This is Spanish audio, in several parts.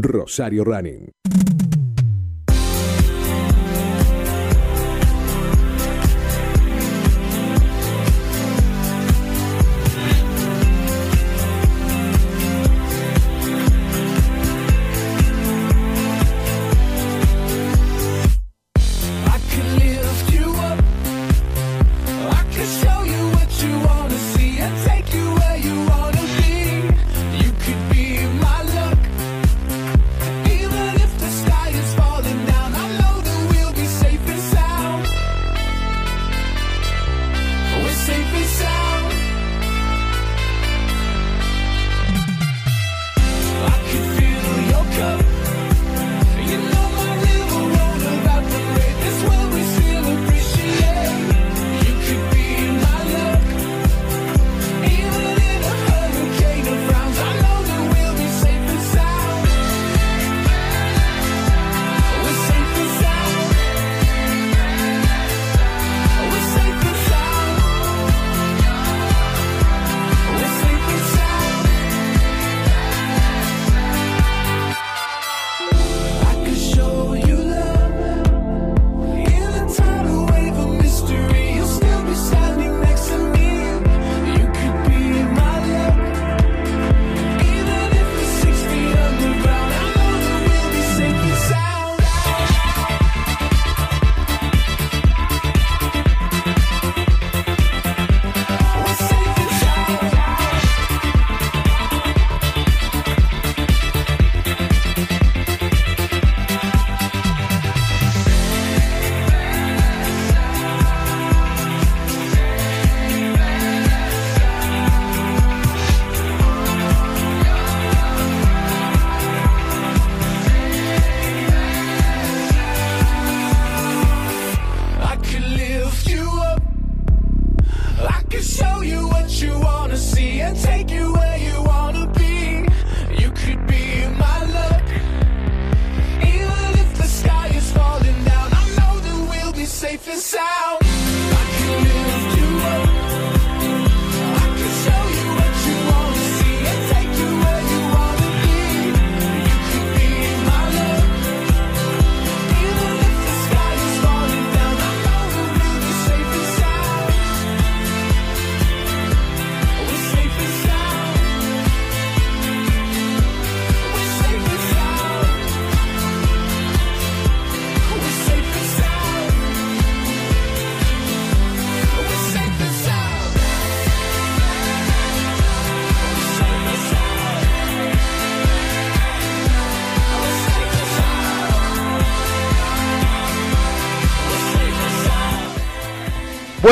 Rosario Running.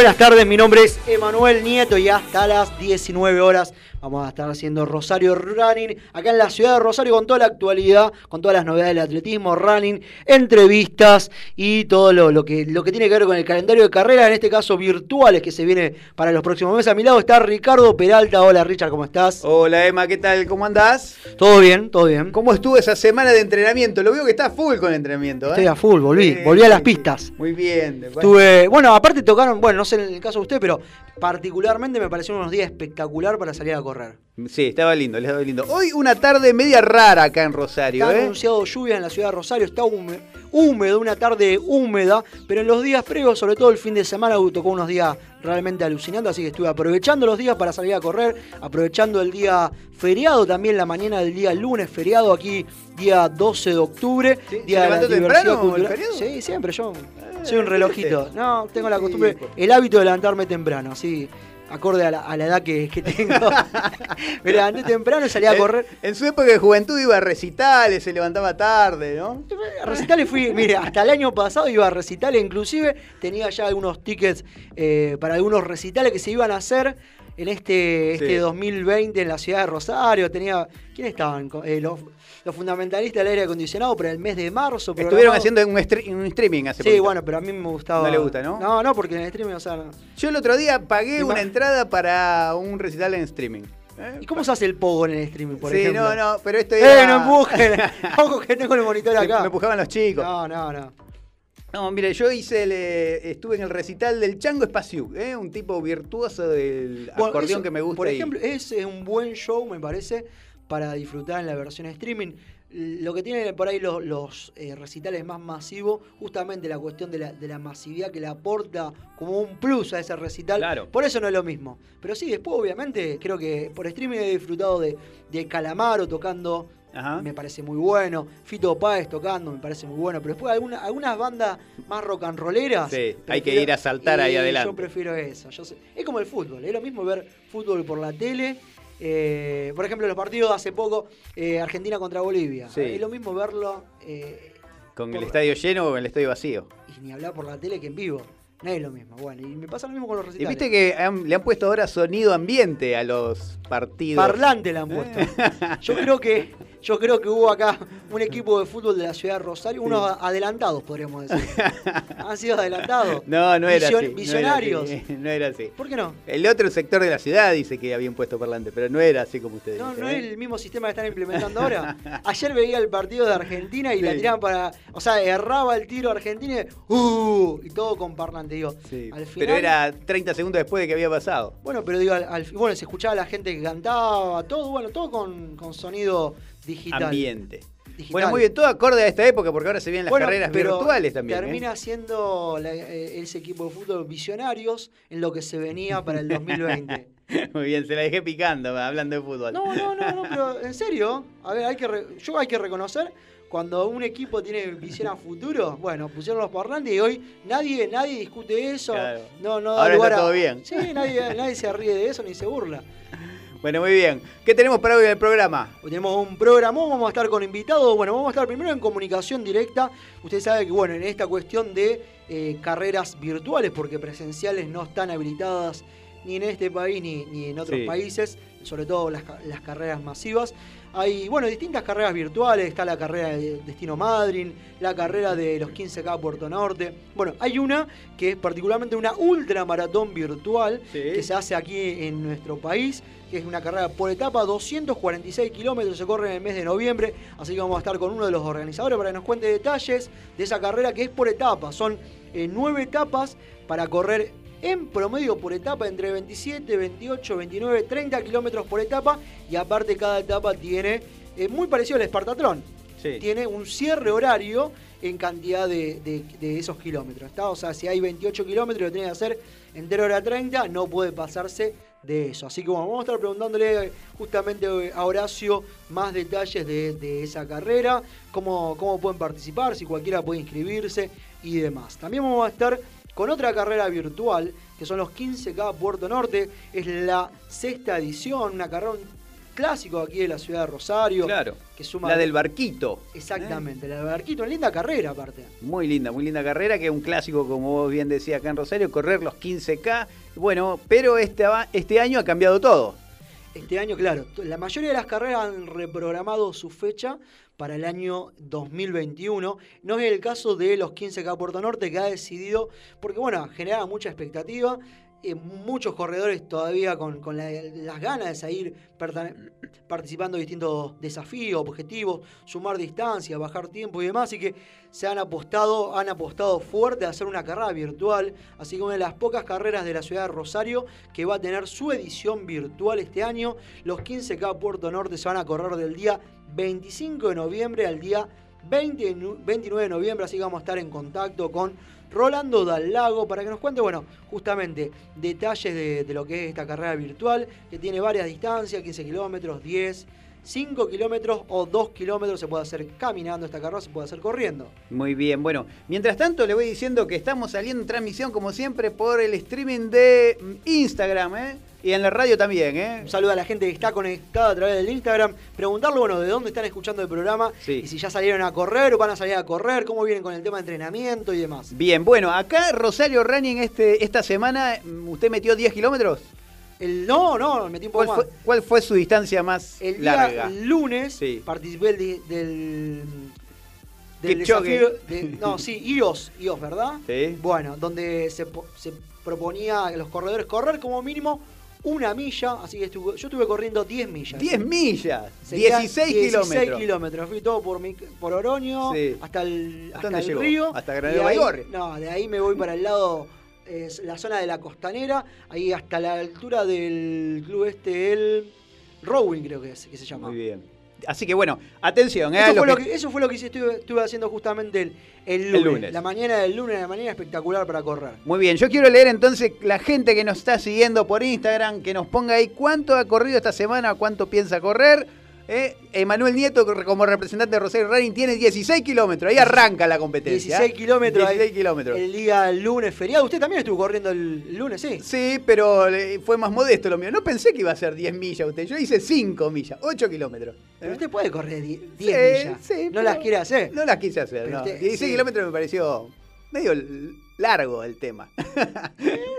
Buenas tardes, mi nombre es Emanuel Nieto y hasta las 19 horas vamos a estar haciendo Rosario Running acá en la ciudad de Rosario con toda la actualidad, con todas las novedades del atletismo, running, entrevistas y todo lo, lo que, lo que tiene que ver con el calendario de carreras, en este caso virtuales que se viene para los próximos meses. A mi lado está Ricardo Peralta. Hola Richard, ¿cómo estás? Hola Emma, ¿qué tal? ¿Cómo andás? Todo bien, todo bien. ¿Cómo estuvo esa semana de entrenamiento? Lo veo que está full con el entrenamiento. ¿eh? Estoy a full, volví, volví a las pistas. Muy bien. Estuve, bueno, aparte tocaron, bueno, no sé en el caso de usted, pero particularmente me parecieron unos días espectacular para salir a correr. Sí, estaba lindo, les estaba lindo. Hoy una tarde media rara acá en Rosario, Está ¿eh? anunciado lluvia en la ciudad de Rosario, está húme- húmedo, una tarde húmeda, pero en los días previos, sobre todo el fin de semana, tocó unos días realmente alucinantes, así que estuve aprovechando los días para salir a correr, aprovechando el día feriado también, la mañana del día lunes, feriado aquí, día 12 de octubre, ¿Sí? ¿Se día de la levantó diversidad temprano el cultural. feriado? Sí, siempre, yo soy Eh, un relojito. No, tengo la costumbre, el hábito de levantarme temprano, así, acorde a la, a la edad que, que tengo. Me levanté temprano y salí a correr. En su época de juventud iba a recitales, se levantaba tarde, ¿no? A recitales fui, mire, hasta el año pasado iba a recitales, inclusive tenía ya algunos tickets eh, para algunos recitales que se iban a hacer en este, Sí. este 2020 en la ciudad de Rosario. Tenía, ¿quiénes estaban? Eh, los, los fundamentalistas del aire acondicionado para el mes de marzo. Estuvieron haciendo un, stre- un streaming hace Sí, poquito. bueno, pero a mí me gustaba. No le gusta, ¿no? No, no, porque en el streaming, o sea. no. Yo el otro día pagué una entrada para un recital en streaming. ¿eh? ¿Y cómo se hace el pogo en el streaming, por sí, ejemplo? no, no, pero esto ¡Eh, no empujen! Ojo que tengo el monitor acá. Me empujaban los chicos. No, no, no. No, mire, yo hice el, eh, estuve en el recital del Chango Espaciú, ¿eh? un tipo virtuoso del Bueno, acordeón eso, que me gusta. Por y- ejemplo, es eh, un buen show, me parece, para disfrutar en la versión streaming. lo que tienen por ahí los, los, eh, recitales más masivos, justamente la cuestión de la, de la, masividad que le aporta como un plus a ese recital. Claro. Por eso no es lo mismo. Pero sí, después obviamente creo que por streaming he disfrutado de, de Calamaro tocando. Me parece muy bueno. Fito Páez tocando, me parece muy bueno. Pero después alguna, algunas bandas más rock and rolleras. Sí, hay que ir a saltar ahí adelante. Yo prefiero eso. Yo es como el fútbol. Es lo mismo ver fútbol por la tele eh, por ejemplo, los partidos hace poco, eh, Argentina contra Bolivia. Es lo mismo verlo. Eh, ¿Con el estadio lleno o con el estadio vacío? Y ni hablar por la tele que en vivo. No es lo mismo. Bueno, y me pasa lo mismo con los recitales. Y viste que le han puesto ahora sonido ambiente a los partidos. Parlante le han puesto. Yo creo que yo creo que hubo acá un equipo de fútbol de la ciudad de Rosario, unos adelantados, podríamos decir. Han sido adelantados. No, no era así. Visionarios. No era, así. ¿Por qué no? El otro sector de la ciudad dice que habían puesto parlante, pero no era así como ustedes No, dicen, no es ¿eh? el mismo sistema que están implementando ahora. Ayer veía el partido de Argentina y la tiraban para. O sea, erraba el tiro Argentina y, uh, y todo con parlante. Digo, al final, pero era 30 segundos después de que había pasado. Bueno, pero digo, al, bueno, se escuchaba la gente que cantaba, todo, bueno, todo con, con sonido digital. Ambiente. Bueno, muy bien, todo acorde a esta época, porque ahora se vienen las carreras virtuales también. ¿eh? Termina siendo eh, ese equipo de fútbol visionarios en lo que se venía para el 2020. muy bien, se la dejé picando, hablando de fútbol. No, no, no, no pero en serio, a ver, hay que yo hay que reconocer cuando un equipo tiene visión a futuro, bueno, pusieron los parlantes y hoy nadie, nadie discute eso. No, no Ahora está todo bien. Sí, nadie, nadie se ríe de eso ni se burla. Bueno, muy bien. ¿Qué tenemos para hoy en el programa? Hoy tenemos un programa, vamos a estar con invitados. Bueno, vamos a estar primero en comunicación directa. Usted sabe que, bueno, en esta cuestión de eh, carreras virtuales, porque presenciales no están habilitadas ni en este país ni, en otros países, sobre todo las, las carreras masivas. Hay, bueno, distintas carreras virtuales, está la carrera de Destino Madryn, la carrera de los 15K Puerto Norte. Bueno, hay una que es particularmente una ultramaratón virtual que se hace aquí en nuestro país, que es una carrera por etapa, 246 kilómetros, se corre en el mes de noviembre, así que vamos a estar con uno de los organizadores para que nos cuente detalles de esa carrera que es por etapa, son eh, nueve etapas para correr en promedio por etapa entre 27, 28, 29, 30 kilómetros por etapa y aparte cada etapa tiene, eh, muy parecido al Espartatrón, tiene un cierre horario en cantidad de, esos kilómetros. ¿está? O sea, si hay 28 kilómetros lo tiene que hacer en 3 horas 30, no puede pasarse de eso. Así que bueno, vamos a estar preguntándole justamente a Horacio más detalles de, esa carrera, cómo, cómo pueden participar, si cualquiera puede inscribirse y demás. También vamos a estar con otra carrera virtual, que son los 15K Puerto Norte. Es la sexta edición, una carrera clásico aquí de la ciudad de Rosario. Claro. Que suma la del barquito. Exactamente, la del barquito. Una linda carrera aparte. Muy linda, muy linda carrera, que es un clásico, como vos bien decías acá en Rosario, correr los 15K. Bueno, pero este, este año ha cambiado todo. Este año, claro, la mayoría de las carreras han reprogramado su fecha para el año 2021. No es el caso de los 15K Puerto Norte que ha decidido, porque bueno, generaba mucha expectativa. Muchos corredores todavía con, las ganas de seguir participando en distintos desafíos, objetivos, sumar distancia, bajar tiempo y demás, así que se han apostado, han apostado fuerte a hacer una carrera virtual, así como una de las pocas carreras de la ciudad de Rosario que va a tener su edición virtual este año. Los 15K Puerto Norte se van a correr del día 25 de noviembre al día 29 de noviembre, así que vamos a estar en contacto con Rolando Dal Lago para que nos cuente, bueno, justamente detalles de, de, lo que es esta carrera virtual, que tiene varias distancias, 15 kilómetros, 10, 5 kilómetros o 2 kilómetros se puede hacer caminando esta carrera, se puede hacer corriendo. Muy bien, bueno, mientras tanto le voy diciendo que estamos saliendo en transmisión como siempre por el streaming de Instagram, ¿eh? Y en la radio también, ¿eh? Un saludo a la gente que está conectada a través del Instagram. Preguntarle, bueno, de dónde están escuchando el programa. Y si ya salieron a correr o van a salir a correr, cómo vienen con el tema de entrenamiento y demás. Bien, bueno, acá Rosario Running este, esta semana, ¿usted metió 10 kilómetros? El, no, no, metí un poco ¿Cuál Fue, ¿Cuál fue su distancia más el larga? el lunes participé del, del, del desafío de, no, sí, IOS, IOS, ¿verdad? Sí. Bueno, donde se, se proponía a los corredores correr como mínimo una milla, así que estuve, yo estuve corriendo 10 millas. 10 millas, 16 kilómetros. 16 kilómetros, fui todo por, mi, por Oroño hasta el, hasta el río. Hasta Granada No, de ahí me voy para el lado es la zona de la costanera, ahí hasta la altura del club este, el Rowing creo que, es, que se llama. Muy bien. Así que bueno, atención. ¿eh? Eso, fue lo que- que, eso fue lo que hice, estuve, estuve haciendo justamente el, el El lunes. lunes. La mañana del lunes, la mañana espectacular para correr. Muy bien, yo quiero leer entonces la gente que nos está siguiendo por Instagram, que nos ponga ahí cuánto ha corrido esta semana, cuánto piensa correr. ¿Eh? Emanuel Nieto, como representante de Rosario Running, tiene 16 kilómetros. Ahí arranca la competencia. 16 kilómetros. 16 ahí, kilómetros. El día lunes feriado. Usted también estuvo corriendo el lunes, sí. Sí, pero eh, fue más modesto lo mío. No pensé que iba a ser 10 millas usted. Yo hice 5 millas, 8 kilómetros. Pero usted puede correr 10 Sí, millas. sí, no las quiere hacer. No las quise hacer, no. usted- 16 sí. kilómetros me pareció medio largo el tema.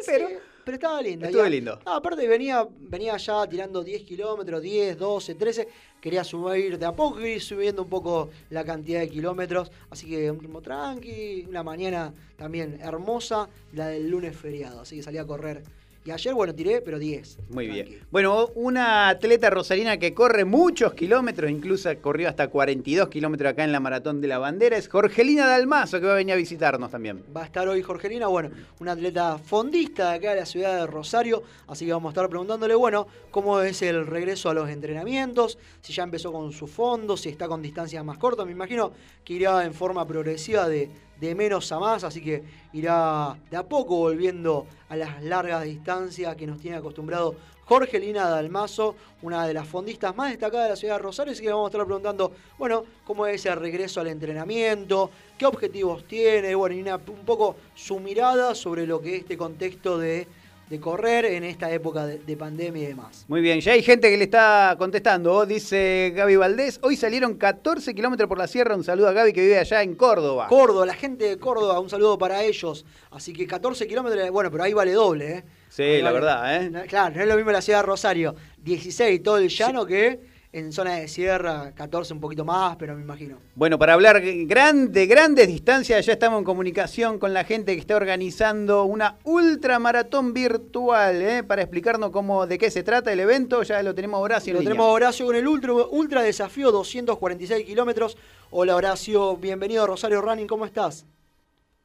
pero Sí, pero estaba lindo. Estuvo lindo. No, aparte venía, venía ya tirando 10 kilómetros, 10, 12, 13. Quería subir de a poco, ir subiendo un poco la cantidad de kilómetros. Así que un ritmo tranqui, una mañana también hermosa, la del lunes feriado. Así que salí a correr. Y ayer, bueno, tiré, pero 10. Muy tranqui. bien. Bueno, una atleta rosarina que corre muchos kilómetros, incluso corrió hasta 42 kilómetros acá en la Maratón de la Bandera, es Jorgelina Dalmazo, que va a venir a visitarnos también. Va a estar hoy Jorgelina, bueno, una atleta fondista de acá de la ciudad de Rosario, así que vamos a estar preguntándole, bueno, cómo es el regreso a los entrenamientos, si ya empezó con su fondo, si está con distancias más cortas, me imagino que irá en forma progresiva de, de menos a más, así que irá de a poco volviendo a las largas distancias que nos tiene acostumbrado Jorgelina Dalmazo, una de las fondistas más destacadas de la ciudad de Rosario, así que vamos a estar preguntando, bueno, cómo es el regreso al entrenamiento, qué objetivos tiene, bueno, y una- un poco su mirada sobre lo que es este contexto de, de correr en esta época de, de pandemia y demás. Muy bien, ya hay gente que le está contestando. Dice Gaby Valdés, hoy salieron 14 kilómetros por la sierra. Un saludo a Gaby que vive allá en Córdoba. Córdoba, la gente de Córdoba, un saludo para ellos. Así que 14 kilómetros, bueno, pero ahí vale doble, ¿eh? Sí, Ahí la vale- verdad, ¿eh? Claro, no es lo mismo la ciudad de Rosario, 16 todo el llano que en zona de sierra, 14 un poquito más, pero me imagino. Bueno, para hablar gran- de grandes distancias, ya estamos en comunicación con la gente que está organizando una ultramaratón virtual, ¿eh? Para explicarnos cómo, de qué se trata el evento, ya lo tenemos Horacio en Lo línea. tenemos a Horacio con el ultra, ultra desafío 246 kilómetros. Hola Horacio, bienvenido a Rosario Running, ¿cómo estás?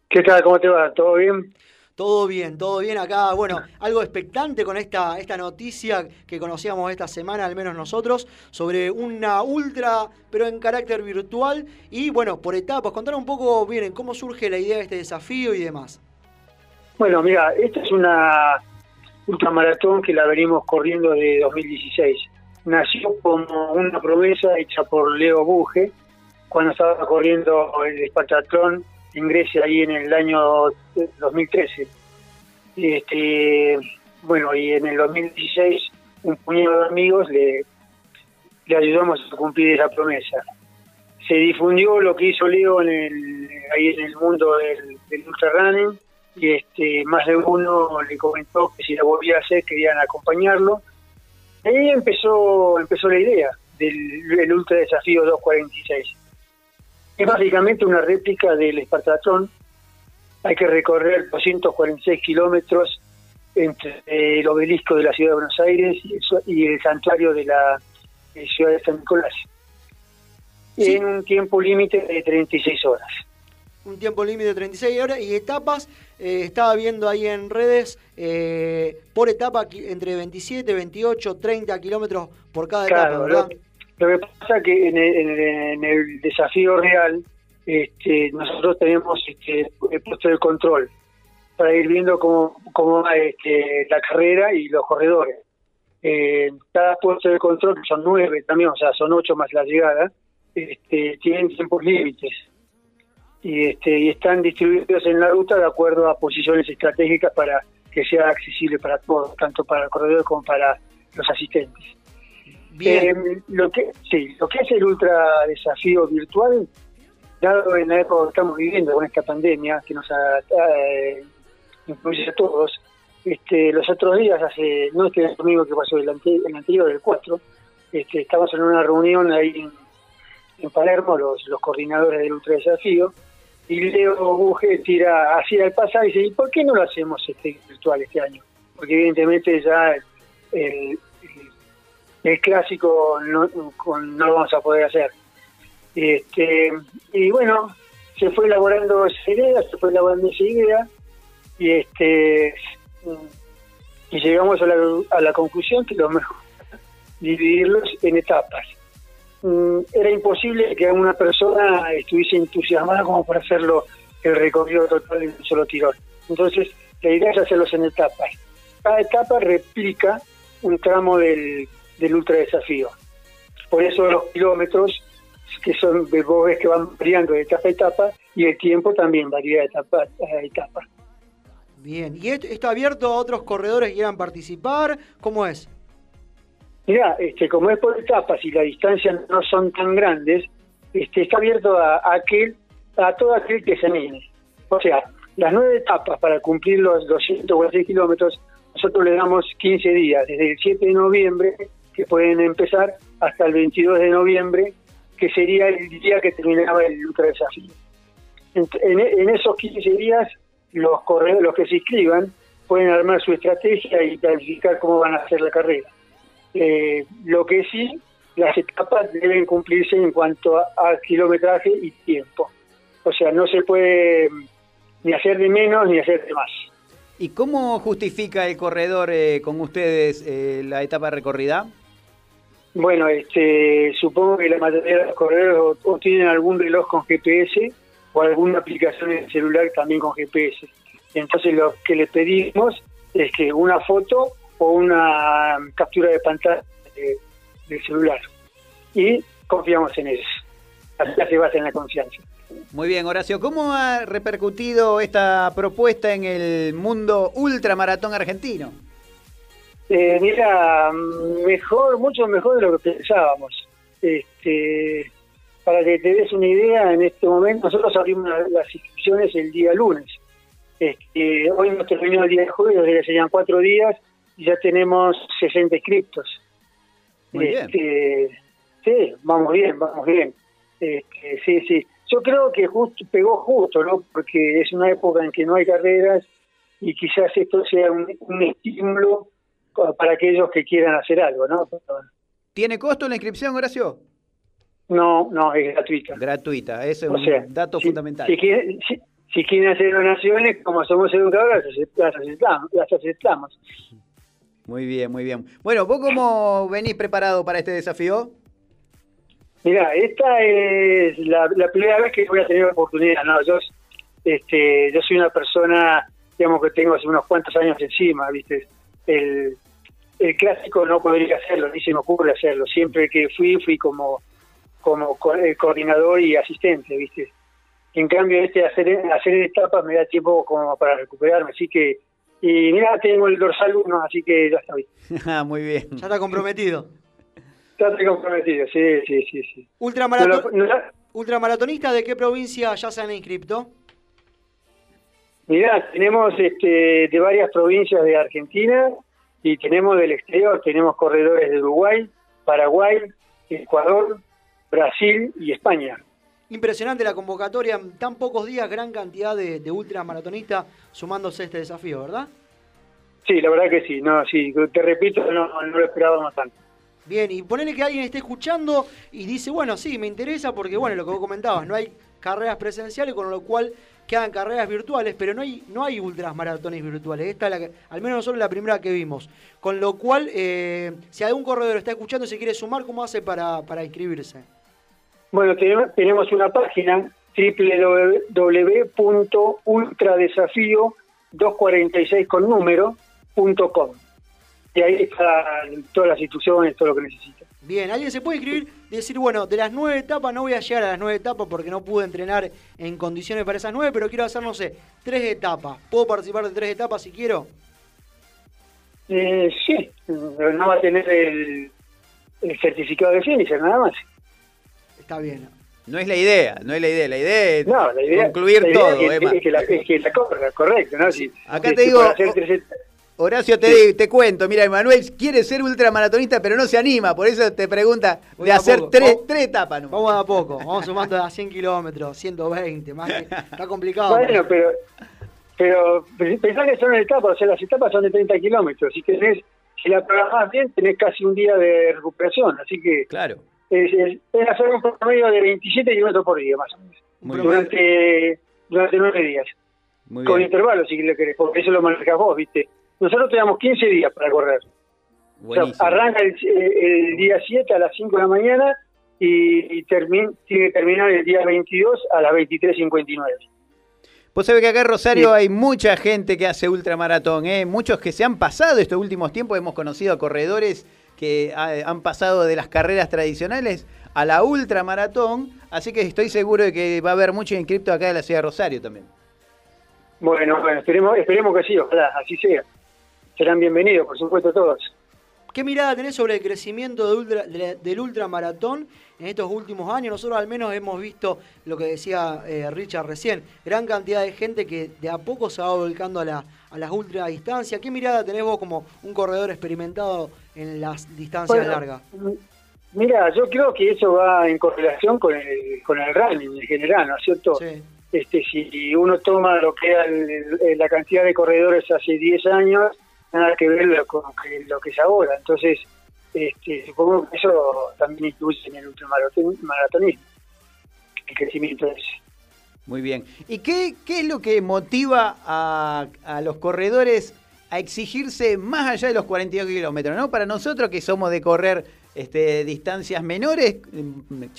¿Qué tal? ¿Cómo te va? ¿Todo bien? Todo bien, todo bien acá. Bueno, algo expectante con esta, esta noticia que conocíamos esta semana, al menos nosotros, sobre una ultra, pero en carácter virtual. Y bueno, por etapas, contar un poco, miren, cómo surge la idea de este desafío y demás. Bueno, mira, esta es una ultramaratón que la venimos corriendo de 2016. Nació como una promesa hecha por Leo Buge cuando estaba corriendo el Espartatlón en Grecia ahí en el año 2013. Y este, bueno, y en el 2016 un puñado de amigos le, ayudamos a cumplir esa promesa. Se difundió lo que hizo Leo en el, ahí en el mundo del, del ultrarunning y este, más de uno le comentó que si la volvía a hacer querían acompañarlo. Y ahí empezó, empezó la idea del, del Ultra Desafío 246. Es básicamente una réplica del Espartatón. Hay que recorrer 246 kilómetros entre el obelisco de la ciudad de Buenos Aires y el, santuario de la ciudad de San Nicolás. Sí. En un tiempo límite de 36 horas. Un tiempo límite de 36 horas y etapas. eh, estaba viendo ahí en redes, eh, por etapa, entre 27, 28, 30 kilómetros por cada etapa, ¿verdad? lo, lo que pasa que en el, el- el desafío real este, nosotros tenemos este, he puesto el control para ir viendo cómo, cómo va este, la carrera y los corredores. Eh, cada puesto de control, son nueve también, o sea, son ocho más la llegada, este, tienen tiempos límites y, este, y están distribuidos en la ruta de acuerdo a posiciones estratégicas para que sea accesible para todos, tanto para el corredor como para los asistentes. Eh, lo que sí, lo que es el ultra desafío virtual, dado en la época que estamos viviendo con esta pandemia que nos ha, eh, incluye a todos, este, los otros días, hace no este domingo que pasó, el, ante- el anterior, el 4, este, estábamos en una reunión ahí en, Palermo, los, los coordinadores del ultra desafío, y Leo Buge tira así al pasar y dice, ¿y por qué no lo hacemos este virtual este año? Porque evidentemente ya el, el- clásico no, no lo vamos a poder hacer. Este, y bueno, se fue elaborando esa idea, se fue elaborando esa idea, y este y llegamos a la, a la conclusión que lo mejor dividirlos en etapas. mm, era imposible que una persona estuviese entusiasmada como para hacerlo el recorrido total en un solo tirón. Entonces, la idea es hacerlos en etapas. Cada etapa replica un tramo del, del ultra desafío. Por eso los kilómetros, que son, vos ves que van variando de etapa a etapa, y el tiempo también varía de etapa a etapa. Bien, ¿y esto está abierto a otros corredores que quieran participar? ¿Cómo es? Mira, este, como es por etapas y las distancias no son tan grandes, este, está abierto a, a aquel, a todo aquel que se anime. O sea, las nueve etapas para cumplir los 246 kilómetros, nosotros le damos 15 días, desde el 7 de noviembre, que pueden empezar, hasta el 22 de noviembre, que sería el día que terminaba el ultra desafío. En, esos 15 días, los corredores, los que se inscriban, pueden armar su estrategia y planificar cómo van a hacer la carrera. Eh, lo que sí, las etapas deben cumplirse en cuanto a, a kilometraje y tiempo. O sea, no se puede mm, ni hacer de menos ni hacer de más. ¿Y cómo justifica el corredor eh, con ustedes eh, la etapa recorrida? Bueno, este, supongo que la mayoría de los corredores o, tienen algún reloj con GPS o alguna aplicación en el celular también con GPS. Entonces lo que le pedimos es que una foto o una captura de pantalla de- del celular. Y confiamos en eso. Así se basa en la confianza. Muy bien, Horacio, ¿cómo ha repercutido esta propuesta en el mundo ultramaratón argentino? Eh, mira, mejor, mucho mejor de lo que pensábamos. Este, para que te des una idea, en este momento nosotros abrimos la- las inscripciones el día lunes. Este, hoy nos terminó el día de jueves, que serían cuatro días, y ya tenemos 60 inscriptos. Muy bien. Este, sí, vamos bien, vamos bien. Este, sí, sí. Yo creo que justo pegó justo, ¿no? Porque es una época en que no hay carreras y quizás esto sea un, un estímulo para aquellos que quieran hacer algo, ¿no? ¿Tiene costo la inscripción, Horacio? no, no, es gratuita. Gratuita, ese es O un sea, dato si, fundamental. Si quieren, si- si quieren hacer donaciones, como somos educadores, las aceptamos. Las aceptamos. Muy bien, muy bien. Bueno, ¿vos cómo venís preparado para este desafío? Mira, esta es la, la primera vez que voy a tener la oportunidad. No, yo, este, yo soy una persona, digamos que tengo hace unos cuantos años encima, ¿viste? El, el clásico no podría hacerlo, ni se me ocurre hacerlo. Siempre que fui, fui como, como co- el coordinador y asistente, ¿viste? En cambio, este hacer, hacer etapas me da tiempo como para recuperarme, así que, y mira, tengo el dorsal 1, así que ya estoy. Ah, muy bien. Ya está comprometido. Ya estoy comprometido, sí, sí, sí, sí. No Ultramarato- lo- no la- ¿Ultramaratonistas de qué provincia ya se han inscrito? Mirá, tenemos este, de varias provincias de Argentina y tenemos del exterior, tenemos corredores de Uruguay, Paraguay, Ecuador, Brasil y España. Impresionante la convocatoria, en tan pocos días, gran cantidad de, de ultramaratonistas sumándose a este desafío, ¿verdad? Sí, la verdad que sí, no, sí, te repito, no, no lo esperábamos tanto. Bien, y ponele que alguien esté escuchando y dice, bueno, sí, me interesa porque, bueno, lo que vos comentabas, no hay carreras presenciales, con lo cual quedan carreras virtuales, pero no hay, no hay ultras maratones virtuales. Esta es la que, al menos nosotros la primera que vimos. Con lo cual, eh, si algún corredor está escuchando se quiere sumar, ¿cómo hace para, para inscribirse? Bueno, tenemos, una página www.ultradesafío246 con número punto com. Y ahí están todas las instrucciones, todo lo que necesita. Bien, alguien se puede inscribir y decir, bueno, de las nueve etapas no voy a llegar a las nueve etapas porque no pude entrenar en condiciones para esas nueve, pero quiero hacer, no sé, tres etapas. ¿Puedo participar de tres etapas si quiero? Eh, sí, pero no va a tener el, el certificado de finisher, nada más. Está bien. No es la idea, no es la idea. La idea es No, la idea, concluir la idea todo, es que, Emma. es que la, es que la corra, correcto, ¿no? Si- Acá si- te si digo, hacer tres Horacio, te, te cuento, mira, Emanuel quiere ser ultramaratonista, pero no se anima, por eso te pregunta Voy de a hacer poco. tres, Vamos- tres etapas. Vamos a poco, vamos sumando a 100 kilómetros, 120, más que- está complicado. Bueno, pero pero pensá que son etapas, o sea, las etapas son de 30 kilómetros. Si tenés, si la programás bien, tenés casi un día de recuperación. Así que Claro. es, es, es hacer un promedio de 27 kilómetros por día, más o menos. Muy bien. durante, durante nueve días. Muy con bien. intervalos, si lo querés, porque eso lo manejas vos, ¿viste? Nosotros te damos 15 días para correr. O sea, arranca el, el día 7 a las 5 de la mañana y, y tiene que terminar el día 22 a las 23.59. Vos sabés que acá en Rosario Sí. hay mucha gente que hace ultramaratón, ¿eh? muchos que se han pasado estos últimos tiempos. Hemos conocido a corredores que ah, han pasado de las carreras tradicionales a la ultramaratón. Así que estoy seguro de que va a haber mucho inscripto acá en la ciudad de Rosario también. Bueno, bueno, esperemos, esperemos que sí, ojalá, así sea. Serán bienvenidos, por supuesto, todos. ¿Qué mirada tenés sobre el crecimiento de ultra- de del ultramaratón en estos últimos años? Nosotros al menos hemos visto lo que decía eh, Richard recién, gran cantidad de gente que de a poco se va volcando a, la, a las ultra distancias. ¿Qué mirada tenés vos como un corredor experimentado en las distancias Bueno, largas? Mira, yo creo que eso va en correlación con el, con el running en general, ¿no es cierto? Sí. Este, si uno toma lo que era el- el- la cantidad de corredores hace 10 años, nada que ver con lo que es ahora. Entonces, este, supongo que eso también influye en el ultramaratonismo, el crecimiento ese. Muy bien. ¿Y qué, qué es lo que motiva a, los corredores a exigirse más allá de los 42 kilómetros? ¿no? Para nosotros que somos de correr este, distancias menores,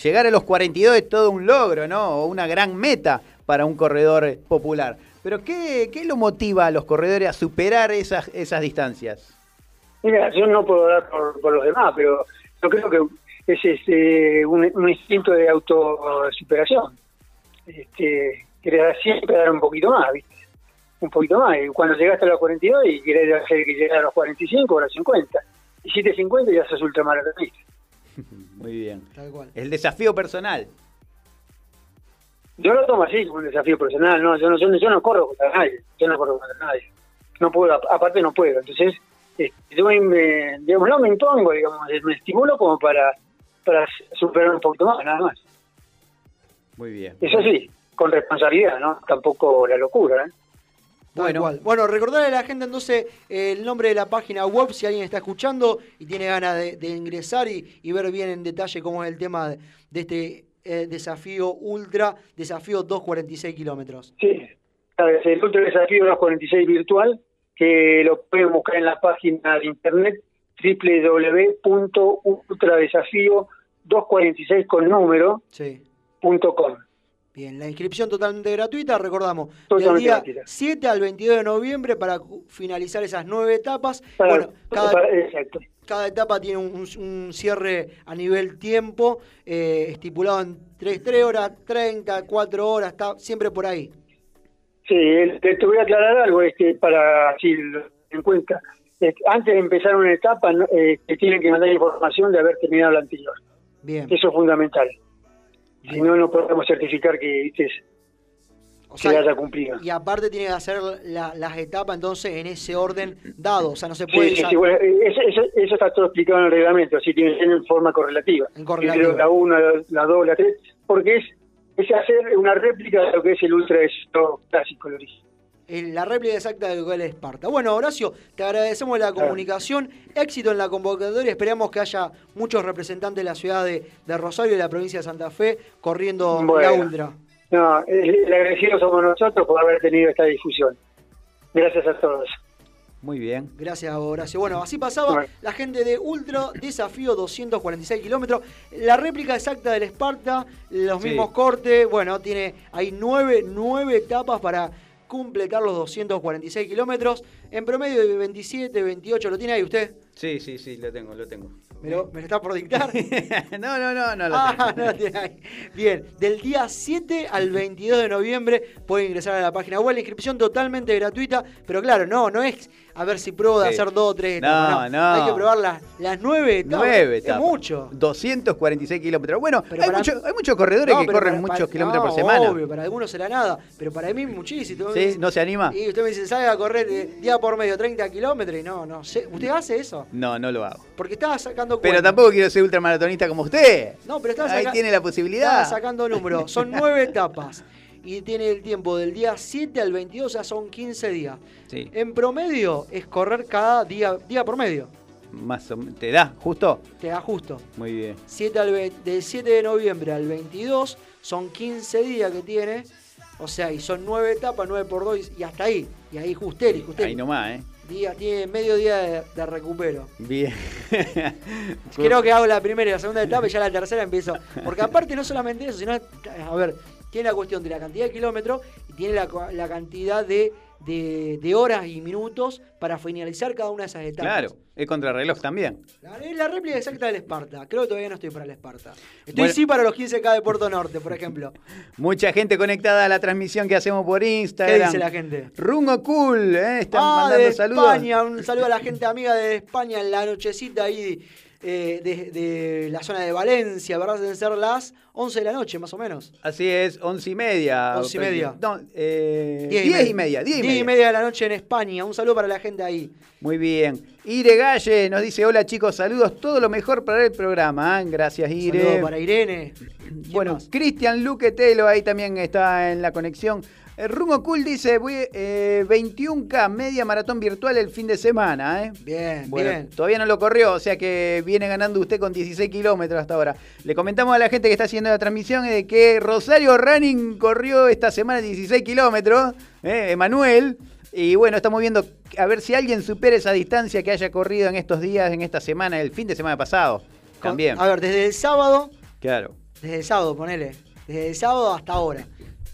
llegar a los 42 es todo un logro, ¿no? O una gran meta para un corredor popular. Pero ¿qué, qué lo motiva a los corredores a superar esas, esas distancias? Mira, yo no puedo hablar por, por los demás, pero yo creo que es este, un, un instinto de autosuperación. Este, querés siempre dar un poquito más, ¿viste? Un poquito más. Y cuando llegaste a los 42 y querés hacer que llegue a los 45 o a los 50. Y si te 50 ya sos ultramaratonista. Muy bien. Tal cual. El desafío personal. Yo lo tomo así, como un desafío personal. No, yo no, yo no, yo no corro contra nadie. Yo no corro contra nadie. No puedo, aparte no puedo. Entonces, este, yo me, digamos, no me impongo, digamos, me estimulo como para, para superar un poquito más, nada más. Muy bien. Eso sí, con responsabilidad, ¿no? Tampoco la locura, ¿eh? Bueno. cual. Bueno, recordarle a la gente entonces eh, el nombre de la página web si alguien está escuchando y tiene ganas de, de ingresar y, y ver bien en detalle cómo es el tema de, de este eh, desafío ultra, desafío 246 kilómetros. Sí, el Ultra Desafío 246 virtual, que lo pueden buscar en la página de internet www.ultradesafío246 con número Sí. punto com. Bien, la inscripción totalmente gratuita, recordamos, del Totalmente día gratuita. 7 al 22 de noviembre para finalizar esas nueve etapas. Para- bueno, cada, para- exacto. Cada etapa tiene un, cierre a nivel tiempo, eh, estipulado en 3, 3 horas, 30, 4 horas, está siempre por ahí. Sí, el- te, voy a aclarar algo este, para así lo en cuenta. Eh, Antes de empezar una etapa, eh, te tienen que mandar información de haber terminado la anterior. Bien. Eso es fundamental. Si no, no podemos certificar que viste, O que sea, la haya cumplido. y aparte tiene que hacer la- las etapas entonces en ese orden dado, o sea, no se puede... Sí, sí, ya- sí, bueno, eso, eso- eso está todo explicado en el reglamento, así tiene que ser en forma correlativa. En correlativa. La 1, la, la 2, la 3, porque es, es hacer una réplica de lo que es el ultra éxito clásico, el origen. en la réplica exacta del gol de Esparta. Bueno, Horacio, te agradecemos la comunicación, éxito en la convocatoria, esperamos que haya muchos representantes de la ciudad de, de Rosario y de la provincia de Santa Fe corriendo la Bueno. ultra. No, el, agradecido somos nosotros por haber tenido esta difusión. Gracias a todos. Muy bien. Gracias, Horacio. Bueno, así pasaba Bueno. la gente de Ultra Desafío 246 kilómetros. La réplica exacta del Esparta, los Sí. mismos cortes. Bueno, tiene hay nueve, nueve etapas para completar los 246 kilómetros. En promedio de 27, 28. ¿Lo tiene ahí usted? Sí, sí, sí, lo tengo, lo tengo. ¿Me lo, me lo está por dictar? no, no, no, no lo Ah, tengo. no tiene ahí. Bien, del día 7 al 22 de noviembre puede ingresar a la página web. La inscripción totalmente gratuita, pero claro, no, no es a ver si pruebo de Sí. hacer dos o tres No, etapas. no. Hay que probar las, las nueve etapas. Nueve Es etapas. mucho. 246 kilómetros. Bueno, Pero hay, para- mucho- hay muchos corredores No, que pero corren para- muchos para- kilómetros no, por semana. Obvio, para algunos será nada, pero para mí muchísimo. ¿Sí? ¿No se anima? Y usted me dice, salga a correr eh, día por medio 30 kilómetros y no, no sé. ¿Usted hace eso? No, no lo hago. Porque estaba sacando Pero cuentas. tampoco quiero ser ultramaratonista como usted. No, pero estaba Ahí saca- tiene la Estaba posibilidad. sacando números. Son nueve etapas. Y tiene el tiempo del día 7 al 22, o sea, son 15 días. Sí, En promedio es correr cada día, día por medio. más o menos. ¿Te da? ¿Justo? Te da justo. Muy bien. 7 al ve- del 7 de noviembre al 22 son 15 días que tiene. O sea, y son nueve etapas, 9 por 2 y hasta ahí. Y ahí justeri, justeri. Ahí nomás, ¿eh? Día, tiene medio día de, de recupero. Bien. Creo que hago la primera y la segunda etapa y ya la tercera empiezo. Porque aparte no solamente eso, sino, a ver, tiene la cuestión de la cantidad de kilómetros y tiene la, la cantidad de, de- de horas y minutos para finalizar cada una de esas etapas. Claro, es contrarreloj también. La, es la réplica exacta del Esparta. Creo que todavía no estoy para el Esparta. Estoy Bueno. sí para los 15K de Puerto Norte, por ejemplo. Mucha gente conectada a la transmisión que hacemos por ¿Qué Instagram. dice la gente? Rungo Cool, ¿eh? están ah, mandando de saludos. España, un saludo a la gente amiga de España en la nochecita ahí eh, de, de la zona de Valencia, ¿verdad? Deben ser las 11 de la noche, más o menos. Así es, once y media. Once y media. No, eh, Diez diez y media. Diez y Diez media. de la noche en España. Un saludo para la gente ahí. Muy bien. Ire Galle nos dice, hola chicos, saludos, todo lo mejor para el programa. ¿eh? Gracias Un Ire. saludo para Irene. ¿Quién Bueno? Cristian Luquetelo ahí también está en la conexión. Eh, Rungo Cool dice, voy, eh, 21K, media maratón virtual el fin de semana. ¿eh? Bien, Bueno, bien. todavía no lo corrió, o sea que viene ganando usted con 16 kilómetros hasta ahora. Le comentamos a la gente que está haciendo la transmisión de que Rosario Running corrió esta semana 16 kilómetros, ¿eh? Emanuel. Y bueno, estamos viendo a ver si alguien supera esa distancia que haya corrido en estos días, en esta semana, el fin de semana pasado. También. A ver, desde el sábado, Claro. desde el sábado, ponele. Desde el sábado hasta ahora.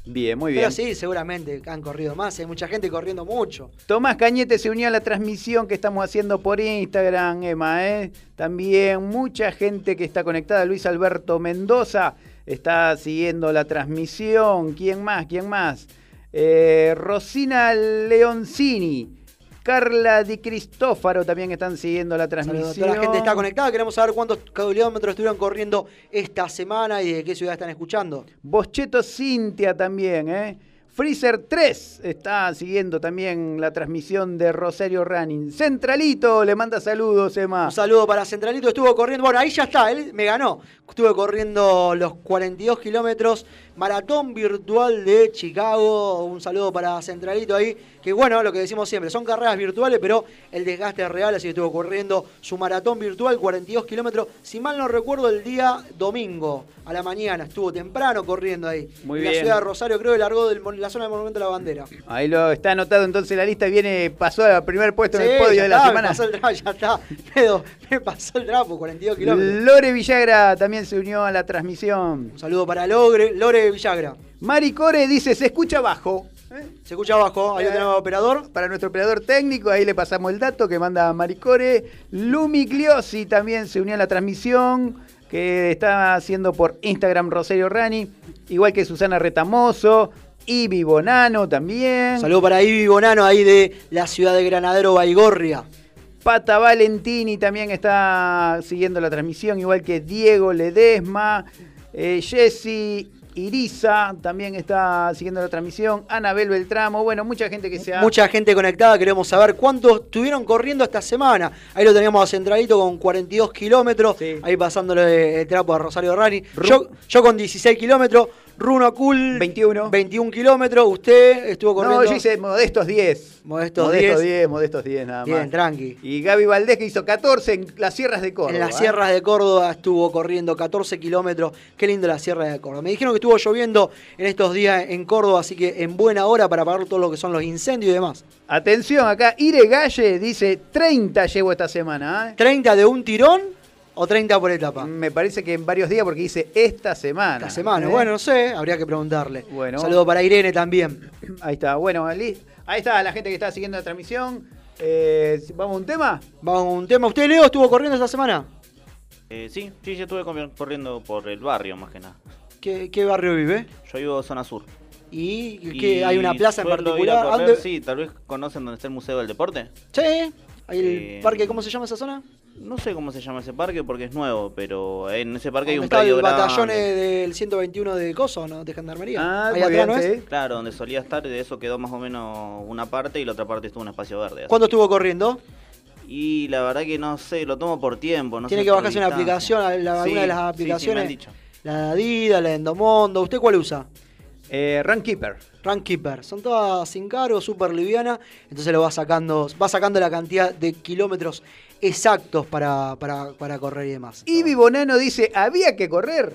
Bien, muy bien. Pero sí, seguramente han corrido más. Hay mucha gente corriendo mucho. Tomás Cañete se unió a la transmisión que estamos haciendo por Instagram, Emma, ¿eh? También mucha gente que está conectada. Luis Alberto Mendoza está siguiendo la transmisión. ¿Quién más? ¿Quién más? Eh, Rosina Leoncini. Carla Di Cristófaro también están siguiendo la transmisión. toda la gente está conectada. Queremos saber cuántos kilómetros estuvieron corriendo esta semana y de qué ciudad están escuchando. Boscheto Cintia también, ¿eh? Freezer 3 está siguiendo también la transmisión de Rosario Running. Centralito le manda saludos, Emma. Un saludo para Centralito, estuvo corriendo, bueno, ahí ya está, él me ganó. Estuve corriendo los 42 kilómetros, maratón virtual de Chicago. Un saludo para Centralito ahí, que bueno, lo que decimos siempre, son carreras virtuales, pero el desgaste es real, así que estuvo corriendo su maratón virtual, 42 kilómetros. Si mal no recuerdo, el día domingo a la mañana, estuvo temprano corriendo ahí. Muy en la bien. ciudad de Rosario, creo que largó de la zona del Monumento a la Bandera. Ahí lo está anotado entonces la lista, viene, pasó al primer puesto en Sí, el podio de la está, semana. Me pasó el trapo, ya está. Pedo, me pasó el trapo, 42 kilómetros. Lore Villagra también se unió a la transmisión. Un saludo para Logre, Lore Villagra. Mari Core dice, se escucha bajo. ¿eh? Se escucha abajo, ahí Eh, tenemos operador. Para nuestro operador técnico, ahí le pasamos el dato que manda Maricore. Lumi Gliosi también se unió a la transmisión que está haciendo por Instagram Rosario Rani, igual que Susana Retamoso, Ibi Bonano también. Saludo para Ibi Bonano, ahí de la ciudad de Granadero, Baigorria. Pata Valentini también está siguiendo la transmisión, igual que Diego Ledesma. Eh, Jessy Iriza también está siguiendo la transmisión. Anabel Beltramo, bueno, mucha gente que se ha... Mucha gente conectada, queremos saber cuántos estuvieron corriendo esta semana. Ahí lo teníamos a Centralito con 42 kilómetros, Sí. ahí pasándole el trapo a Rosario Rani. Yo con 16 kilómetros, Runo Cool 21. 21 kilómetros, usted estuvo corriendo. No, yo hice modestos 10. Modestos modestos 10. 10, modestos 10 nada más. Bien, tranqui. Y Gaby Valdés que hizo 14 en las sierras de Córdoba. En las ¿eh? sierras de Córdoba estuvo corriendo 14 kilómetros. Qué lindo la sierra de Córdoba. Me dijeron que estuvo lloviendo en estos días en Córdoba, así que en buena hora para apagar todo lo que son los incendios y demás. Atención, acá Ire Galle dice 30 llevo esta semana. ¿eh? ¿30 de un tirón o 30 por etapa? Me parece que en varios días porque dice esta semana. Esta semana. ¿eh? Bueno, no sé, habría que preguntarle. Bueno. Saludo para Irene también. Ahí está, bueno, ahí está la gente que está siguiendo la transmisión. Eh, ¿Vamos a un tema? Vamos a un tema. ¿Usted, Leo, estuvo corriendo esta semana? Eh, sí, sí, yo estuve corriendo por el barrio más que nada. ¿Qué, qué barrio vive? Yo vivo zona sur. ¿Y, Y qué, hay una plaza en particular? ¿A correr, dónde- Sí, tal vez conocen dónde está el Museo del Deporte. Sí, hay el Eh, parque, ¿cómo se llama esa zona? No sé cómo se llama ese parque porque es nuevo, pero en ese parque hay ¿Dónde un está predio el batallón del 121 de Coso, ¿no? De Gendarmería. Ah, Ahí atrás, bien, ¿no es? sí. Claro, donde solía estar, de eso quedó más o menos una parte y la otra parte estuvo un espacio verde. así. ¿Cuánto estuvo corriendo? Y la verdad que no sé, lo tomo por tiempo. No Tiene sé que bajarse una aplicación, la- Sí, alguna de las sí, sí, me aplicaciones. han dicho. La de Adidas, la de Endomondo. ¿Usted cuál usa? Eh, Runkeeper. Runkeeper. Son todas sin cargo, súper liviana. Entonces lo va sacando, va sacando la cantidad de kilómetros exactos para, para, para correr y demás. Ibi Bonano dice, había que correr.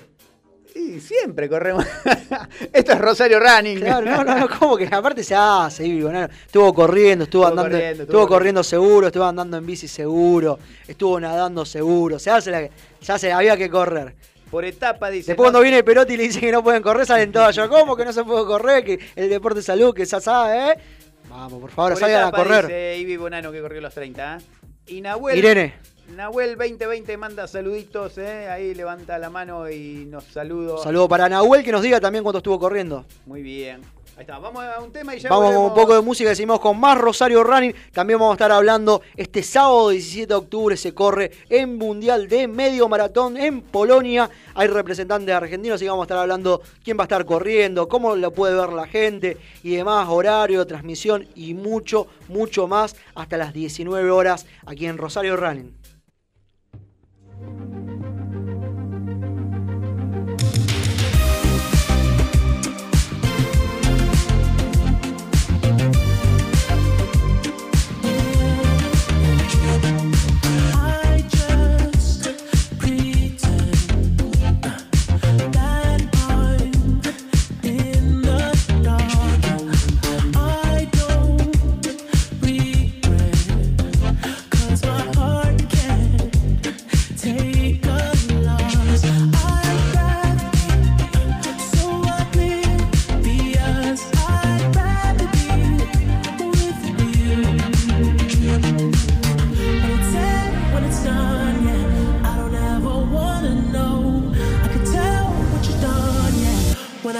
Y siempre corremos. Esto es Rosario Running. Claro, no, no, no, como que aparte se hace, Ibi, no, Estuvo corriendo, estuvo, Estuvo andando, corriendo, estuvo corriendo seguro, estuvo andando en bici seguro, estuvo nadando seguro, se hace la, ya se había que correr. Por etapa dice. Después cuando viene Perotti y le dice que no pueden correr, salen todos yo, ¿cómo que no se puede correr? Que el deporte es salud, que ya sabe, ¿eh? Vamos, por favor, por salgan a correr. Dice Ibi Bonano que corrió los 30. ¿eh? Y Nahuel. Irene, Nahuel 2020 manda saluditos, ¿eh? ahí levanta la mano y nos saludo. un saludo para Nahuel que nos diga también cuánto estuvo corriendo. Muy bien. Ahí está, vamos a un tema y ya Vamos con un poco de música seguimos con más Rosario Running. También vamos a estar hablando este sábado 17 de octubre se corre en Mundial de Medio Maratón en Polonia. Hay representantes argentinos y vamos a estar hablando quién va a estar corriendo, cómo lo puede ver la gente y demás, horario, transmisión y mucho, mucho más hasta las 19 horas aquí en Rosario Running.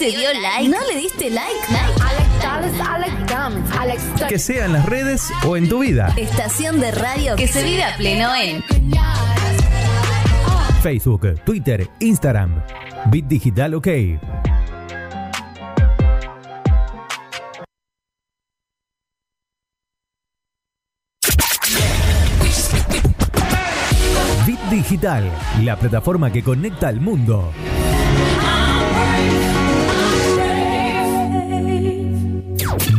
Te dio like? ¿No le diste like? Que sea en las redes o en tu vida. Estación de radio que se vive a pleno en Facebook, Twitter, Instagram. Bit Digital OK. Bit Digital, la plataforma que conecta al mundo.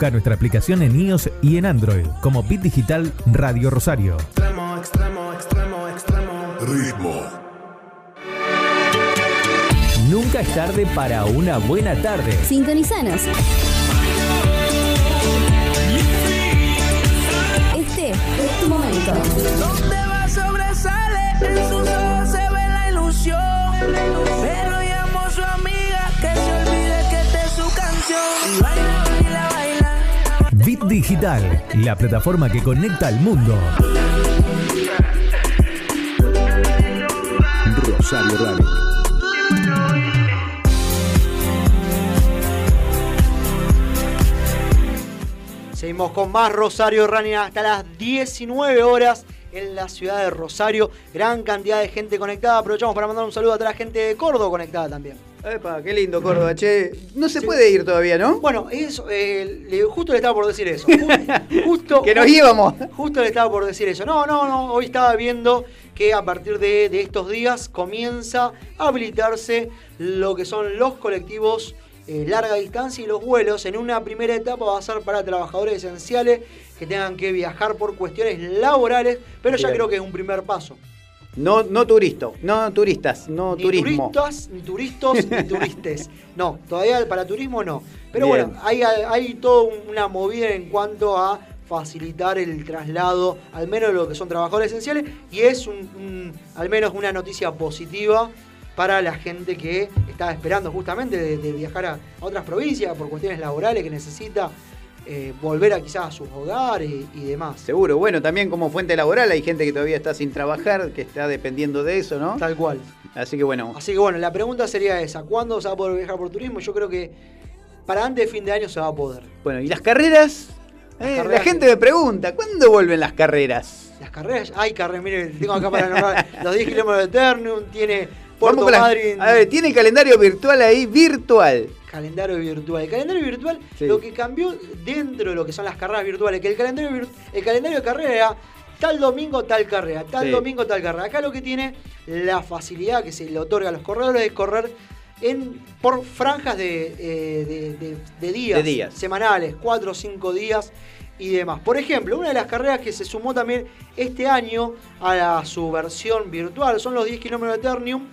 Busca nuestra aplicación en iOS y en Android como Bit Digital Radio Rosario. Ritmo. Nunca es tarde para una buena tarde. Sintonizanos. Este es tu momento. Donde va sobresale, en sus Digital, la plataforma que conecta al mundo. Rosario Rally. Seguimos con más Rosario Running hasta las 19 horas en la ciudad de Rosario. Gran cantidad de gente conectada. Aprovechamos para mandar un saludo a toda la gente de Córdoba conectada también. Epa, qué lindo Córdoba, che. No se puede ir todavía, ¿no? Bueno, eso, eh, justo le estaba por decir eso. Ju- Justo, Que nos íbamos. Justo le estaba por decir eso. No, no, no. Hoy estaba viendo que a partir de, de estos días comienza a habilitarse lo que son los colectivos eh, larga distancia y los vuelos. En una primera etapa va a ser para trabajadores esenciales que tengan que viajar por cuestiones laborales, pero ya creo que es un primer paso. No, no turisto, no turistas, no Ni turismo. turistas, ni turistos, ni turistes. No, todavía para turismo no. Pero Bien. bueno, hay, hay toda una movida en cuanto a facilitar el traslado, al menos lo que son trabajadores esenciales, y es un, un- al menos una noticia positiva para la gente que está esperando justamente de, de viajar a, a otras provincias por cuestiones laborales que necesita eh, volver a quizás a sus hogares y, y demás. Seguro, bueno, también como fuente laboral hay gente que todavía está sin trabajar, que está dependiendo de eso, ¿no? Tal cual. Así que bueno, Así que bueno, la pregunta sería esa, ¿cuándo se va a poder viajar por turismo? Yo creo que para antes de fin de año se va a poder. bueno, ¿y las carreras? Las Eh, carreras la gente que- me pregunta, ¿cuándo vuelven las carreras? Las carreras, hay carreras, mire, tengo acá para nombrar los 10 kilómetros de Ternium, tiene Puerto Vamos Madryn, A ver, tiene el calendario virtual ahí, virtual. calendario virtual. El calendario virtual, Sí. lo que cambió dentro de lo que son las carreras virtuales, que el calendario, el calendario de carrera era tal domingo tal carrera, tal Sí. domingo tal carrera. Acá lo que tiene la facilidad que se le otorga a los corredores es correr en, por franjas de, eh, de- de- de días, De días. semanales, 4 o 5 días y demás. Por ejemplo, una de las carreras que se sumó también este año a la- su versión virtual son los 10 kilómetros de Ternium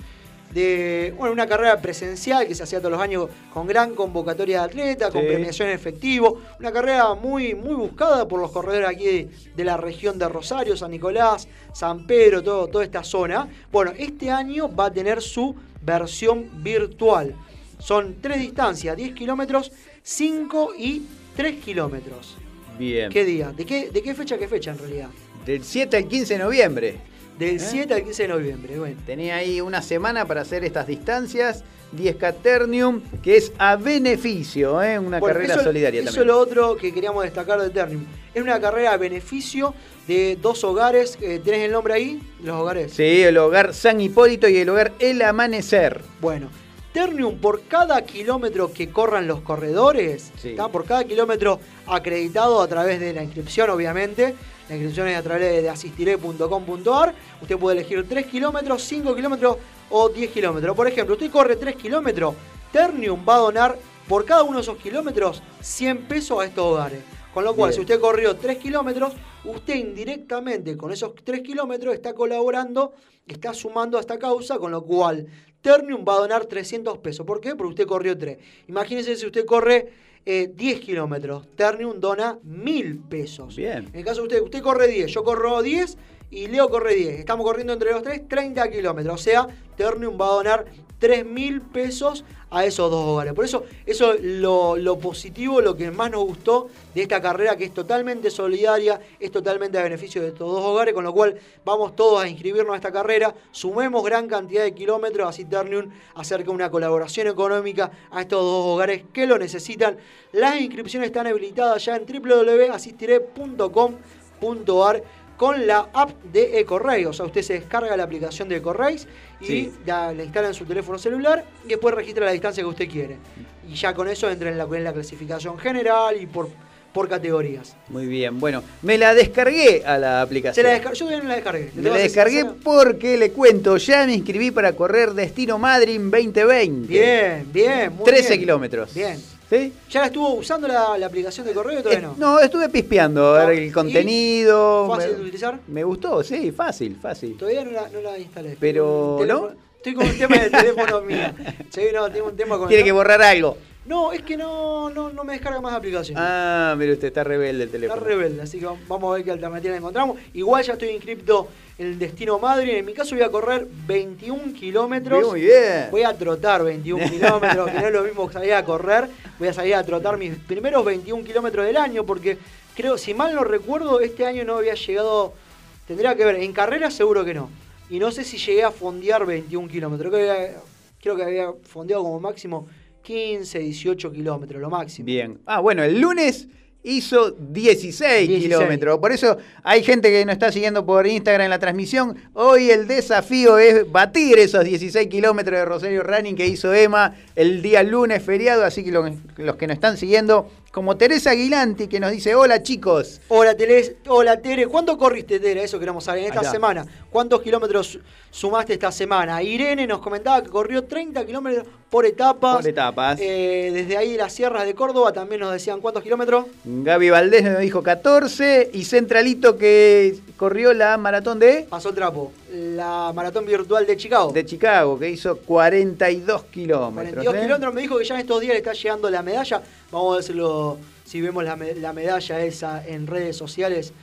de bueno, una carrera presencial que se hacía todos los años con gran convocatoria de atletas, con Sí. premiación en efectivo, una carrera muy, muy buscada por los corredores aquí de, de la región de Rosario, San Nicolás, San Pedro, todo, toda esta zona. Bueno, este año va a tener su versión virtual. Son tres distancias, 10 kilómetros, 5 y 3 kilómetros. Bien. ¿Qué día? ¿De qué, ¿De qué fecha a qué fecha en realidad? Del 7 al 15 de noviembre. Del ¿Eh? 7 al 15 de noviembre. Bueno. Tenía ahí una semana para hacer estas distancias. 10 Caternium, que es a beneficio, ¿eh? una Bueno, carrera eso- solidaria eso también. es lo otro que queríamos destacar de Ternium. Es una carrera a beneficio de dos hogares. eh, ¿Tenés el nombre ahí? Los hogares. Sí, el hogar San Hipólito y el hogar El Amanecer. Bueno, Ternium por cada kilómetro que corran los corredores, Sí. por cada kilómetro acreditado a través de la inscripción, obviamente. La inscripción es a través de asistiré.com.ar. Usted puede elegir 3 kilómetros, 5 kilómetros o 10 kilómetros. Por ejemplo, usted corre 3 kilómetros, Ternium va a donar por cada uno de esos kilómetros 100 pesos a estos hogares. Con lo cual, Bien. si usted corrió 3 kilómetros, usted indirectamente con esos 3 kilómetros está colaborando, está sumando a esta causa, con lo cual Ternium va a donar 300 pesos. ¿Por qué? Porque usted corrió 3. Imagínese si usted corre eh, 10 kilómetros, Ternium dona 1000 pesos. Bien. En el caso de usted, usted corre 10, yo corro 10 y Leo corre 10. Estamos corriendo entre los tres 30 kilómetros. O sea, Ternium va a donar 3.000 pesos a esos dos hogares. Por eso, eso es lo, lo positivo, lo que más nos gustó de esta carrera, que es totalmente solidaria, es totalmente a beneficio de estos dos hogares, con lo cual vamos todos a inscribirnos a esta carrera, sumemos gran cantidad de kilómetros, así Ternium acerca una colaboración económica a estos dos hogares que lo necesitan. Las inscripciones están habilitadas ya en www.asistiré.com.ar con la app de Ecorrey. O sea, usted se descarga la aplicación de Ecorrey y Sí. la, la instala en su teléfono celular y después registra la distancia que usted quiere. Y ya con eso entra en la, en la clasificación general y por, por categorías. Muy bien, bueno, me la descargué a la Se aplicación. la descar- Yo todavía no la descargué. Me ¿Te la descargué sincero? porque le cuento, ya me inscribí para correr Destino Madrid 2020. Bien, bien, muy 13 bien. kilómetros. Bien. ¿Sí? ¿Ya la estuvo usando la, la aplicación de correo o todavía Eh, no? no, estuve pispeando a ver No, el contenido. ¿Fácil me, de utilizar? me gustó, sí, fácil, fácil. Todavía no la, no la instalé. Pero, teléfono- Estoy con un tema en el teléfono mío. Sí, no, tengo un tema con Tiene el- que borrar algo. No, es que no, no, no me descarga más aplicación. Ah, mire usted, está rebelde el Está teléfono. rebelde, así que vamos a ver qué alternativa encontramos. Igual ya estoy inscripto en el Destino Madrid. En mi caso voy a correr 21 kilómetros. Muy bien. Voy a trotar 21 kilómetros, que no es lo mismo que salir a correr. Voy a salir a trotar mis primeros 21 kilómetros del año, porque creo, si mal no recuerdo, este año no había llegado. Tendría que ver, en carrera seguro que no. Y no sé si llegué a fondear 21 kilómetros. Creo que había, creo que había fondeado como máximo 15, 18 kilómetros, lo máximo. Bien. Ah, bueno, el lunes hizo 16, 16. kilómetros. Por eso hay gente que nos está siguiendo por Instagram en la transmisión. Hoy el desafío es batir esos 16 kilómetros de Rosario Running que hizo Emma el día lunes feriado. Así que lo- los que nos están siguiendo, como Teresa Aguilanti que nos dice, hola chicos. Hola, Tere, hola Tere, ¿cuánto corriste Tere? Eso queremos saber en esta semana. ¿Cuántos kilómetros sumaste esta semana? Irene nos comentaba que corrió 30 kilómetros por etapas. Por etapas. Eh, desde ahí de las sierras de Córdoba también nos decían cuántos kilómetros. Gaby Valdés nos dijo 14 y Centralito que corrió la maratón de, Pasó el trapo. La maratón virtual de Chicago. de Chicago que hizo 42 kilómetros. 42 ¿eh? kilómetros. Me dijo que ya en estos días le está llegando la medalla. Vamos a decirlo si vemos la, la medalla esa en redes sociales.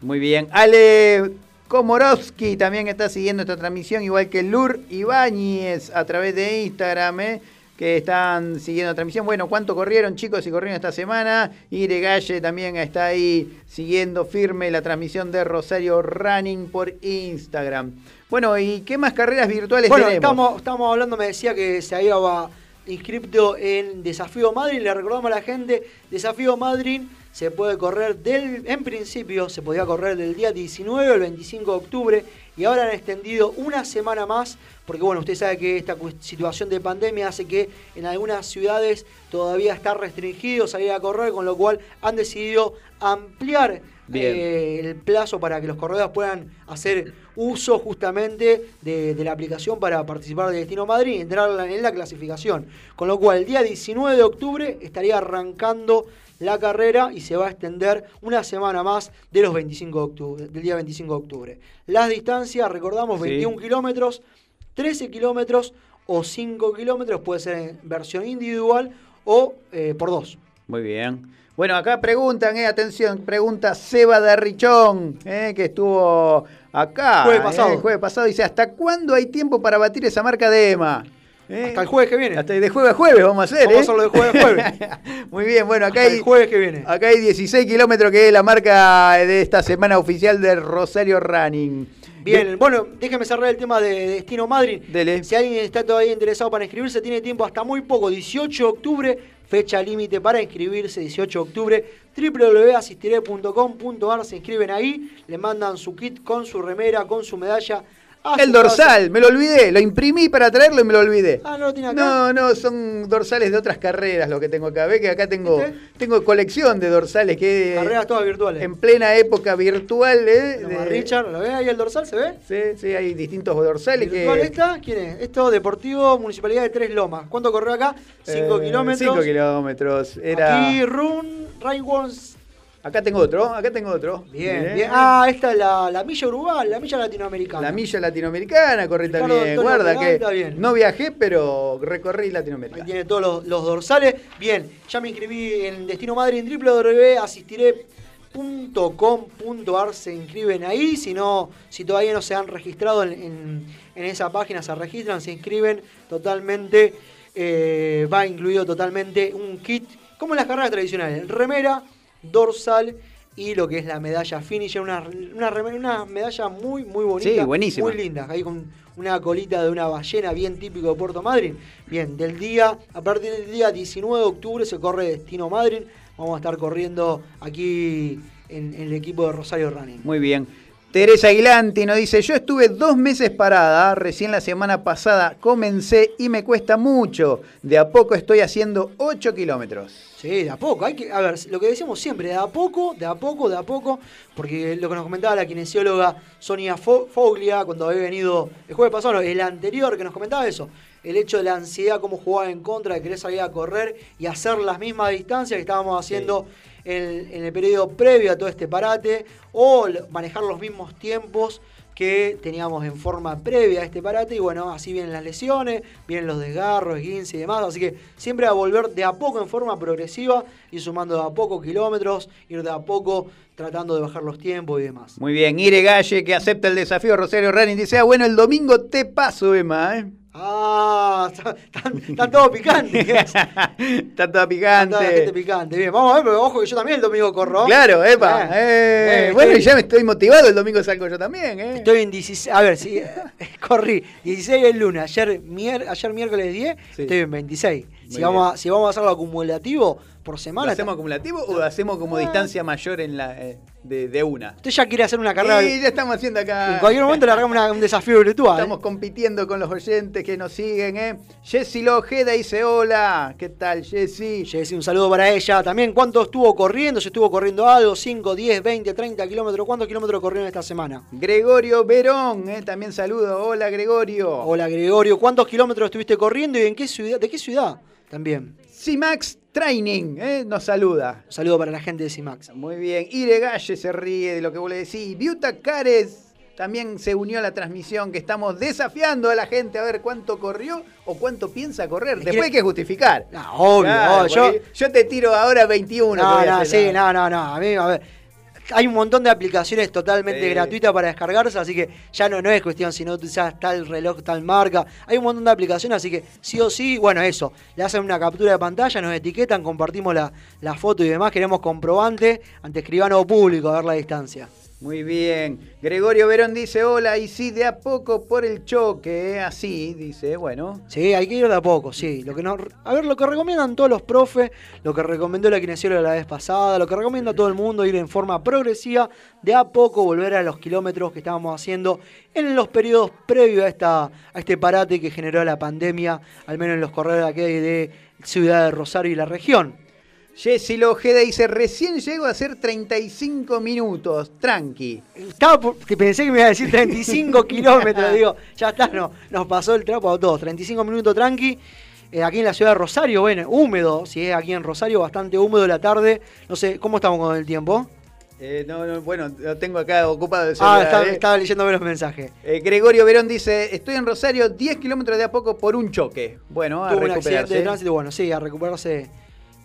Muy bien. Ale Komorowski también está siguiendo esta transmisión, igual que Lur Ibáñez a través de Instagram, ¿eh? Que están siguiendo la transmisión. Bueno, ¿cuánto corrieron chicos y corrieron esta semana? Ire Galle también está ahí siguiendo firme la transmisión de Rosario Running por Instagram. Bueno, ¿y qué más carreras virtuales Bueno, tenemos? estamos, estamos hablando, me decía que se había inscripto en Desafío Madrid. Le recordamos a la gente, Desafío Madrid se puede correr del, en principio se podía correr del día 19 al 25 de octubre y ahora han extendido una semana más porque bueno, usted sabe que esta situación de pandemia hace que en algunas ciudades todavía está restringido salir a correr, con lo cual han decidido ampliar eh, el plazo para que los corredores puedan hacer uso justamente de, de la aplicación para participar de Destino Madrid y entrar en la clasificación. Con lo cual, el día 19 de octubre estaría arrancando la carrera y se va a extender una semana más de los 25 de octubre, del día 25 de octubre. Las distancias, recordamos, Sí. 21 kilómetros, 13 kilómetros o 5 kilómetros, puede ser en versión individual o eh, por dos. Muy bien. Bueno, acá preguntan, eh, atención, pregunta Seba de Richón, eh, que estuvo acá. Jueves eh, pasado. el jueves pasado. Dice, ¿hasta cuándo hay tiempo para batir esa marca de EMA? Eh, Hasta el jueves que viene. Hasta de jueves a jueves vamos a hacer, Vamos ¿eh? a hacerlo de jueves a jueves. Muy bien, bueno, acá Hasta hay, el jueves que viene. acá hay 16 kilómetros que es la marca de esta semana oficial de Rosario Running. Bien, bueno, déjeme cerrar el tema de, de Destino Madrid. Dele. Si alguien está todavía interesado para inscribirse, tiene tiempo hasta muy poco, 18 de octubre, fecha límite para inscribirse, 18 de octubre, www.asistiré.com.ar, se inscriben ahí, le mandan su kit con su remera, con su medalla Ah, el dorsal, me lo olvidé, lo imprimí para traerlo y me lo olvidé. Ah, no lo tiene acá. No, no, son dorsales de otras carreras lo que tengo acá. Ve que acá tengo, ¿Viste? tengo colección de dorsales que Carreras todas virtuales. en plena época virtual. ¿eh? De- Richard, ¿lo ve ahí el dorsal? ¿Se ve? Sí, sí, hay distintos dorsales ¿Virtual que... esta? ¿Quién es? Esto, Deportivo Municipalidad de Tres Lomas. ¿Cuánto corrió acá? 5 eh, kilómetros. cinco kilómetros. Era... Aquí Run, Rainwons. Acá tengo otro, acá tengo otro. Bien, bien. Ah, esta es la, la milla uruguay, la milla latinoamericana. La milla latinoamericana Ricardo también. Guarda que bien. no viajé, pero recorrí Ahí Latinoamérica. tiene todos los, los dorsales. Bien, ya me inscribí en Destino Madrid en www.asistiré.com.ar se inscriben ahí. Si no, si todavía no se han registrado en, en- en esa página, se registran, se inscriben totalmente. eh, va incluido totalmente un kit, como en las carreras tradicionales, remera, dorsal y lo que es la medalla finisher, una, una, una medalla muy, muy bonita. Sí, buenísima. Muy linda, ahí con una colita de una ballena bien típico de Puerto Madryn. Bien, del día, a partir del día 19 de octubre se corre Destino Madryn. Vamos a estar corriendo aquí en, en el equipo de Rosario Running. Muy bien. Teresa Aguilanti nos dice, yo estuve dos meses parada, recién la semana pasada comencé y me cuesta mucho. De a poco estoy haciendo 8 kilómetros. Sí, de a poco. Hay que, a ver, lo que decimos siempre, de a poco, de a poco, de a poco, porque lo que nos comentaba la kinesióloga Sonia Fo- Foglia cuando había venido el jueves pasado, no, el anterior que nos comentaba eso, el hecho de la ansiedad, cómo jugaba en contra, de querer salir a correr y hacer las mismas distancias que estábamos haciendo en, el periodo previo a todo este parate, o manejar los mismos tiempos que teníamos en forma previa a este parate y bueno, así vienen las lesiones, vienen los desgarros, 15 y demás, así que siempre a volver de a poco en forma progresiva, ir sumando de a poco kilómetros, ir de a poco tratando de bajar los tiempos y demás. Muy bien, Ire Galle que acepta el desafío Rosario Running dice, ah, bueno, el domingo te paso, Emma. ¿eh? Ah, están, están todos picantes. Está toda Está picante. la gente picante. Bien, vamos a ver, pero ojo que yo también el domingo corro. Claro, epa. Eh, eh, eh, bueno, estoy- ya me estoy motivado, el domingo salgo yo también, ¿eh? Estoy en 16. A ver, sí, corrí 16 el lunes, ayer, mier- ayer miércoles 10, Sí. estoy en 26. Si vamos, a, si vamos a hacerlo acumulativo por ¿Lo semana. hacemos acumulativo o lo hacemos como Ah. distancia mayor en la eh, de, de una? Usted ya quiere hacer una carrera. Y ya estamos haciendo acá. En cualquier momento le una- un desafío virtual. Estamos compitiendo con los oyentes que nos siguen, ¿eh? Jessy Lojeda dice hola. ¿Qué tal, Jessy? Jessy, un saludo para ella. También, ¿cuánto estuvo corriendo? Si estuvo corriendo algo, 5, 10, 20, 30 kilómetros. ¿Cuántos kilómetros corrieron esta semana? Gregorio Verón, ¿eh? también saludo. Hola, Gregorio. Hola, Gregorio. ¿Cuántos kilómetros estuviste corriendo y en qué ciudad? ¿De qué ciudad? También. C-Max Training, ¿eh? nos saluda. Un saludo para la gente de CIMAX. Muy bien. Ire Galle se ríe de lo que vos le decís. Viuta Cares también se unió a la transmisión que estamos desafiando a la gente a ver cuánto corrió o cuánto piensa correr. Es Después hay que justificar. No, obvio, Claro, yo- te tiro ahora 21. te No, no, sí, no, no, no. A mí, a ver. Hay un montón de aplicaciones totalmente gratuitas para descargarse, así que ya no, no es cuestión si no utilizas tal reloj, tal marca. Hay un montón de aplicaciones, así que sí o sí, bueno, eso. Le hacen una captura de pantalla, nos etiquetan, compartimos la, la foto y demás. Queremos comprobante ante escribano público a ver la distancia. Muy bien. Gregorio Verón dice hola y sí, de a poco por el choque. ¿eh? Así, dice, bueno. Sí, hay que ir de a poco, sí. Lo que no, a ver, lo que recomiendan todos los profes, lo que recomendó la kinesióloga la vez pasada, lo que recomienda todo el mundo, ir en forma progresiva, de a poco volver a los kilómetros que estábamos haciendo en los periodos previos a, esta, a este parate que generó la pandemia, al menos en los corredores de de Ciudad de Rosario y la región. Jessy Lojeda dice, recién llego a hacer 35 minutos, tranqui. Estaba por- que pensé que me iba a decir 35 kilómetros, digo, ya está, no, nos pasó el trapo a todos. 35 minutos tranqui. eh, aquí en la ciudad de Rosario, bueno, húmedo, si es aquí en Rosario, bastante húmedo la tarde. No sé, ¿cómo estamos con el tiempo? Eh, no, no, bueno, lo tengo acá ocupado el Ah, celular, está- ¿eh? estaba leyéndome los mensajes. Eh, Gregorio Verón dice, estoy en Rosario 10 kilómetros de a poco por un choque. Bueno, a Tuvo un accidente de recuperarse. tránsito, bueno, sí, a recuperarse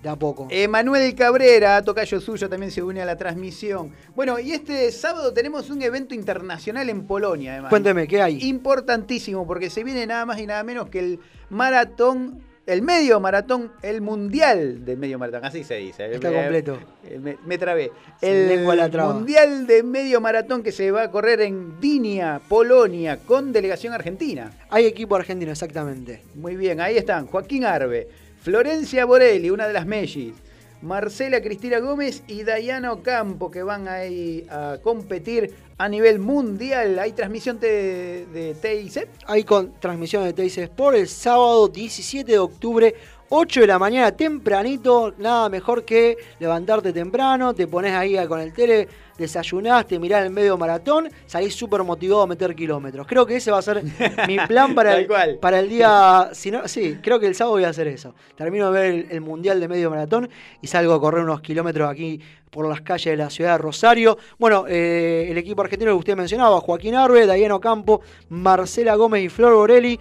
de a poco. Emanuel Cabrera, tocayo suyo, también se une a la transmisión. Bueno, y este sábado tenemos un evento internacional en Polonia, además. Cuénteme, ¿qué hay? Importantísimo, porque se viene nada más y nada menos que el maratón, el medio maratón, el mundial del medio maratón, así se dice. Está completo. eh, Me, me trabé. Sin El lengua la traba. mundial de medio maratón que se va a correr en Vinia, Polonia, con delegación argentina. Hay equipo argentino, exactamente. Muy bien, ahí están. Joaquín Arbe, Florencia Borelli, una de las Mellis, Marcela Cristina Gómez y Dayana Campo que van ahí a competir a nivel mundial. ¿Hay transmisión de, de TIC? Hay con transmisión de TIC Sport el sábado 17 de octubre. 8 de la mañana, tempranito, nada mejor que levantarte temprano, te pones ahí con el tele, desayunás, te mirás el medio maratón, salís súper motivado a meter kilómetros. Creo que ese va a ser mi plan para, el, cual. para el día. Si no, sí, creo que el sábado voy a hacer eso. Termino de ver el, el mundial de medio maratón y salgo a correr unos kilómetros aquí por las calles de la ciudad de Rosario. Bueno, eh, el equipo argentino que usted mencionaba, Joaquín Arbe, Dayano Campo, Marcela Gómez y Flor Borelli.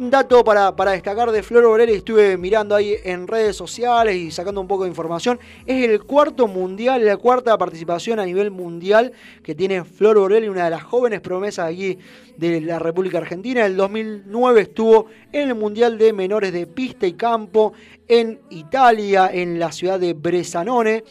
Un dato para, destacar de Flor Borelli, estuve mirando ahí en redes sociales y sacando un poco de información. Es el cuarto mundial, la cuarta participación a nivel mundial que tiene Flor Borelli, una de las jóvenes promesas aquí de la República Argentina. En el 2009 estuvo en el Mundial de Menores de Pista y Campo en Italia, en la ciudad de Bresanone.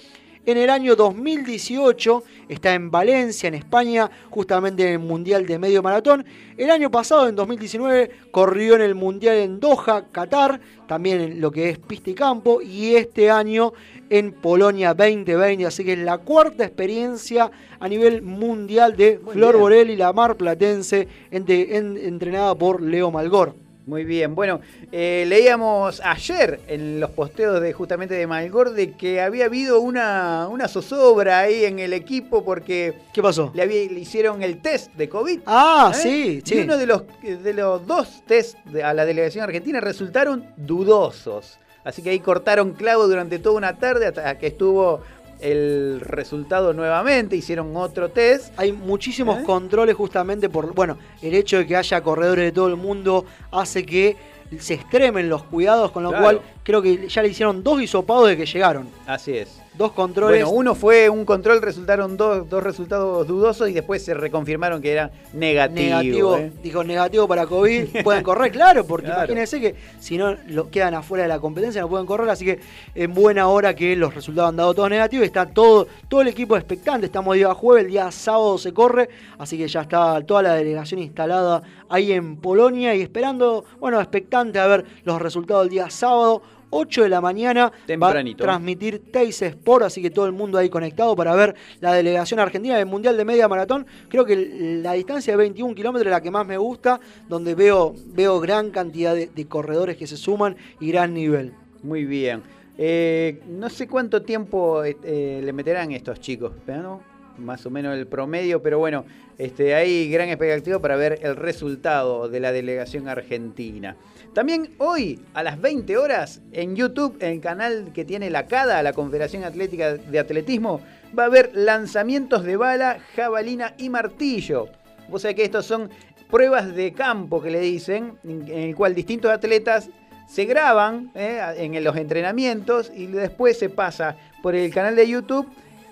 En el año 2018 está en Valencia, en España, justamente en el Mundial de Medio Maratón. El año pasado, en 2019, corrió en el Mundial en Doha, Qatar, también en lo que es pista y campo, y este año en Polonia 2020. Así que es la cuarta experiencia a nivel mundial de Flor bien. Borelli, la mar platense, en- entrenada por Leo Malgor. Muy bien, bueno, eh, leíamos ayer en los posteos de justamente de Malgor de que había habido una, una zozobra ahí en el equipo porque ¿Qué pasó? le, había- le hicieron el test de COVID. Ah, ¿eh? sí, sí. Y uno de los, de los dos test de- a la delegación argentina resultaron dudosos. Así que ahí cortaron clavo durante toda una tarde hasta que estuvo el resultado nuevamente. Hicieron otro test. Hay muchísimos ¿Eh? controles justamente por, bueno, el hecho de que haya corredores de todo el mundo hace que se extremen los cuidados, con lo Claro. cual creo que ya le hicieron dos hisopados de que llegaron. Así es. Dos controles. Bueno, uno fue un control, resultaron dos, dos resultados dudosos y después se reconfirmaron que era negativo. negativo, ¿eh? dijo negativo para COVID, pueden correr, claro, porque Claro. imagínense que si no lo quedan afuera de la competencia no pueden correr, así que en buena hora que los resultados han dado todos negativos, está todo, todo el equipo expectante, estamos día jueves, el día sábado se corre, así que ya está toda la delegación instalada ahí en Polonia y esperando, bueno, expectante a ver los resultados del día sábado. 8 de la mañana Tempranito. va a transmitir Teis Sport, así que todo el mundo ahí conectado para ver la delegación argentina del Mundial de Media Maratón. Creo que la distancia de 21 kilómetros es la que más me gusta, donde veo, veo gran cantidad de, de corredores que se suman y gran nivel. Muy bien. Eh, no sé cuánto tiempo eh, le meterán estos chicos, ¿no? Más o menos el promedio, pero bueno, este, hay gran expectativa para ver el resultado de la delegación argentina. También hoy, a las 20 horas, en YouTube, en el canal que tiene la CADA, la Confederación Atlética de Atletismo, va a haber lanzamientos de bala, jabalina y martillo. Vos sabés que estos son pruebas de campo que le dicen, en el cual distintos atletas se graban eh, en los entrenamientos y después se pasa por el canal de YouTube.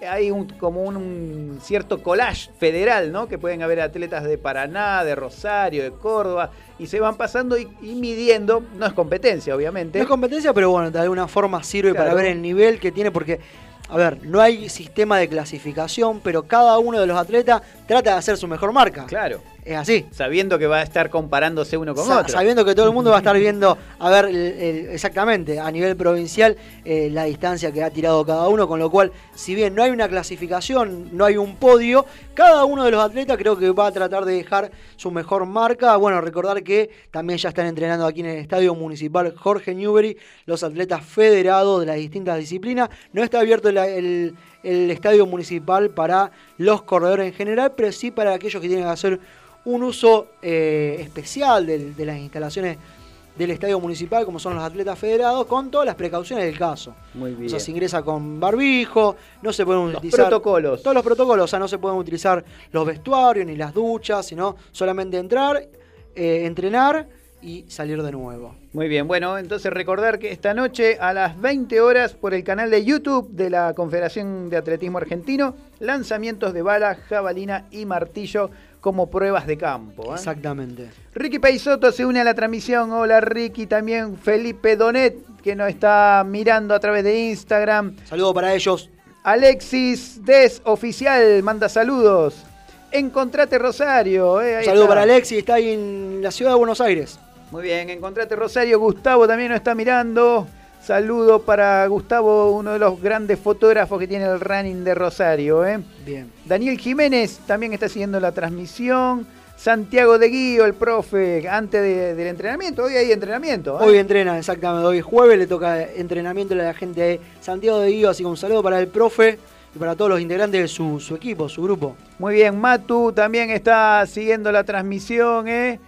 Hay un, como un, un cierto collage federal, ¿no? Que pueden haber atletas de Paraná, de Rosario, de Córdoba, y se van pasando y, y midiendo. No es competencia, obviamente. No es competencia, pero bueno, de alguna forma sirve Claro. para ver el nivel que tiene, porque, a ver, no hay sistema de clasificación, pero cada uno de los atletas trata de hacer su mejor marca. Claro. Es así. Sabiendo que va a estar comparándose uno con Sa- otro. Sabiendo que todo el mundo va a estar viendo, a ver, el- el- exactamente, a nivel provincial, eh, la distancia que ha tirado cada uno, con lo cual, si bien no hay una clasificación, no hay un podio, cada uno de los atletas creo que va a tratar de dejar su mejor marca. Bueno, recordar que también ya están entrenando aquí en el Estadio Municipal Jorge Newbery, los atletas federados de las distintas disciplinas. No está abierto el, el Estadio Municipal para los corredores en general, pero sí para aquellos que tienen que hacer un uso eh, especial de, las instalaciones del estadio municipal, como son los atletas federados, con todas las precauciones del caso. Muy O bien. sea, se ingresa con barbijo, no se pueden Los utilizar. protocolos. Todos los protocolos, o sea, no se pueden utilizar los vestuarios ni las duchas, sino solamente entrar, eh, entrenar y salir de nuevo. Muy bien, bueno, entonces recordar que esta noche a las 20 horas por el canal de YouTube de la Confederación de Atletismo Argentino, lanzamientos de bala, jabalina y martillo como pruebas de campo. ¿eh? Exactamente. Ricky Peisoto se une a la transmisión. Hola Ricky, también Felipe Donet que nos está mirando a través de Instagram. Saludo para ellos. Alexis Des Oficial manda saludos. Encontrate Rosario. eh, ahí Saludo está. para Alexi, está ahí en la ciudad de Buenos Aires. Muy bien, encontrate Rosario. Gustavo también nos está mirando. Saludo para Gustavo, uno de los grandes fotógrafos que tiene el running de Rosario. ¿eh? Bien. Daniel Jiménez también está siguiendo la transmisión. Santiago de Guío, el profe, antes de- del entrenamiento. Hoy hay entrenamiento. ¿eh? Hoy entrena, exactamente. Hoy es jueves, le toca entrenamiento a la gente de Santiago de Guío, así que un saludo para el profe y para todos los integrantes de su, su equipo, su grupo. Muy bien, Matu también está siguiendo la transmisión. ¿eh?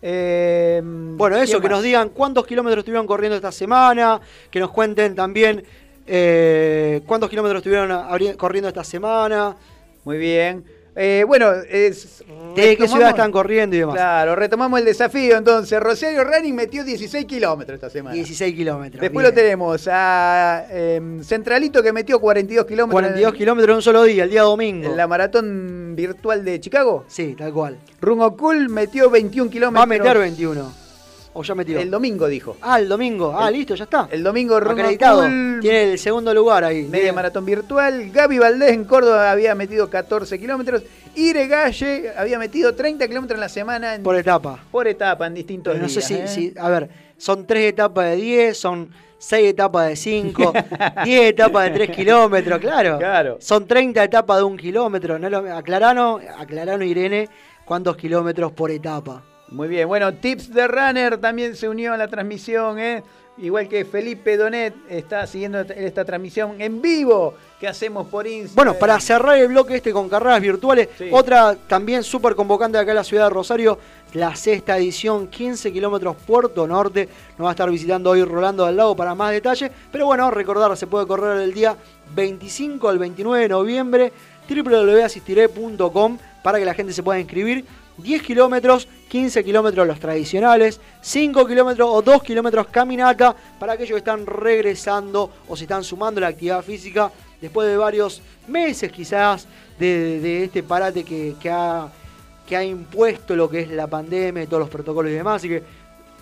Eh, Bueno, eso, ¿quién que nos digan cuántos kilómetros estuvieron corriendo esta semana, que nos cuenten también eh, cuántos kilómetros estuvieron corriendo esta semana, Muy bien. Eh, bueno, es, de qué ciudad están corriendo y demás. Claro, retomamos el desafío entonces. Rosario Running metió 16 kilómetros esta semana. 16 kilómetros. Después bien. lo tenemos a em, Centralito que metió 42 kilómetros 42 en- kilómetros en un solo día, el día domingo. en la maratón virtual de Chicago. Sí, tal cual. Rungo Cool metió 21 kilómetros. Va a meter 21. O ya metió. El domingo dijo. ah, el domingo. Ah, listo, ya está. El domingo Rungo Acreditado. Cool, Tiene el segundo lugar ahí. media Bien. maratón virtual. Gaby Valdés en Córdoba había metido 14 kilómetros. Ire Galle había metido 30 kilómetros en la semana en- Por etapa. por etapa en distintos Pero no sé días. si, ¿eh? si- a ver, son tres etapas de 10, son seis etapas de 5, 10 etapas de 3 kilómetros, claro. Claro. Son 30 etapas de un kilómetro. No lo, aclaranos, aclaranos, Irene, cuántos kilómetros por etapa. Muy bien, bueno, Tips de Runner también se unió a la transmisión, ¿eh? igual que Felipe Donet está siguiendo esta transmisión en vivo que hacemos por Instagram. Bueno, para cerrar el bloque este con carreras virtuales, Sí. otra también súper convocante acá en la ciudad de Rosario, la sexta edición, 15 kilómetros Puerto Norte. Nos va a estar visitando hoy Rolando del Lago para más detalles. Pero bueno, recordar, se puede correr el día 25 al 29 de noviembre, www.asistiré.com para que la gente se pueda inscribir. 10 kilómetros, 15 kilómetros los tradicionales, 5 kilómetros o 2 kilómetros caminata para aquellos que están regresando o se están sumando a la actividad física después de varios meses quizás de, este parate que, que ha, que ha impuesto lo que es la pandemia y todos los protocolos y demás. Así que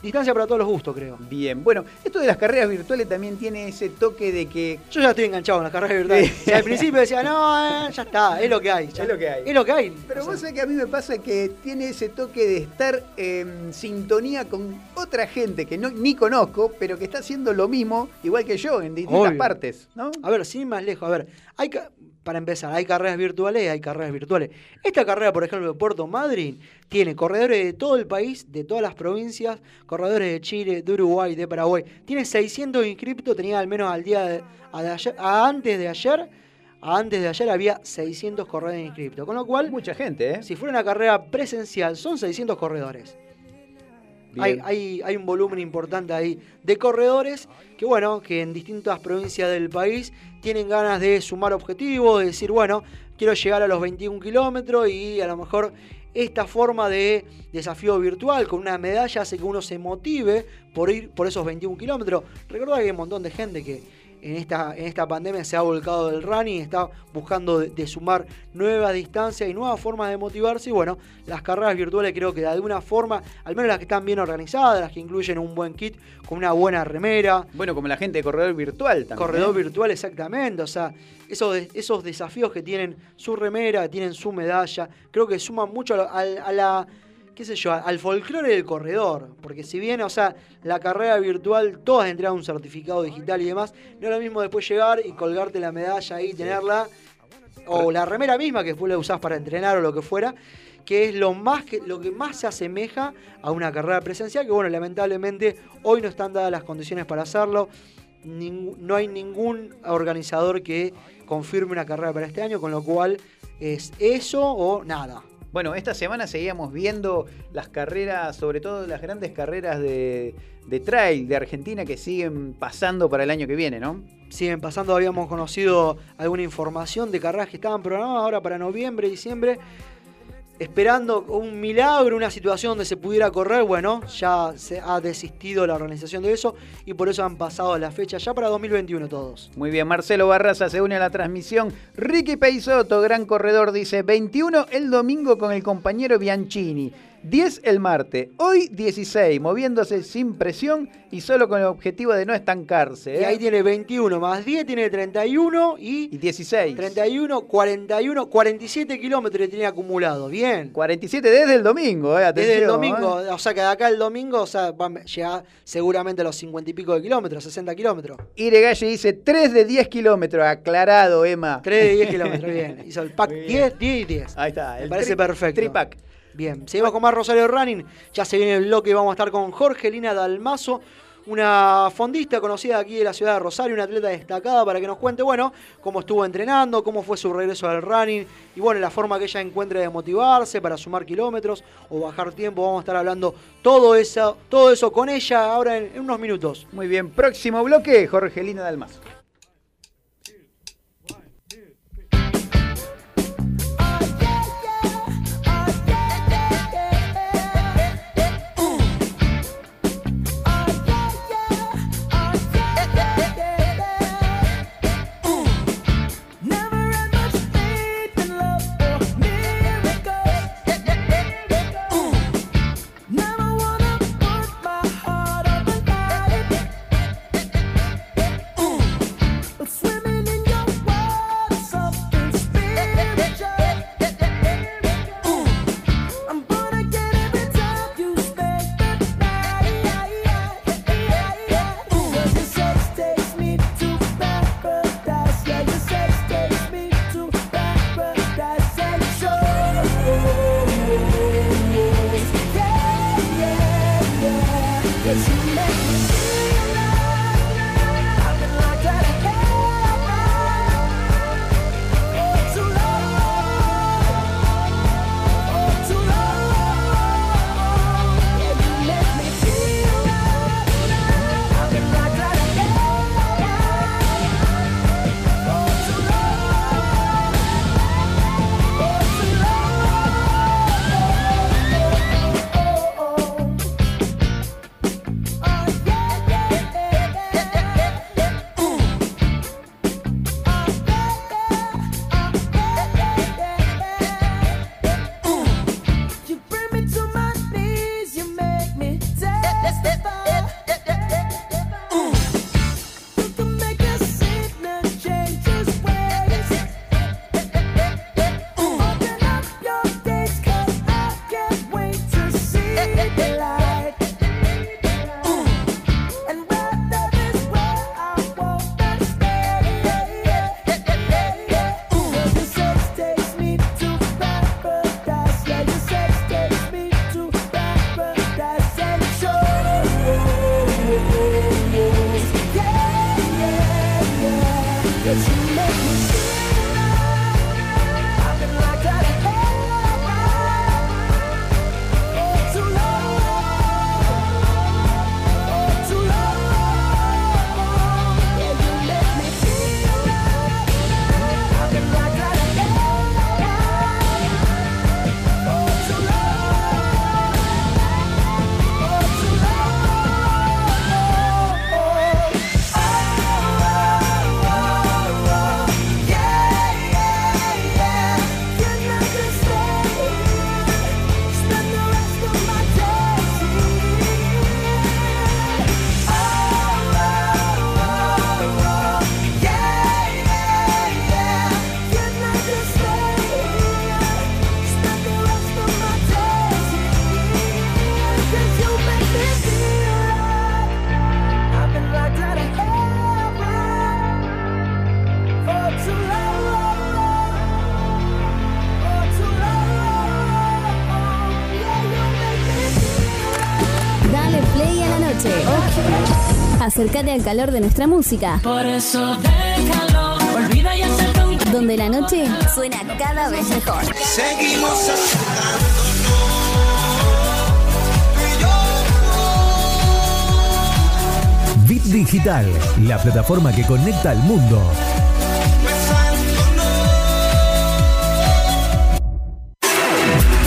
distancia para todos los gustos, creo. Bien, bueno, esto de las carreras virtuales también tiene ese toque de que... Yo ya estoy enganchado con las carreras virtuales. Sí. Al principio decía, no, eh, ya está, es lo que hay. ya- Es lo que hay. Es lo que hay. Pero O sea, vos sabés que a mí me pasa que tiene ese toque de estar en sintonía con otra gente que no, ni conozco, pero que está haciendo lo mismo, igual que yo, en distintas Obvio. partes, ¿no? A ver, sin ir más lejos, a ver, hay ca- para empezar, hay carreras virtuales y hay carreras virtuales. Esta carrera, por ejemplo, de Puerto Madryn, tiene corredores de todo el país, de todas las provincias, corredores de Chile, de Uruguay, de Paraguay. Tiene 600 inscriptos, tenía al menos al día de, a de ayer- a antes de ayer, a antes de ayer había 600 corredores inscriptos. Con lo cual, Mucha gente, ¿eh? si fuera una carrera presencial, son 600 corredores. Hay, hay, hay un volumen importante ahí de corredores que, bueno, que en distintas provincias del país tienen ganas de sumar objetivos, de decir, bueno, quiero llegar a los 21 kilómetros y a lo mejor esta forma de desafío virtual con una medalla hace que uno se motive por ir por esos 21 kilómetros. Recordad que hay un montón de gente que en esta, en esta pandemia se ha volcado del running, está buscando de, de sumar nuevas distancias y nuevas formas de motivarse. Y bueno, las carreras virtuales creo que de alguna forma, al menos las que están bien organizadas, las que incluyen un buen kit con una buena remera, Bueno, como la gente de corredor virtual también. corredor ¿eh? virtual exactamente, o sea, esos, esos desafíos que tienen su remera, que tienen su medalla, creo que suman mucho a, a la, qué sé yo, al folclore del corredor, porque si bien, o sea, la carrera virtual, todas entregan un certificado digital y demás, no es lo mismo después llegar y colgarte la medalla ahí, tenerla, o la remera misma que después la usás para entrenar o lo que fuera, que es lo más que lo que más se asemeja a una carrera presencial, que bueno, lamentablemente hoy no están dadas las condiciones para hacerlo. No hay ningún organizador que confirme una carrera para este año, con lo cual es eso o nada. Bueno, esta semana seguíamos viendo las carreras, sobre todo las grandes carreras de, trail de Argentina que siguen pasando para el año que viene, ¿no? Siguen pasando, habíamos conocido alguna información de carreras que estaban programadas ahora para noviembre, diciembre, esperando un milagro, una situación donde se pudiera correr. Bueno, ya se ha desistido la organización de eso y por eso han pasado la fecha ya para 2021 todos. Muy bien, Marcelo Barraza se une a la transmisión. Ricky Peisoto, gran corredor, dice 21 el domingo con el compañero Bianchini. 10 el martes, hoy 16, moviéndose sin presión y solo con el objetivo de no estancarse. Y ¿eh? ahí tiene 21 más 10, tiene 31 y, Y 16. 31, 41, 47 kilómetros tiene acumulado. Bien. 47 desde el domingo, eh, Desde el atención, domingo, ¿eh? o sea que de acá el domingo, o sea, va a llegar seguramente a los 50 y pico de kilómetros, 60 kilómetros. Iregalle dice 3 de 10 kilómetros, aclarado, Emma. 3 de 10 kilómetros, bien. Hizo el pack Muy bien. 10, 10 y 10. Ahí está. Me el parece perfecto. Tripack. Bien, seguimos con más Rosario Running. Ya se viene el bloque y vamos a estar con Jorgelina Dalmazo, una fondista conocida aquí de la ciudad de Rosario, una atleta destacada para que nos cuente, bueno, cómo estuvo entrenando, cómo fue su regreso al running y, bueno, la forma que ella encuentra de motivarse para sumar kilómetros o bajar tiempo. Vamos a estar hablando todo eso, todo eso con ella ahora en, en unos minutos. Muy bien, próximo bloque, Jorgelina Dalmazo. Acércate al calor de nuestra música. Por eso déjalo, olvida y acepta un Donde la noche suena cada vez mejor. Seguimos Bit Digital, la plataforma que conecta al mundo.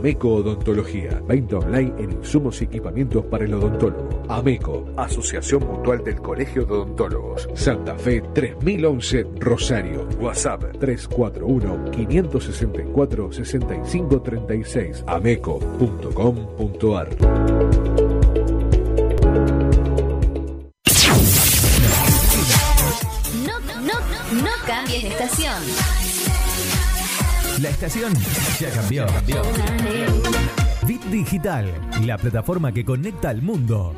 Ameco Odontología. Venta online en insumos y equipamientos para el odontólogo. Ameco, Asociación Mutual del Colegio de Odontólogos. Santa Fe 3011 Rosario. WhatsApp 341-564-6536. ameco.com.ar. No, no, no cambies de estación. La estación ya cambió. Bit Digital, la plataforma que conecta al mundo.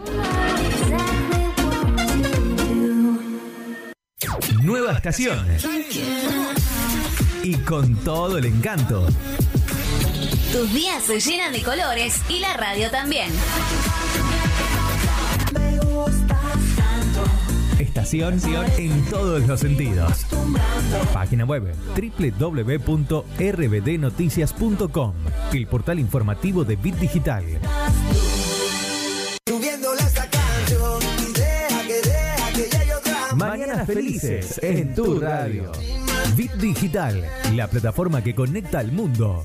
Nueva estación. Y con todo el encanto. Tus días se llenan de colores y la radio también. Estación en todos los sentidos. Página web www.rbdnoticias.com, el portal informativo de Bit Digital. Mañanas felices en tu radio. Bit Digital, la plataforma que conecta al mundo.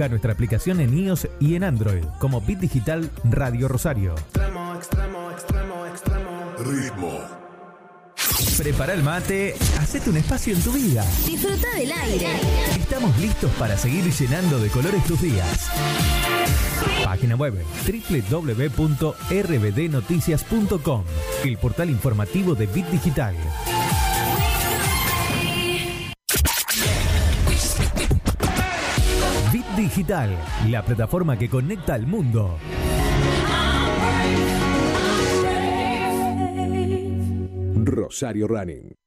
Busca nuestra aplicación en iOS y en Android como Bit Digital Radio Rosario. Extremo, extremo, extremo, extremo. Ritmo. Prepara el mate, hacete un espacio en tu vida. Disfruta del aire. Estamos listos para seguir llenando de colores tus días. Página web www.rbdnoticias.com, el portal informativo de Bit Digital. Digital, la plataforma que conecta al mundo. Rosario Running.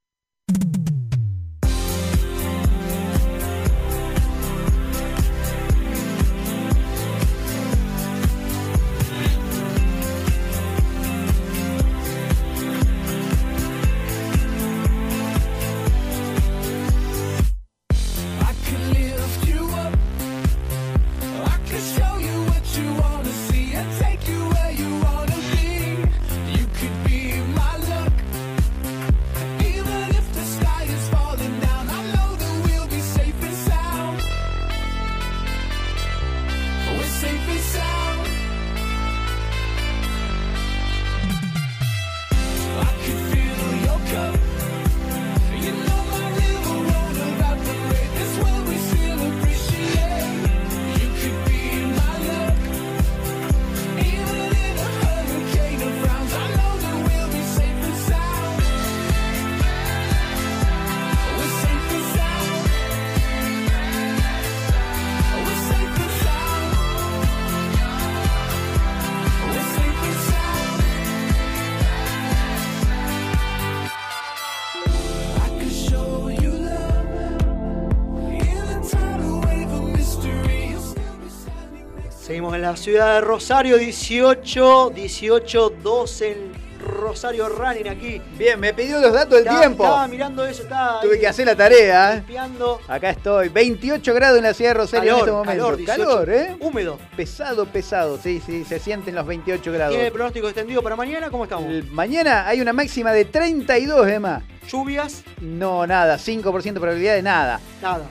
Ciudad de Rosario, 18, 18, 12 en Rosario Running aquí. Bien, me pidió los datos del Estaba- tiempo. Estaba mirando eso, estaba Tuve ahí que hacer la tarea. ¿eh? limpiando. Acá estoy. 28 grados en la ciudad de Rosario en este momento. calor, 18. Calor, ¿eh? Húmedo. Pesado, pesado. Sí, sí, se sienten los 28 grados. ¿Tiene pronóstico extendido para mañana? ¿Cómo estamos? El- mañana hay una máxima de 32 de más. ¿Lluvias? No, nada. 5% de probabilidad de nada. Nada.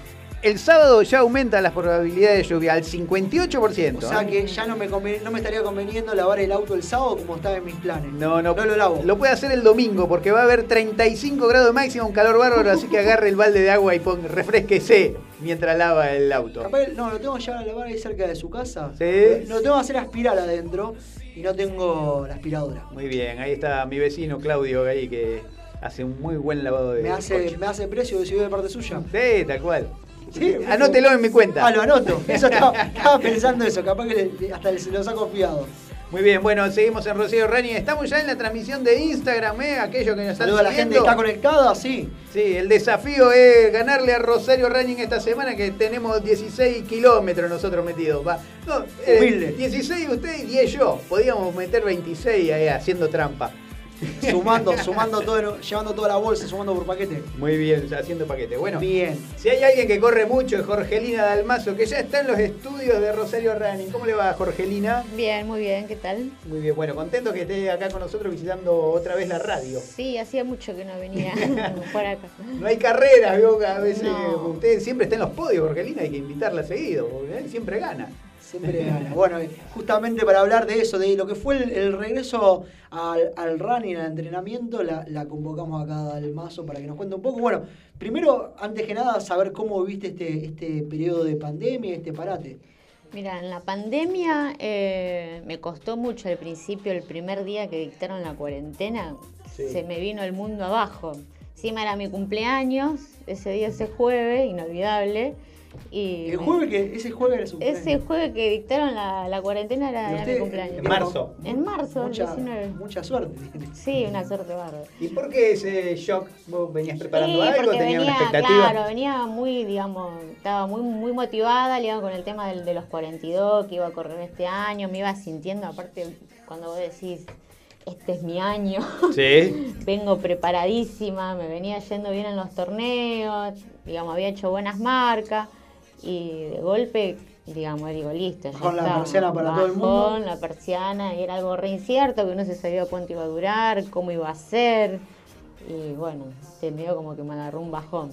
El sábado ya aumenta las probabilidades de lluvia al 58%. O sea ¿eh? que ya no me, conven- no me estaría conveniendo lavar el auto el sábado como estaba en mis planes. No, no, No lo lavo. Lo puede hacer el domingo porque va a haber 35 grados de máximo, un calor bárbaro, así que agarre el balde de agua y pon, refresquese mientras lava el auto. Capaz, no, lo tengo que llevar a lavar ahí cerca de su casa. Sí. Lo tengo que hacer aspirar adentro y no tengo la aspiradora. Muy bien, ahí está mi vecino Claudio ahí que hace un muy buen lavado de Me hace, coche. me hace precio si voy de parte suya. Sí, tal cual. Sí, Anótelo en mi cuenta. Ah, lo anoto. Eso estaba, estaba pensando eso, capaz que le- hasta se lo saco fiado. Muy bien, bueno, seguimos en Rocío Rani. Estamos ya en la transmisión de Instagram, ¿eh? Aquellos que nos están a la gente está conectada, sí. Sí, el desafío es ganarle a Rosario Running esta semana que tenemos 16 kilómetros nosotros metidos. Va. No, eh, Humilde. 16 usted y 10 yo. Podíamos meter 26 ahí haciendo trampa. Sumando, sumando todo, llevando toda la bolsa, sumando por paquete. Muy bien, haciendo paquete. Bueno, Bien. si hay alguien que corre mucho es Jorgelina Dalmazo, que ya está en los estudios de Rosario Running. ¿Cómo le va, Jorgelina? Bien, muy bien, ¿qué tal? Muy bien, bueno, contento que esté acá con nosotros visitando otra vez la radio. Sí, hacía mucho que no venía por acá. No hay carreras, veo que a veces No. usted siempre está en los podios, Jorgelina, hay que invitarla seguido, porque él siempre gana. Siempre gana. Bueno, justamente para hablar de eso, de lo que fue el, el regreso al, al running, al entrenamiento, la, la convocamos acá al mazo para que nos cuente un poco. Bueno, primero, antes que nada, saber cómo viste este, este periodo de pandemia, este parate. Mira, en la pandemia eh, me costó mucho al principio, el primer día que dictaron la cuarentena, Sí. se me vino el mundo abajo. Encima era mi cumpleaños, ese día, ese jueves, inolvidable. Y El jueves que, ese jueves era su Ese cumpleaños. jueves que dictaron la, la cuarentena era, usted, mi cumpleaños. En marzo. En marzo, el mucha, 19. mucha suerte. Sí, una suerte bárbara. ¿Y por qué ese shock? ¿Vos venías preparando Sí, algo? ¿Tenías venía, una expectativa? claro, venía muy, digamos, estaba muy, muy motivada, digamos, con el tema del, de los 42 que iba a correr este año, me iba sintiendo, aparte, cuando vos decís, este es mi año, Sí. vengo preparadísima, me venía yendo bien en los torneos, digamos, había hecho buenas marcas y de golpe, digamos, digo, listo. ya Bajón la persiana para todo el mundo. bajón la persiana, y era algo re incierto, que no se sabía cuánto iba a durar, cómo iba a ser. Y bueno, se me dio como que me agarró un bajón.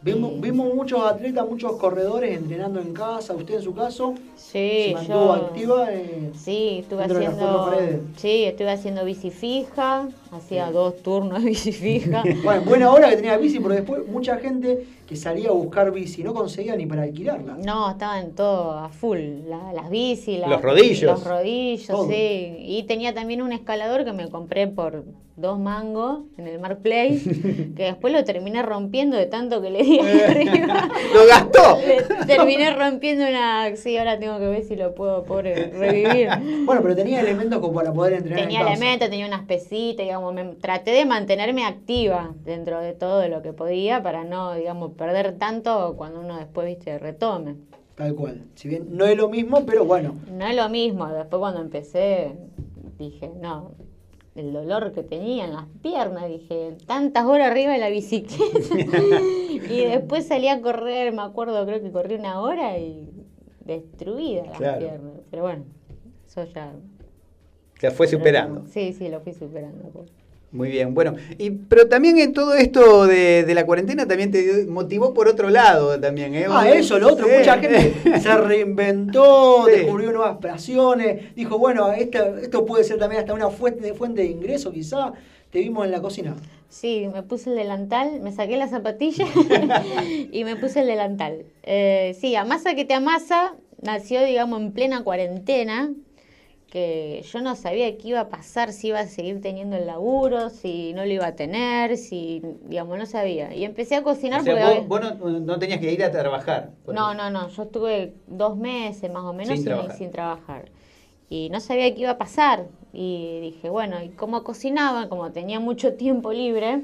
Vimos, vimos muchos atletas, muchos corredores entrenando en casa. Usted en su caso Sí, se mantuvo yo. activa. eh, Sí, estuve haciendo. Sí, estuve haciendo bici fija, hacía dos turnos de bici fija. Bueno, buena hora que tenía bici, porque después mucha gente que salía a buscar bici no conseguía ni para alquilarla. No, estaban todo a full, la- las bici, la- Los rodillos. Los rodillos, Todo. sí. Y tenía también un escalador que me compré por dos mangos en el Marketplace, que después lo terminé rompiendo de tanto que le di arriba. ¡Lo gastó! Le terminé rompiendo una... Sí, ahora tengo que ver si lo puedo pobre revivir. Bueno, pero tenía elementos como para poder entrenar Tenía en elementos, tenía unas pesitas, digamos, me, traté de mantenerme activa dentro de todo lo que podía para no, digamos, perder tanto cuando uno después, viste, retome. Tal cual. Si bien no es lo mismo, pero bueno. No es lo mismo, después cuando empecé dije, no, el dolor que tenía en las piernas, dije, tantas horas arriba de la bicicleta. y después salí a correr, me acuerdo, creo que corrí una hora y destruida las Claro. piernas. Pero bueno, eso ya... Se fue superando. Sí, sí, lo fui superando. pues. Muy bien, bueno. Y, pero también en todo esto de, de la cuarentena también te dio- motivó por otro lado también, ¿eh? Ah, eso, lo otro. Sí. Mucha gente se reinventó, Sí. descubrió nuevas pasiones. Dijo, bueno, esta- esto puede ser también hasta una fuente de, fuente de ingreso, quizá. Te vimos en la cocina. Sí, me puse el delantal, me saqué las zapatillas y me puse el delantal. Eh, sí, Amasa que te amasa nació, digamos, en plena cuarentena, que yo no sabía qué iba a pasar, si iba a seguir teniendo el laburo, si no lo iba a tener, si, digamos, no sabía. Y empecé a cocinar O sea, porque... vos, vos no, no tenías que ir a trabajar. No, eso. no, no, yo estuve dos meses más o menos Sin sin, trabajar. sin trabajar. Y no sabía qué iba a pasar. Y dije, bueno, y como cocinaba, como tenía mucho tiempo libre,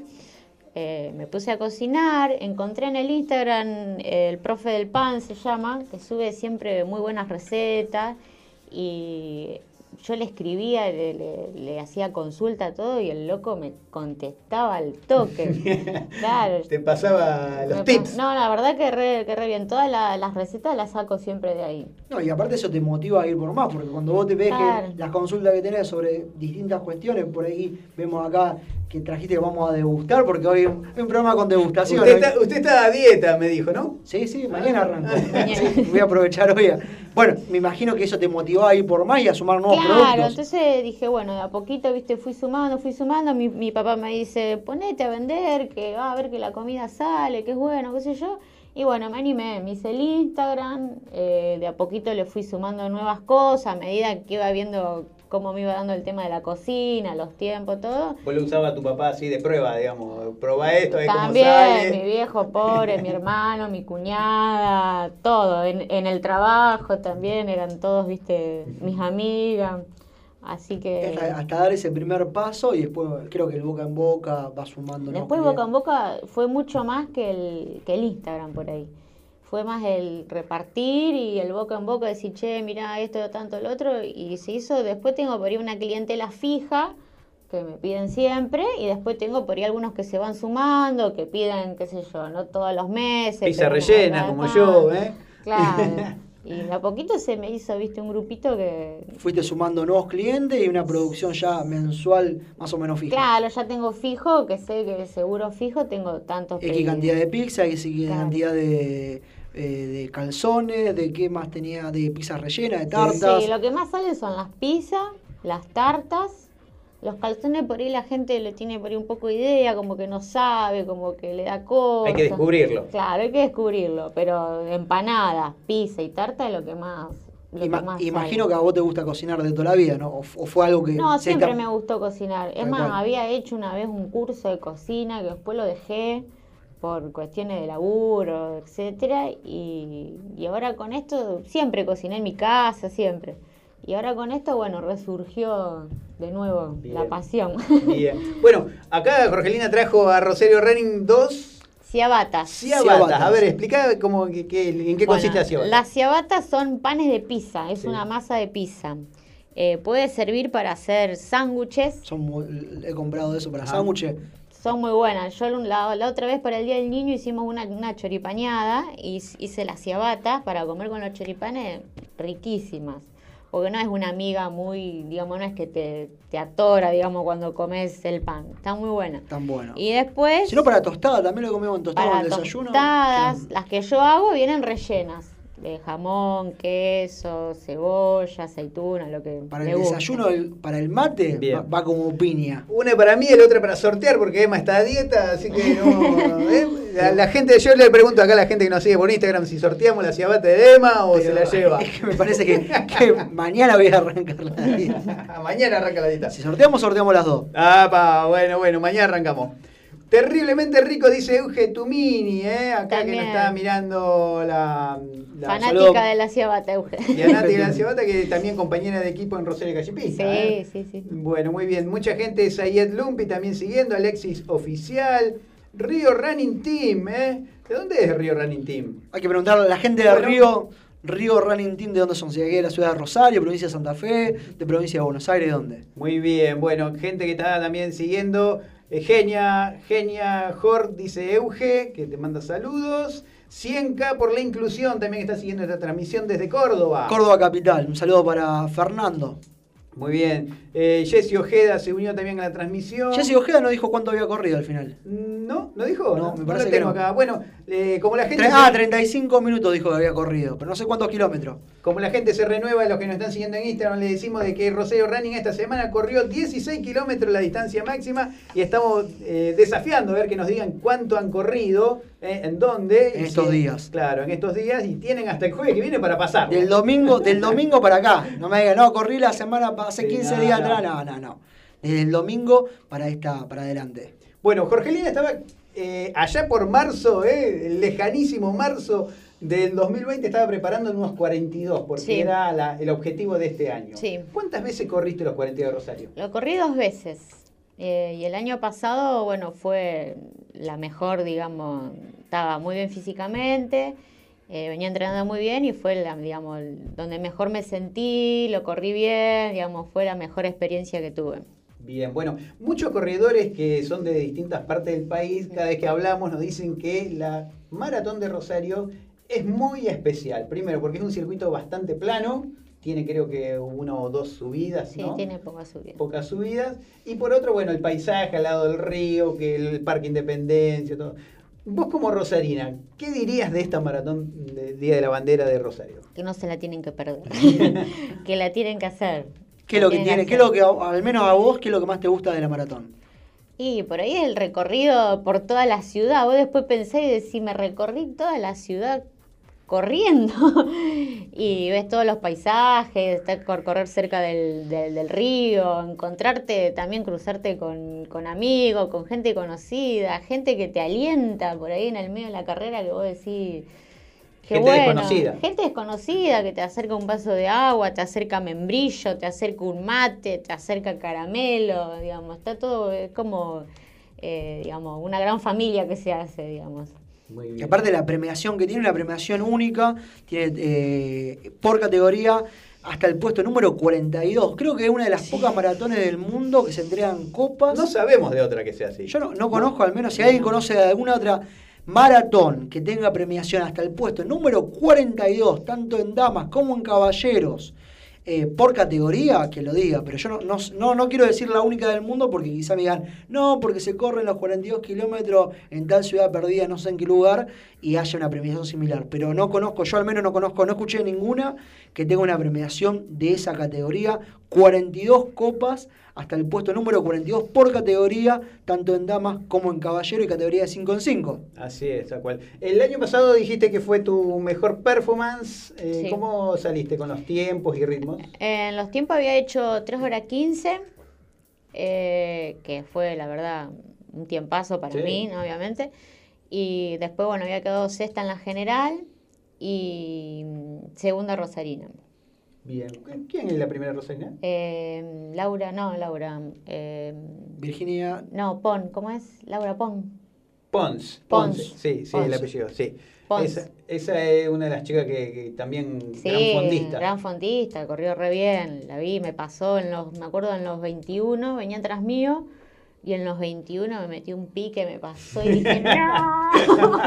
eh, me puse a cocinar. Encontré en el Instagram eh, el profe del pan, se llama, que sube siempre muy buenas recetas. y yo le escribía, le, le- le hacía consulta, todo, y el loco me contestaba al toque. claro. Te pasaba los Me tips. No, la verdad que re, que re bien. Todas la- las recetas las saco siempre de ahí. No, y aparte eso te motiva a ir por más, porque cuando vos te ves Claro. que las consultas que tenés sobre distintas cuestiones, por ahí vemos acá que trajiste que vamos a degustar, porque hoy hay un, hay un programa con degustación. Usted está, usted está a dieta, me dijo, ¿no? Sí, sí, mañana arranco. Mañana. Sí, voy a aprovechar hoy. a- Bueno, me imagino que eso te motivó a ir por más y a sumar nuevos Claro, productos. entonces dije, bueno, de a poquito, viste, fui sumando, fui sumando. Mi, mi papá me dice, ponete a vender, que va a ver que la comida sale, que es bueno, qué sé yo. Y bueno, me animé, me hice el Instagram, eh, de a poquito le fui sumando nuevas cosas, a medida que iba viendo cómo me iba dando el tema de la cocina, los tiempos, todo. Vos lo usaba a tu papá así de prueba, digamos. Proba esto, a ver cómo También, sale. mi viejo pobre, mi hermano, mi cuñada, todo. En, en el trabajo también eran todos, viste, mis amigas. Así que... Hasta, hasta dar ese primer paso y después creo que el boca en boca va sumando. Después boca en boca fue mucho más que el, que el Instagram por ahí. Fue más el repartir y el boca en boca, decir, che, mira esto, tanto, el otro. Y se hizo, después tengo por ahí una clientela fija que me piden siempre y después tengo por ahí algunos que se van sumando, que piden, qué sé yo, no todos los meses. Pizza rellena, como yo, ¿eh? Claro. Y a poquito se me hizo, viste, un grupito que... Fuiste sumando nuevos clientes y una producción ya mensual más o menos fija. Claro, ya tengo fijo, que sé que seguro fijo tengo tantos X pedidos. cantidad de pizza, X Claro. cantidad de, eh, de calzones, de qué más tenía, de pizza rellena, de tartas. Sí, lo que más sale son las pizzas, las tartas, los calzones por ahí la gente le tiene por ahí un poco de idea, como que no sabe, como que le da cosa. Hay que descubrirlo. Claro, hay que descubrirlo, pero empanadas, pizza y tarta es lo que más... lo que Ima- más imagino sale. que a vos te gusta cocinar de toda la vida, ¿no? O, fue algo que... No, siempre me gustó cocinar. Es más, cual. había hecho una vez un curso de cocina que después lo dejé por cuestiones de laburo, etcétera, y, y ahora con esto siempre cociné en mi casa, siempre. Y ahora con esto, bueno, resurgió de nuevo la Bien. pasión. Bien. Bueno, acá Jorgelina trajo a Rosario Running dos Ciabatas. ciabatas. A ver, explica cómo, que- que- en qué consiste Bueno, la ciabata. Las ciabatas son panes de pizza, es Sí. una masa de pizza. Eh, puede servir para hacer sándwiches, Son muy- he comprado eso para Ajá. sándwiches. Son muy buenas. Yo la, la otra vez para el Día del Niño hicimos una, una choripañada y hice las ciabatas para comer con los choripanes riquísimas. Porque no es una amiga muy, digamos, no es que te, te atora, digamos, cuando comes el pan. Está muy buena. Tan bueno. Y después, Si no, para tostada, también lo comemos en tostada para en el desayuno. tostadas, las que yo hago vienen rellenas. Jamón, queso, cebolla, aceituna, lo que Para le el guste. desayuno, el- para el mate, Bien. va, va como piña. Una para mí y la otra para sortear, porque Emma está a dieta, así que no. ¿eh? La, la gente, yo le pregunto acá a la gente que nos sigue por Instagram si sorteamos la ciabata de Emma o se la lleva. Es que me parece que, que mañana voy a arrancar la dieta. Mañana arranca la dieta. Si sorteamos, sorteamos las dos. Ah, pa, bueno, bueno, mañana arrancamos. Terriblemente rico, dice Euge Tumini, ¿eh? acá que nos está mirando la, la Fanática saludo. de la ciabata, Euge. y a Nati Graciabata, que también compañera de equipo en Rosario Callipista. ¿eh? Sí, sí, sí. Bueno, muy bien. Mucha gente, Sayed Lumpi también siguiendo, Alexis Oficial, Río Running Team, ¿eh? ¿De dónde es Río Running Team? Hay que preguntarle a la gente de Bueno. Río, Río Running Team, ¿de dónde son? Si de aquí de la ciudad de Rosario, provincia de Santa Fe, de provincia de Buenos Aires, ¿dónde? Muy bien, bueno, gente que está también siguiendo. Eh, Genia, Genia Jor, dice Euge, que te manda saludos. 100K por la inclusión, también está siguiendo esta transmisión desde Córdoba. Córdoba Capital. Un saludo para Fernando. Muy bien. Eh, Jessy Ojeda se unió también a la transmisión. Jesse Ojeda no dijo cuánto había corrido al final. ¿No? ¿No dijo? No, me lo parece que no. acá. Bueno, eh, como la gente... Tre- ah, se- 35 minutos dijo que había corrido, pero no sé cuántos kilómetros. Como la gente se renueva, los que nos están siguiendo en Instagram, le decimos de que Rosario Running esta semana corrió 16 kilómetros la distancia máxima y estamos eh, desafiando a ver que nos digan cuánto han corrido, eh, en dónde. En estos días. Claro, en estos días y tienen hasta el jueves que viene para pasar. Del domingo, del domingo para acá. No me digan, no, corrí la semana hace Sí, 15 no, días no. atrás. No, no, no. Desde el domingo para esta, para adelante. Bueno, Jorgelina estaba eh, allá por marzo, eh, el lejanísimo marzo del 2020, estaba preparando unos 42, porque Sí. era la- el objetivo de este año. Sí. ¿Cuántas veces corriste los 42 de Rosario? Lo corrí dos veces. Eh, y el año pasado, bueno, fue la mejor, digamos, estaba muy bien físicamente Eh, venía entrenando muy bien y fue, la, digamos, donde mejor me sentí, lo corrí bien, digamos, fue la mejor experiencia que tuve. Bien, bueno, muchos corredores que son de distintas partes del país, cada vez que hablamos nos dicen que la maratón de Rosario es muy especial. Primero, porque es un circuito bastante plano, tiene creo que uno o dos subidas, Sí, ¿no? tiene poca subida. Pocas subidas. Y por otro, bueno, el paisaje al lado del río, que el Parque Independencia, todo. Vos como rosarina, ¿qué dirías de esta maratón de Día de la Bandera de Rosario? Que no se la tienen que perder, que la tienen que hacer. ¿Qué es lo que tiene? ¿Qué es lo que, al menos a vos, qué es lo que más te gusta de la maratón? Y por ahí el recorrido por toda la ciudad. Vos después pensé y decís, me recorrí toda la ciudad corriendo. y ves todos los paisajes, está por correr cerca del, del- del río, encontrarte, también cruzarte con, con amigos, con gente conocida, gente que te alienta por ahí en el medio de la carrera que vos decís. Qué Gente bueno. desconocida. Gente desconocida que te acerca un vaso de agua, te acerca membrillo, te acerca un mate, te acerca caramelo, digamos, está todo, es como, eh, digamos, una gran familia que se hace, digamos. Muy Y bien. aparte la premiación que tiene, una premiación única, tiene eh, por categoría hasta el puesto número 42. Creo que es una de las pocas maratones del mundo que se entregan copas. No sabemos de otra que sea así. Yo no, no conozco, al menos si alguien conoce de alguna otra maratón que tenga premiación hasta el puesto número 42, tanto en damas como en caballeros, eh, por categoría, que lo diga. Pero yo no, no, no, no quiero decir la única del mundo porque quizá me digan, no, porque se corren los 42 kilómetros en tal ciudad perdida, no sé en qué lugar, y haya una premiación similar. Pero no conozco, yo al menos no conozco, no escuché ninguna que tenga una premiación de esa categoría. 42 copas hasta el puesto número 42 por categoría, tanto en damas como en caballero y categoría de 5 en 5. Así es, tal cual. El año pasado dijiste que fue tu mejor performance. Eh, Sí. ¿Cómo saliste con los tiempos y ritmos? En los tiempos había hecho 3 horas 15, eh, que fue, la verdad, un tiempazo para Sí. mí, ¿no? obviamente. Y después, bueno, había quedado sexta en la general y segunda rosarina. Bien. ¿Quién es la primera Rosarina? Eh, Laura, no, Laura. eh, Virginia, no, Pon, ¿cómo es? Laura Pon. Pons. Pons. Ponce. Sí, sí, Pons. el apellido, sí. Pons. Esa, esa es una de las chicas que, que también Sí, gran fondista. gran fondista, corrió re bien, la vi, me pasó en los, me acuerdo en los 21, venía atrás mío y en los 21 me metí un pique, me pasó y dije, no,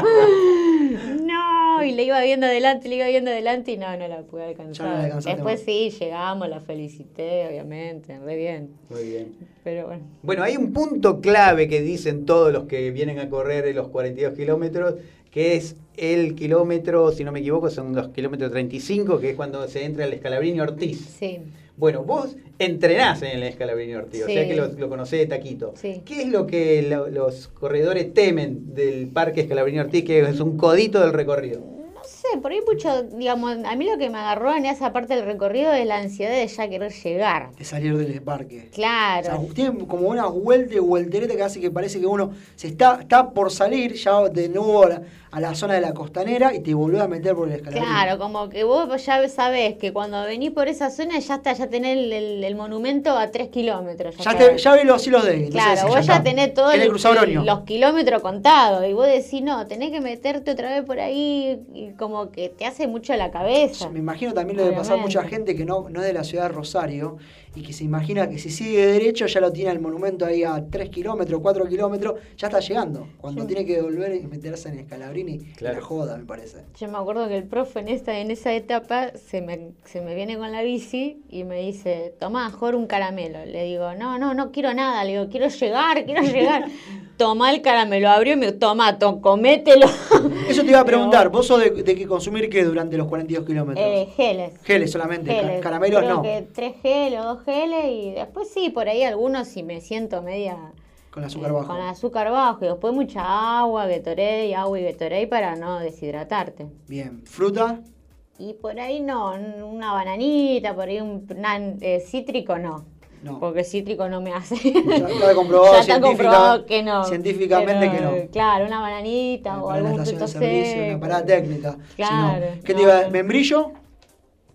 no, y le iba viendo adelante, le iba viendo adelante y no, no la pude no alcanzar. Después sí, llegamos, la felicité, obviamente, re bien, Muy bien. pero bueno. Bueno, hay un punto clave que dicen todos los que vienen a correr los 42 kilómetros, que es el kilómetro, si no me equivoco, son los kilómetros 35, que es cuando se entra el Escalabrini Ortiz. Sí. Bueno, vos entrenás en el Escalabrini Ortiz, o sea que lo, lo conocés de taquito. Sí. ¿Qué es lo que lo- los corredores temen del Parque Escalabrini Ortiz, que es un codito del recorrido? Sé, por ahí mucho, digamos, a mí lo que me agarró en esa parte del recorrido es la ansiedad de ya querer llegar. de salir del parque. O Claro. sea, tiene como una vuelta y vueltereta que hace que parece que uno se está, está por salir ya de nuevo a la, a la zona de la costanera y te volvés a meter por el escalón. Claro, como que vos ya sabés que cuando venís por esa zona ya está, ya tenés el, el- el monumento a tres kilómetros. Ya, está. te, ya ves los hilos de Claro, vos ya está. tenés todos los kilómetros contados y vos decís, no, tenés que meterte otra vez por ahí y como que te hace mucho la cabeza. Me imagino también le debe pasar mucha gente que no, no es de la ciudad de Rosario y que se imagina que si sigue derecho ya lo tiene el monumento ahí a 3 kilómetros, 4 kilómetros, ya está llegando. Cuando Sí. tiene que volver y meterse en Escalabrini, Claro. la joda, me parece. Yo me acuerdo que el profe en esta, en esa etapa se me, se me viene con la bici y me dice, tomá, Jorge, un caramelo. Le digo, no, no, no quiero nada. Le digo, quiero llegar, quiero llegar. Toma el caramelo, abrió y me dijo, toma, to- comételo. Eso te iba a preguntar, ¿vos sos de, de que consumir qué durante los 42 kilómetros? Eh, geles. Geles solamente, Geles. caramelos Creo no. que tres geles geles y después sí, por ahí algunos si me siento media... Con azúcar eh, bajo. Con azúcar bajo y después mucha agua, Gatorade, agua y Gatorade para no deshidratarte. Bien. ¿Fruta? Y por ahí no, una bananita, por ahí un eh, cítrico no. No. Porque cítrico no me hace. Ya está comprobado, Ya está comprobado que no. científicamente que no. Claro, una bananita o algún fruto seco. una parada técnica. Si Claro, no, ¿Qué te iba? ¿Membrillo?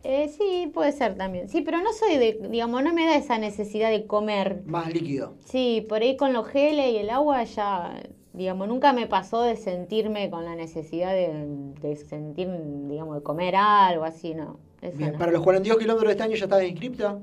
Eh, sí, puede ser también. Sí, pero no soy de, digamos, no me da esa necesidad de comer. Más líquido. Sí, por ahí con los geles y el agua ya Digamos, nunca me pasó de sentirme con la necesidad de, de sentir, digamos, de comer algo así, no. Bien, no. para los 42 kilómetros de este año ya estabas inscripta.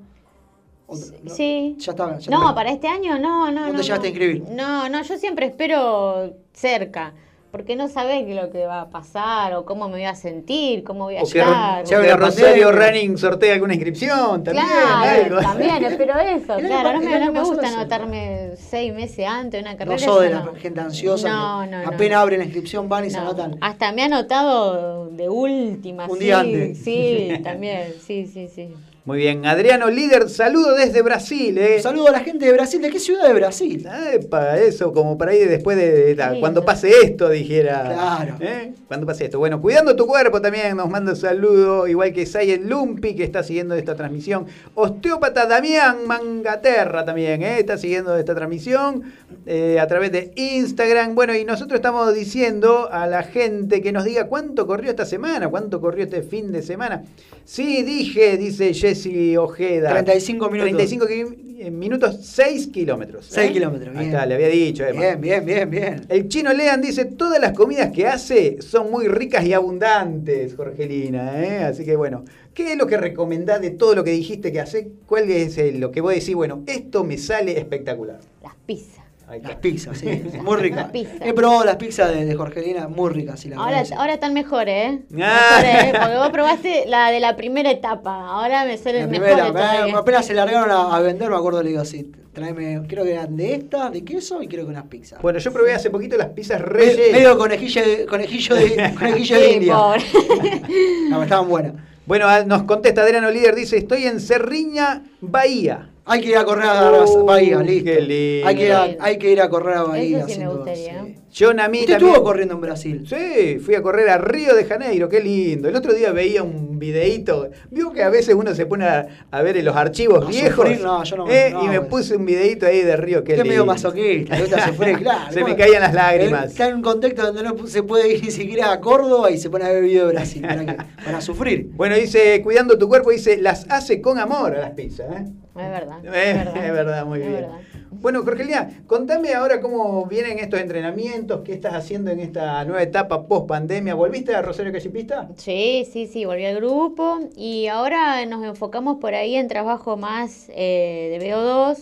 ¿O no? Sí. Ya ya No, para este año no, no, ¿Dónde no. llegaste a inscribir? No, no, yo siempre espero cerca, porque no sabés qué es lo que va a pasar o cómo me voy a sentir, cómo voy a O que la Rosario. Running sortea alguna inscripción también. Claro, algo. también, espero eso, El claro, no el me, año no me gusta anotarme seis meses antes de una carrera. No sos de eso la no. gente ansiosa. No, no, no. Apenas abren la inscripción, van y se No, anotan. Hasta me ha anotado de última. Un sí, día antes. Sí, también, sí, sí, sí. Muy bien, Adriano Líder, saludo desde Brasil. Eh. Un saludo a la gente de Brasil. ¿De qué ciudad de Brasil? para eso, como para ir después de, de la- Sí, cuando pase esto, dijera. Claro. ¿Eh? Cuando pase esto. Bueno, cuidando tu cuerpo también, nos manda un saludo, igual que Sayen Lumpi, que está siguiendo esta transmisión. Osteópata Damián Mangaterra también, ¿eh? está siguiendo esta transmisión eh, a través de Instagram. Bueno, y nosotros estamos diciendo a la gente que nos diga cuánto corrió esta semana, cuánto corrió este fin de semana. Sí, dije, dice Jessy Ojeda. 35 minutos. 35 ki- eh, minutos, 6 kilómetros. 6 ¿eh? kilómetros, Ahí bien. está, le había dicho. Emma. Bien, bien, bien, bien. El chino Lean dice, todas las comidas que hace son muy ricas y abundantes, Jorgelina. ¿eh? Así que bueno, ¿qué es lo que recomendás de todo lo que dijiste que hace? ¿Cuál es el- lo que vos decís? Bueno, esto me sale espectacular. Las pizzas. Las pizzas, sí. Muy ricas. Las pizzas. He probado las pizzas de, de Jorgelina, muy ricas, sí, la Ahora, ahora están mejores, ¿eh? Ah. Mejores, ¿eh? Porque vos probaste la de la primera etapa. Ahora me salen mejores me- todavía. apenas se largaron a, a vender, me acuerdo, le digo así, tráeme, creo que eran de estas, de queso y creo que unas pizzas. Bueno, yo probé hace poquito las pizzas Me- reyes. medio conejillo de, conejillo de, conejillo de Sí, India. pobre. No, estaban buenas. Bueno, nos contesta Adriano Líder, dice, estoy en Cerriña, Bahía. Hay que ir a correr a Uh, Bahía, listo. qué lindo. Hay que, ir a, hay que ir a correr a Bahía. Eso sí me gustaría. sí. John a mí también. estuvo corriendo en Brasil. Sí, fui a correr a Río de Janeiro, qué lindo. El otro día veía un videíto. Vio que a veces uno se pone a, a ver en los archivos viejos. sufrir, no, yo no, ¿eh? no, y me pues. puse un videíto ahí de Río, qué Usted es medio lindo. masoquista, sufrir, claro. Se me caían las lágrimas. Está en un contexto donde no se puede ir ni siquiera a Córdoba y se pone a ver video de Brasil. ¿Para qué? Para sufrir. Bueno, dice, cuidando tu cuerpo, dice, las hace con amor a las pizzas. ¿eh? Es verdad. Eh, es verdad, muy es bien. verdad. Bueno, Jorgelina, contame ahora cómo vienen estos entrenamientos, qué estás haciendo en esta nueva etapa post pandemia. ¿Volviste a Rosario Callipista? Sí, sí, sí, volví al grupo y ahora nos enfocamos por ahí en trabajo más eh, de VO2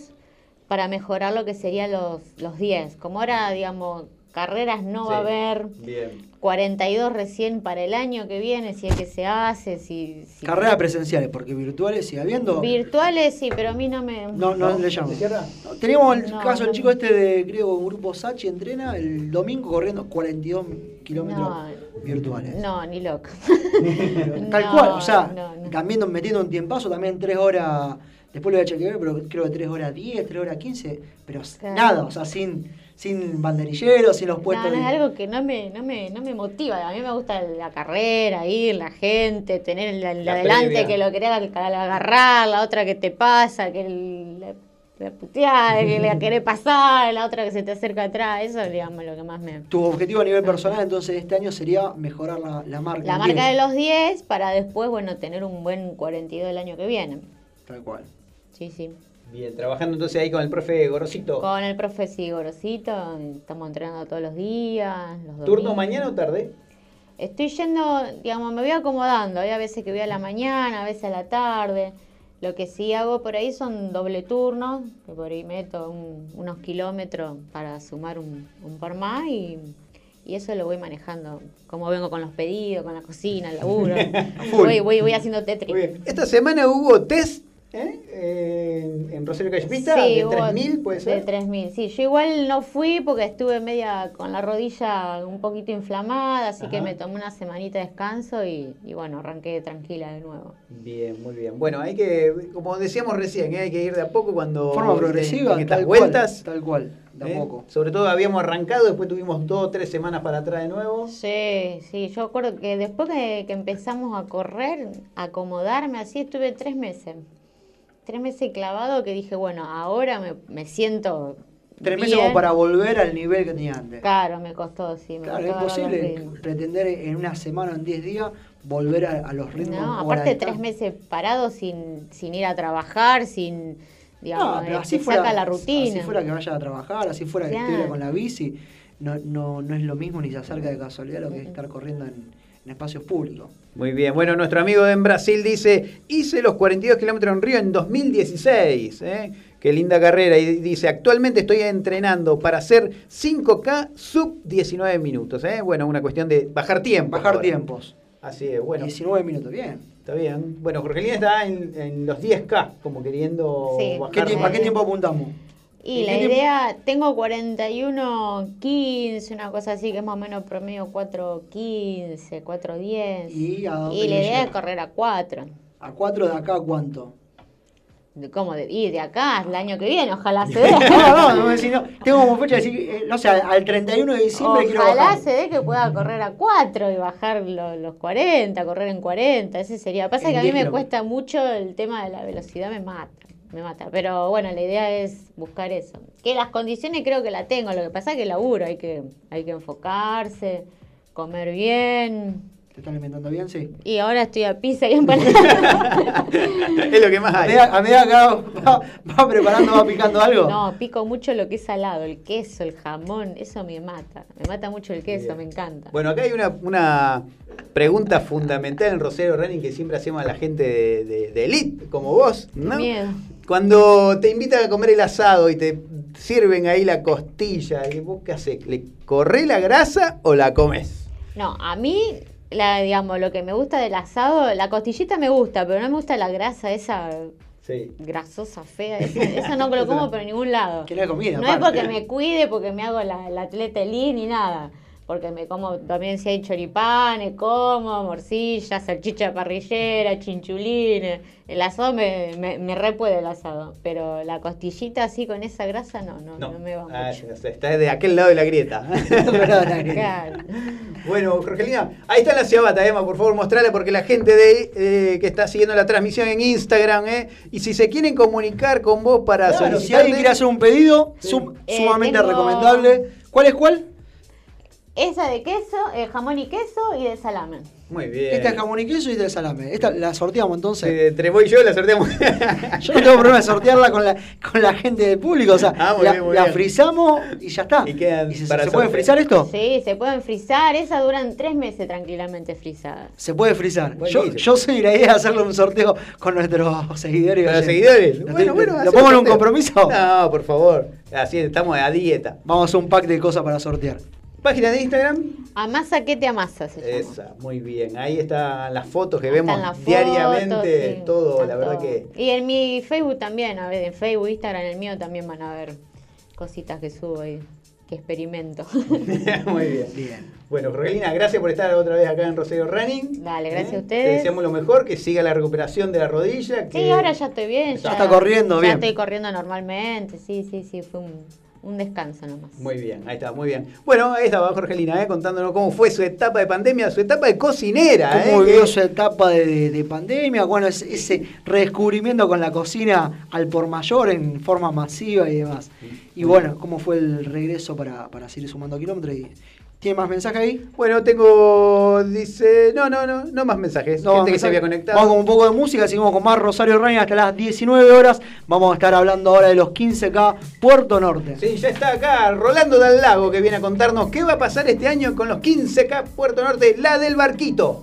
para mejorar lo que serían los, los 10. Como ahora, digamos, carreras no va a haber, Bien. 42 recién para el año que viene, si es que se hace, si... si- Carreras presenciales, porque virtuales sigue habiendo. Virtuales sí, pero a mí no me... No, no, le llamo. No, teníamos el No, caso del no. chico este de, creo, un grupo Sachi entrena el domingo corriendo 42 kilómetros No. virtuales. No, ni loco. Tal No, cual, o sea, no, no. también metiendo un tiempazo, también 3 horas, después lo voy a chequear, pero creo que 3 horas 10, 3 horas 15, pero Claro. nada, o sea, sin, sin banderilleros, sin los puestos no es algo que no me, no, me, no me motiva. A mí me gusta la carrera, ir, la gente, tener el, el La adelante previa. que lo querés agarrar, la otra que te pasa, que el- la, la puteada, que la querés pasar, la otra que se te acerca atrás. Eso es, digamos, lo que más me... Tu objetivo a nivel personal entonces este año sería mejorar la, la marca. La marca 10. de los 10 para después, bueno, tener un buen 42 el año que viene. Tal cual. Sí, sí. Bien, trabajando entonces ahí con el profe Gorosito. Con el profe Sigorosito, estamos entrenando todos los días. Los ¿Turno mañana o tarde? Estoy yendo, digamos, me voy acomodando. Hay a veces que voy a la mañana, a veces a la tarde. Lo que sí hago por ahí son doble turnos, que por ahí meto un- unos kilómetros para sumar un, un par más y, y eso lo voy manejando. Como vengo con los pedidos, con la cocina, el laburo. voy, voy, voy haciendo Tetris. Esta semana hubo test ¿eh? en, en Rosario Callipista de hubo 3.000, puede ser. De 3.000, sí. Yo igual no fui porque estuve media con la rodilla un poquito inflamada, así que me tomé una semanita de descanso y, y bueno, arranqué tranquila de nuevo. Bien, muy bien. Bueno, hay que, como decíamos recién, ¿eh? hay que ir de a poco cuando... forma progresiva, en estas tal vueltas. cual. Tal cual, de a ¿eh? poco. Sobre todo habíamos arrancado, después tuvimos dos o tres semanas para atrás de nuevo. Sí, sí, yo acuerdo que después que, que empezamos a correr, a acomodarme así, estuve tres meses. Tres meses clavado que dije, bueno, ahora me, me siento. Tres meses como para volver al nivel que tenía antes. Claro, me costó, sí. Me Claro, es costó imposible pretender en una semana o en 10 días volver a, a los ritmos. No, aparte tres meses parados sin, sin ir a trabajar, sin, digamos, No, pero eh, así fuera, saca la rutina. Así fuera que vaya a trabajar, así fuera que estuviera con la bici. no, no, no es lo mismo ni se acerca de casualidad lo que es estar corriendo en, en espacios públicos. Muy bien, bueno, nuestro amigo en Brasil dice, hice los 42 kilómetros en Río en 2016. ¿eh? Qué linda carrera. Y dice, actualmente estoy entrenando para hacer 5K sub 19 minutos. ¿eh? Bueno, una cuestión de bajar tiempo. Bajar ahora. tiempos. Así es, bueno. 19 minutos, bien. Está bien. Bueno, Jorgelina está en, en los 10K, como queriendo Sí. bajar. ¿Qué tiempo, ¿A qué tiempo apuntamos? Y ¿En la tiempo? idea, tengo 41, 15, una cosa así, que es más o menos promedio 4, 15, 4, 10. ¿Y a dónde Y la idea es correr a 4. ¿A 4 de acá cuánto? De, ¿Cómo? De, y de acá, el año que viene, ojalá se No, dé. no, no, decir, no. Tengo como fecha de decir, eh, no sé, al 31 de diciembre quiero Ojalá se dé que pueda correr a 4 y bajar lo- los 40, correr en 40, ese sería. Pasa que a mí 10 me cuesta mucho el tema de la velocidad, me mata, me mata. Pero bueno, la idea es buscar eso. Que las condiciones creo que la tengo, lo que pasa es que laburo, hay que, hay que enfocarse, comer bien. ¿Te están alimentando bien? Sí. Y ahora estoy a pizza y empanada. Es lo que más A hay. a medida que va, va preparando, va picando algo. No, pico mucho lo que es salado, el queso, el jamón, eso me mata. Me mata mucho el queso, Bien. me encanta. Bueno, acá hay una, una pregunta fundamental en Rosario Running que siempre hacemos a la gente de, de- de elite, como vos, ¿no? Miedo. Cuando te invitan a comer el asado y te sirven ahí la costilla, ¿y ¿vos qué haces? ¿Le corrés la grasa o la comes? No, a mí, la, digamos, lo que me gusta del asado, la costillita me gusta, pero no me gusta la grasa esa Sí. grasosa, fea. Esa, esa no lo como por ningún lado. Que no hay comida, No es porque me cuide, porque me hago la, la atleta lean ni nada. Porque me como también si hay choripanes, como, morcilla, salchicha parrillera, chinchulines. El asado me, me, me re puede el asado. Pero la costillita así con esa grasa no, no, no, me va Ah, mucho. está de aquel lado de la grieta. Claro. Bueno, Jorgelina, ahí está la ciabata, Emma, por favor, mostrala porque la gente de eh, que está siguiendo la transmisión en Instagram, ¿eh? y si se quieren comunicar con vos para Claro, si alguien quiere hacer un pedido, Sí. sum- Eh, sumamente tengo- recomendable. ¿Cuál es cuál? Esa de queso, eh, jamón y queso y de salame. Muy bien. Esta es jamón y queso y de salame. Esta la sorteamos entonces. Sí, entre vos y yo la sorteamos. Yo no tengo problema de sortearla con la, con la gente del público. O sea, Ah, muy la, bien, muy la bien. frizamos y ya está. Y quedan se, para ¿se puede frizar esto? Sí, se pueden frizar. Esas duran tres meses tranquilamente frizadas. Se puede frizar. Yo, yo soy la idea de hacerle un sorteo con nuestros seguidores. y Para los seguidores. ¿Lo, Bueno, bueno, ¿lo pongo en un compromiso? No, por favor. Así estamos a dieta. Vamos a hacer un pack de cosas para sortear. Página de Instagram. Amasa que te amasa se llama. Esa, muy bien. Ahí están las fotos que vemos fotos, diariamente. sí, todo, la verdad todo. que. Y en mi Facebook también, a ver, en Facebook, Instagram, el mío también van a ver cositas que subo y que experimento. muy bien. Bien. Bueno, Rogelina, gracias por estar otra vez acá en Rosario Running. Dale, gracias a Te ustedes. deseamos lo mejor, que siga la recuperación de la rodilla. Que... Sí, ahora ya estoy bien. Ya está corriendo ya bien. estoy corriendo normalmente, sí, sí, sí, fue un, un descanso nomás. Muy bien, ahí está, muy bien. Bueno, ahí estaba Jorgelina, ¿eh? contándonos cómo fue su etapa de pandemia, su etapa de cocinera. ¿Cómo ¿eh? vivió su etapa de, de- de pandemia? Bueno, ese, ese redescubrimiento con la cocina al por mayor en forma masiva y demás. Y bueno, ¿cómo fue el regreso para, para seguir sumando kilómetros? Y, ¿Tiene más mensaje ahí? Bueno, tengo, dice, no, no, no, no más mensajes. No, Gente que se había conectado. Vamos con un poco de música, seguimos con más Rosario Running hasta las 19 horas. Vamos a estar hablando ahora de los 15K Puerto Norte. Sí, ya está acá Rolando Dal Lago que viene a contarnos qué va a pasar este año con los 15K Puerto Norte, la del barquito.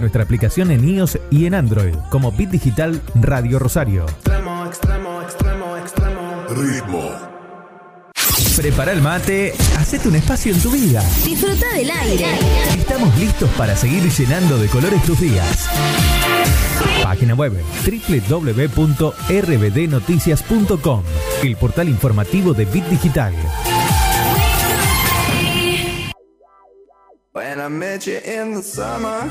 Nuestra aplicación en iOS y en Android como Bit Digital Radio Rosario. Extremo, extremo, extremo, extremo. Ritmo. Prepara el mate, hacete un espacio en tu vida. Disfruta del aire. Estamos listos para seguir llenando de colores tus días. Página web www.rbdnoticias.com, el portal informativo de Bit Digital. When I met you in the summer,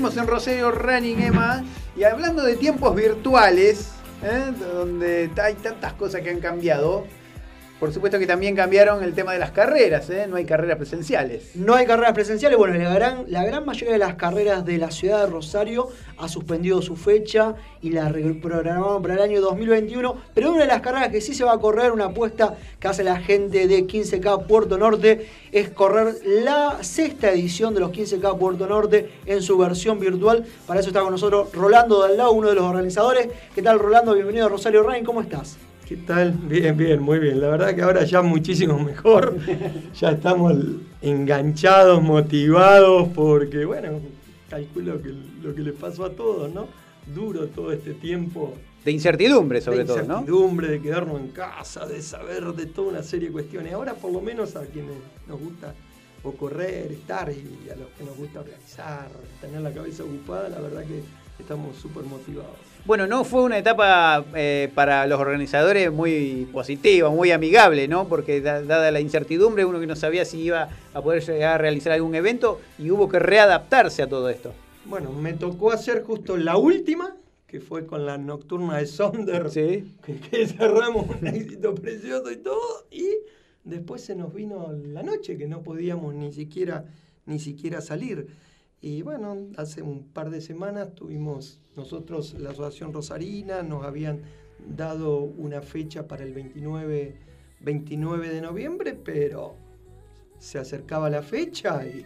En Rosario Running, Emma. Y hablando de tiempos virtuales, ¿eh? donde hay tantas cosas que han cambiado. Por supuesto que también cambiaron el tema de las carreras, ¿eh? no hay carreras presenciales. No hay carreras presenciales. Bueno, la gran, la gran mayoría de las carreras de la ciudad de Rosario ha suspendido su fecha y la reprogramaron para el año 2021. Una de las carreras que sí se va a correr, una apuesta que hace la gente de 15K Puerto Norte, es correr la sexta edición de los 15K Puerto Norte en su versión virtual. Para eso está con nosotros Rolando Daldao, uno de los organizadores. ¿Qué tal, Rolando? Bienvenido a Rosario Rain. ¿Cómo estás? ¿Qué tal? Bien, bien, muy bien. La verdad que ahora ya muchísimo mejor. ya estamos enganchados, motivados, porque bueno, calculo que lo que le pasó a todos, ¿no? Duro todo este tiempo. De incertidumbre, sobre de todo, ¿no? incertidumbre, de quedarnos en casa, de saber de toda una serie de cuestiones. Ahora, por lo menos, a quienes nos gusta o correr, estar y a los que nos gusta organizar, tener la cabeza ocupada, la verdad que estamos súper motivados. Bueno, no fue una etapa eh, para los organizadores muy positiva, muy amigable, ¿no? Porque da- dada la incertidumbre, uno que no sabía si iba a poder llegar a realizar algún evento y hubo que readaptarse a todo esto. Bueno, me tocó hacer justo la última, que fue con la nocturna de Sonder, que, que cerramos un éxito precioso y todo, y después se nos vino la noche, que no podíamos ni siquiera, ni siquiera salir. Y bueno, hace un par de semanas tuvimos nosotros, la Asociación Rosarina, nos habían dado una fecha para el 29, 29 de noviembre, pero se acercaba la fecha y,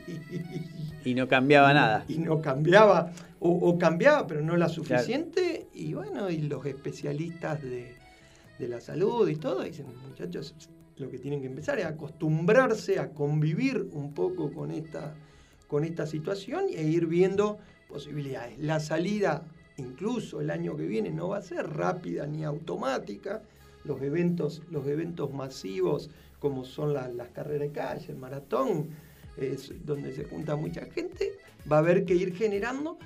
Y no cambiaba nada. y no cambiaba, o, o cambiaba, pero no la suficiente. Y bueno, y los especialistas de, de la salud y todo dicen, muchachos, lo que tienen que empezar es acostumbrarse a convivir un poco con esta, con esta situación e ir viendo posibilidades. La salida, incluso el año que viene, no va a ser rápida ni automática. Los eventos, los eventos masivos, como son la- las carreras de calle, el maratón, es donde se junta mucha gente, va a haber que ir generando.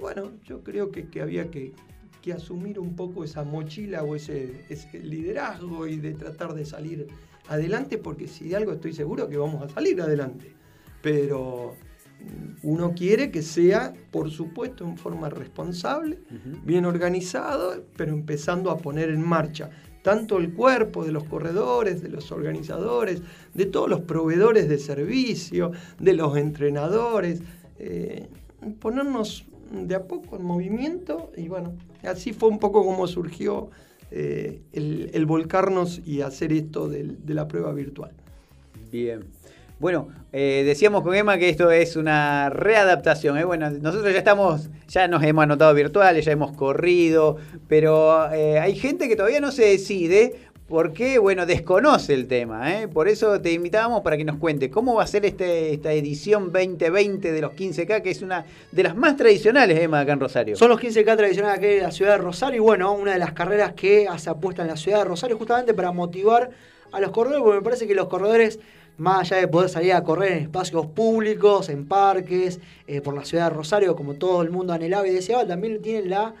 Bueno, yo creo que, que había que, que asumir un poco esa mochila o ese, ese liderazgo y de tratar de salir adelante, porque si de algo estoy seguro que vamos a salir adelante. Pero uno quiere que sea, por supuesto, en forma responsable, bien organizado, pero empezando a poner en marcha tanto el cuerpo de los corredores, de los organizadores, de todos los proveedores de servicio, de los entrenadores, eh, ponernos de a poco en movimiento y bueno, así fue un poco como surgió eh, el, volcarnos y hacer esto de la prueba virtual. Bien. Bueno, eh, decíamos con Emma que esto es una readaptación. ¿eh? Bueno, nosotros ya estamos, ya nos hemos anotado virtuales, ya hemos corrido, pero eh, hay gente que todavía no se decide porque, bueno, desconoce el tema. ¿eh? Por eso te invitábamos para que nos cuente cómo va a ser este, esta edición 2020 de los 15K, que es una de las más tradicionales, Emma, acá en Rosario. Son los 15K tradicionales aquí de la ciudad de Rosario y bueno, una de las carreras que se apuesta en la ciudad de Rosario justamente para motivar a los corredores, porque me parece que los corredores, más allá de poder salir a correr en espacios públicos, en parques, eh, por la ciudad de Rosario, como todo el mundo anhelaba y deseaba, también tienen la,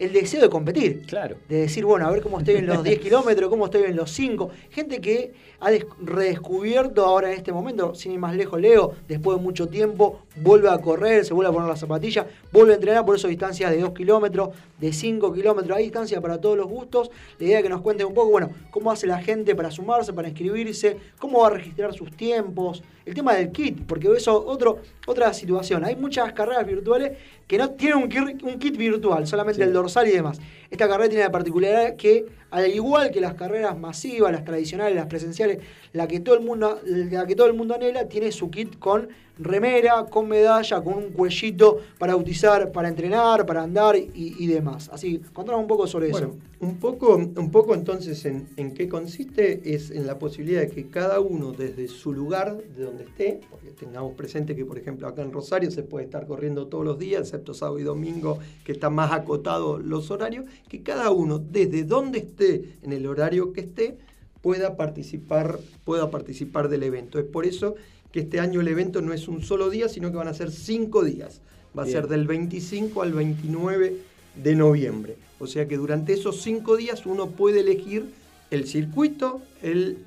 el deseo de competir. Claro. De decir, bueno, a ver cómo estoy en los 10 kilómetros, cómo estoy en los 5. Gente que ha des- redescubierto ahora en este momento, sin ir más lejos, Leo, después de mucho tiempo, vuelve a correr, se vuelve a poner las zapatillas, vuelve a entrenar por eso distancias de 2 kilómetros, de 5 kilómetros, hay distancia para todos los gustos. La idea es que nos cuenten un poco, bueno, cómo hace la gente para sumarse, para inscribirse, cómo va a registrar sus tiempos, el tema del kit, porque eso otro, otra situación. Hay muchas carreras virtuales que no tienen un kit, un kit virtual, solamente el dorsal y demás. Esta carrera tiene la particularidad que, al igual que las carreras masivas, las tradicionales, las presenciales, la que todo el mundo, la que todo el mundo anhela, tiene su kit con remera, con medalla, con un cuellito para utilizar, para entrenar, para andar y, demás. Así, contanos un poco sobre eso. un poco, un poco entonces en, en qué consiste es en la posibilidad de que cada uno desde su lugar, de donde esté, porque tengamos presente que por ejemplo acá en Rosario se puede estar corriendo todos los días, excepto sábado y domingo, que está más acotado los horarios, que cada uno desde donde esté, en el horario que esté, pueda participar, pueda participar del evento. Es por eso que este año el evento no es un solo día, sino que van a ser cinco días. Va a ser del 25 al 29 de noviembre. O sea que durante esos cinco días uno puede elegir el circuito, el,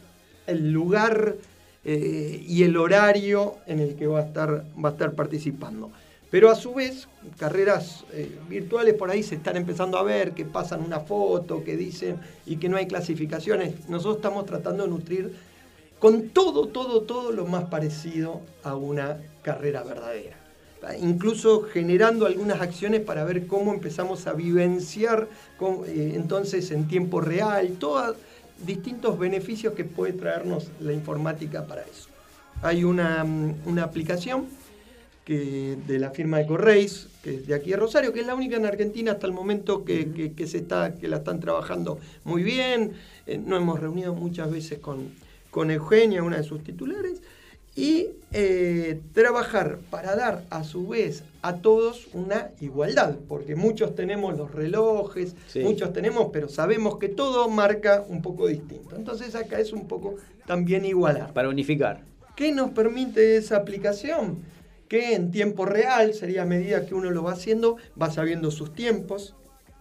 el lugar eh, y el horario en el que va a estar, va a estar participando. Pero a su vez, carreras eh, virtuales por ahí se están empezando a ver, que pasan una foto, que dicen y que no hay clasificaciones. Nosotros estamos tratando de nutrir con todo, todo, todo lo más parecido a una carrera verdadera. Incluso generando algunas acciones para ver cómo empezamos a vivenciar eh, entonces en tiempo real, todos distintos beneficios que puede traernos la informática para eso. Hay una, mm, una aplicación que, de la firma de Correis, que es de aquí de Rosario, que es la única en Argentina hasta el momento que, que- que se está, que la están trabajando muy bien. Eh, nos hemos reunido muchas veces con, con Eugenia, una de sus titulares, y eh, trabajar para dar a su vez a todos una igualdad, porque muchos tenemos los relojes, Sí. muchos tenemos, pero sabemos que todo marca un poco distinto. Entonces acá es un poco también igualar. Para unificar. ¿Qué nos permite esa aplicación? Que en tiempo real, sería a medida que uno lo va haciendo, va sabiendo sus tiempos.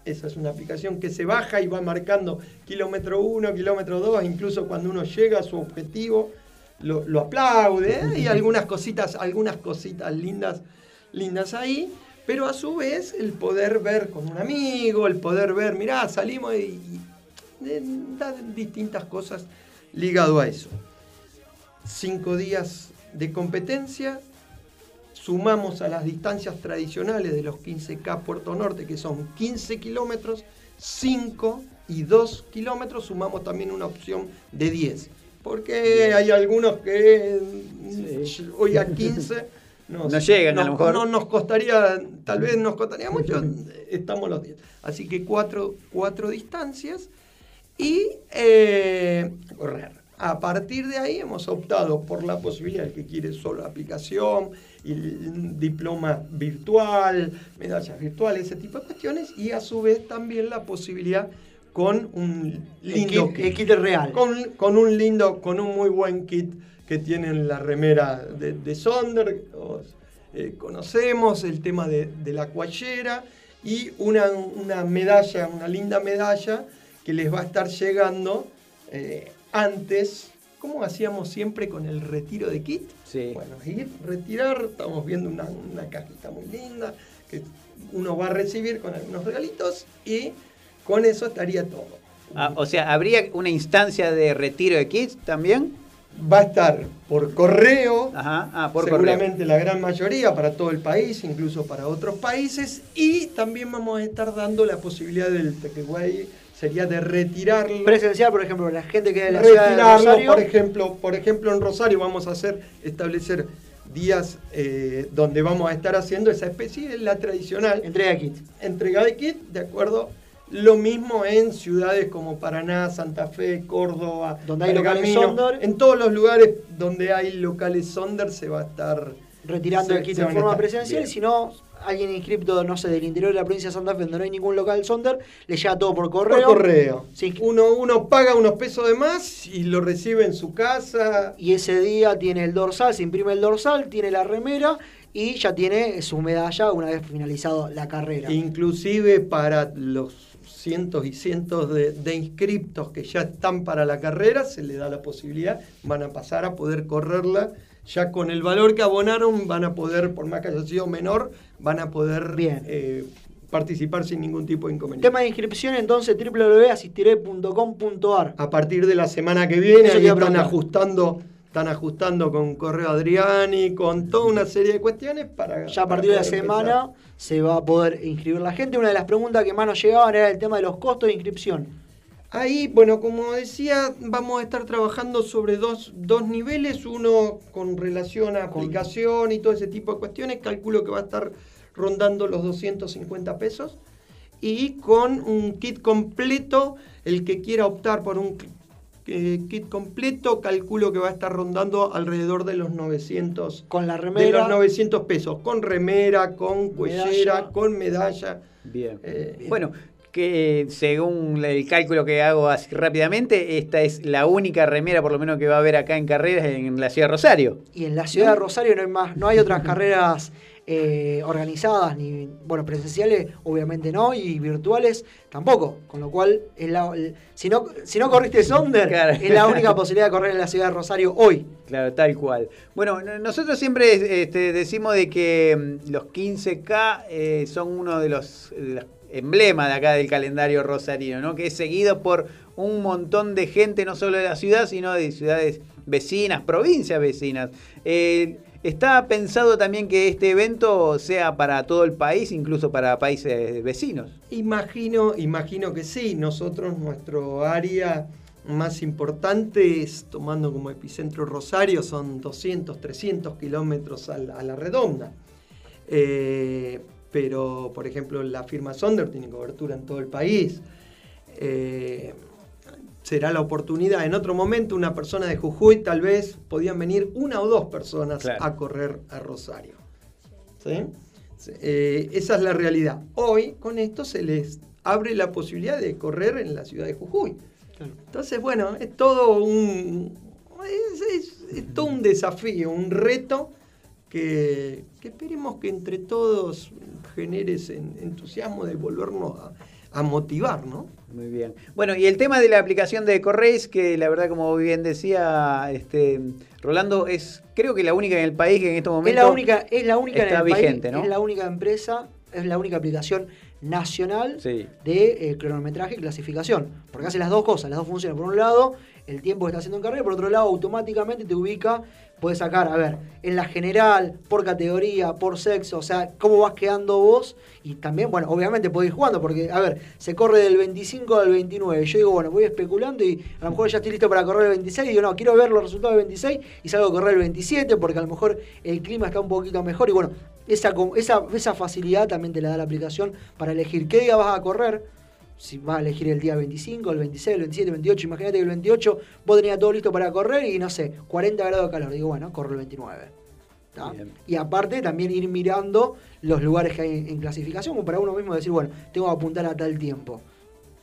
Esa es una aplicación que se baja y va marcando kilómetro 1, kilómetro 2, incluso cuando uno llega a su objetivo, lo, aplaude, ¿eh? y algunas cositas, algunas cositas lindas, lindas ahí. Pero a su vez, el poder ver con un amigo, el poder ver, mirá, salimos y, y eh, da distintas cosas ligado a eso cinco días de competencia, sumamos a las distancias tradicionales de los 15K Puerto Norte, que son 15 kilómetros, 5 y 2 kilómetros, sumamos también una opción de 10. Porque hay algunos que mm, hoy a 15 nos, No llegan, a nos- lo mejor. No nos costaría, tal vez nos costaría mucho, estamos los 10. Así que cuatro, cuatro distancias y eh, correr. A partir de ahí hemos optado por la posibilidad que quiere solo aplicación, y el diploma virtual, medallas virtuales, ese tipo de cuestiones, y a su vez también la posibilidad con un lindo kit- el kit real. Con, con un lindo, con un muy buen kit que tienen la remera de, de Sonder, eh, conocemos el tema de, de la cuallera y una, una medalla, una linda medalla que les va a estar llegando eh, antes, como hacíamos siempre con el retiro de kit. Sí. Bueno, ir, retirar, estamos viendo una, una cajita muy linda que uno va a recibir con algunos regalitos y con eso estaría todo. Ah, o sea, ¿habría una instancia de retiro de kits también? Va a estar por correo, Ajá, ah, por correo. seguramente la gran mayoría para todo el país, incluso para otros países, y también vamos a estar dando la posibilidad del takeaway, sería de retirarlo. Presencial, por ejemplo, la gente que de la ciudad de Rosario. por ejemplo, por ejemplo en Rosario vamos a hacer, establecer días eh, donde vamos a estar haciendo esa especie la tradicional entrega de kit. Entrega de kit, de acuerdo. Lo mismo en ciudades como Paraná, Santa Fe, Córdoba, Donde hay locales. Sonder. En todos los lugares donde hay locales Sonder se va a estar retirando el kit a forma presencial, bien. si no, alguien inscripto, no sé, del interior de la provincia de Santa Fe, donde no hay ningún local Sonder, le llega todo por Por correo. correo. Uno, uno paga unos pesos de más y lo recibe en su casa. Y ese día tiene el dorsal, se imprime el dorsal, tiene la remera y ya tiene su medalla una vez finalizado la carrera. Inclusive para los cientos y cientos de, de inscriptos que ya están para la carrera, se le da la posibilidad, van a pasar a poder correrla. Ya con el valor que abonaron, van a poder, por más que haya sido menor, van a poder eh, participar sin ningún tipo de inconveniente. Tema de inscripción entonces www.asistiré.com.ar A partir de la semana que viene, ahí están preguntar. ajustando, están ajustando con Correo Adriani, con toda una serie de cuestiones para. Ya a partir de la semana se va a poder inscribir la gente. Una de las preguntas que más nos llegaban era el tema de los costos de inscripción. Ahí, bueno, como decía, vamos a estar trabajando sobre dos, dos niveles, uno con relación a aplicación y todo ese tipo de cuestiones, calculo que va a estar rondando los 250 pesos, y con un kit completo, el que quiera optar por un eh, kit completo, calculo que va a estar rondando alrededor de los 900 Con la de remera. los 900 pesos, con remera, con cuellera, Medalla. con medalla. Bien. Eh, bueno, que según el cálculo que hago así rápidamente, esta es la única remera, por lo menos, que va a haber acá en carreras en la ciudad de Rosario. Y en la ciudad de Rosario no hay más, no hay otras carreras eh, organizadas, ni bueno, presenciales obviamente no, y virtuales tampoco. Con lo cual, es la- el- si, no, si no corriste Sonder, Claro. es la única posibilidad de correr en la ciudad de Rosario hoy. Claro, tal cual. Bueno, no- nosotros siempre este, decimos de que mm, los 15K eh, son uno de los, de los emblemas de acá del calendario rosarino, ¿no? Que es seguido por un montón de gente, no solo de la ciudad, sino de ciudades vecinas, provincias vecinas. Eh, está pensado también que este evento sea para todo el país, incluso para países vecinos. Imagino, imagino que sí. Nosotros, nuestro área más importante es, tomando como epicentro Rosario, son 200, 300 kilómetros a la redonda. Eh, pero, por ejemplo, la firma Sonder tiene cobertura en todo el país. Eh, será la oportunidad. En otro momento, una persona de Jujuy, tal vez podían venir una o dos personas Claro. a correr a Rosario. ¿Sí? Eh, esa es la realidad. Hoy, con esto, se les abre la posibilidad de correr en la ciudad de Jujuy. Entonces, bueno, es todo un, es, es- es todo un desafío, un reto que, que esperemos que entre todos genere ese entusiasmo de volvernos a, a motivar, ¿no? Muy bien. Bueno, y el tema de la aplicación de Correis, que la verdad, como bien decía este Rolando, es creo que la única en el país que en estos Es momentos la única, es la única está en el vigente, país, ¿no? es la única empresa, es la única aplicación nacional Sí. de eh, cronometraje y clasificación. Porque hace las dos cosas, las dos funciones. Por un lado, el tiempo que está haciendo en carrera, por otro lado, automáticamente te ubica, puedes sacar, a ver, en la general, por categoría, por sexo, o sea, cómo vas quedando vos. Y también, bueno, obviamente podés ir jugando, porque, a ver, se corre del 25 al 29. Yo digo, bueno, voy especulando y a lo mejor ya estoy listo para correr el 26. Y digo, no, quiero ver los resultados del 26 y salgo a correr el 27, porque a lo mejor el clima está un poquito mejor. Y bueno, esa, esa, esa facilidad también te la da la aplicación para elegir qué día vas a correr. Si vas a elegir el día 25, el 26, el 27, el 28, imagínate que el 28 vos tenías todo listo para correr y no sé, 40 grados de calor. Digo, bueno, corro el 29. ¿tá? Y aparte también ir mirando los lugares que hay en, en clasificación, como para uno mismo decir, bueno, tengo que apuntar a tal tiempo.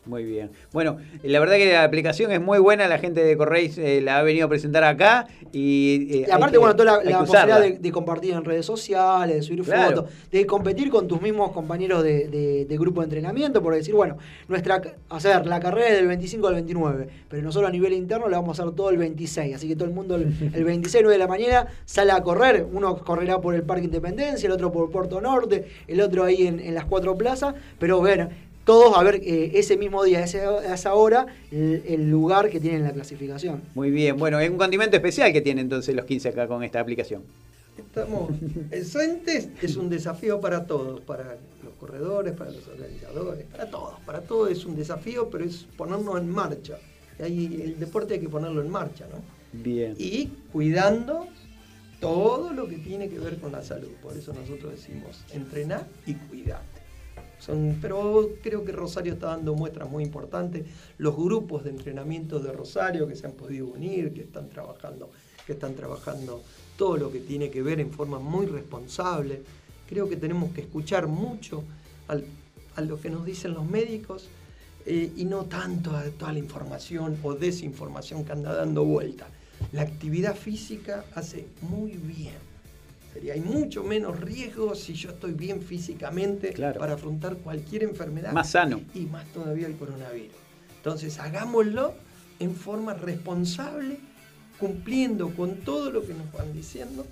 Muy bien. Bueno, la verdad que la aplicación es muy buena, la gente de Correis eh, la ha venido a presentar acá y, eh, Y aparte, que- bueno, toda la, la posibilidad de, de compartir en redes sociales, de subir Claro. fotos, de competir con tus mismos compañeros de, de- de grupo de entrenamiento, por decir, bueno, nuestra, a ver, la carrera es del 25 al 29, pero nosotros a nivel interno la vamos a hacer todo el 26, así que todo el mundo el, el 26, 9 de la mañana sale a correr, uno correrá por el Parque Independencia, el otro por Puerto Norte, el otro ahí en, en las cuatro plazas, pero bueno, todos a ver eh, ese mismo día, ese- a esa hora, el, el lugar que tienen en la clasificación. Muy bien. Bueno, es un condimento especial que tienen entonces los 15 acá con esta aplicación. Estamos presentes, es un desafío para todos, para los corredores, para los organizadores, para todos, para todos es un desafío, pero es ponernos en marcha. Y ahí el deporte hay que ponerlo en marcha, ¿no? Bien. Y cuidando todo lo que tiene que ver con la salud. Por eso nosotros decimos entrenar y cuidarte. Son, pero creo que Rosario está dando muestras muy importantes. Los grupos de entrenamiento de Rosario que se han podido unir, que están trabajando, que están trabajando todo lo que tiene que ver en forma muy responsable. Creo que tenemos que escuchar mucho al- a lo que nos dicen los médicos eh, y no tanto a toda la información o desinformación que anda dando vuelta. La actividad física hace muy bien. Sería, hay mucho menos riesgo si yo estoy bien físicamente para afrontar cualquier enfermedad. Más sano. Y más todavía el coronavirus. Entonces, hagámoslo en forma responsable, cumpliendo con todo lo que nos van diciendo,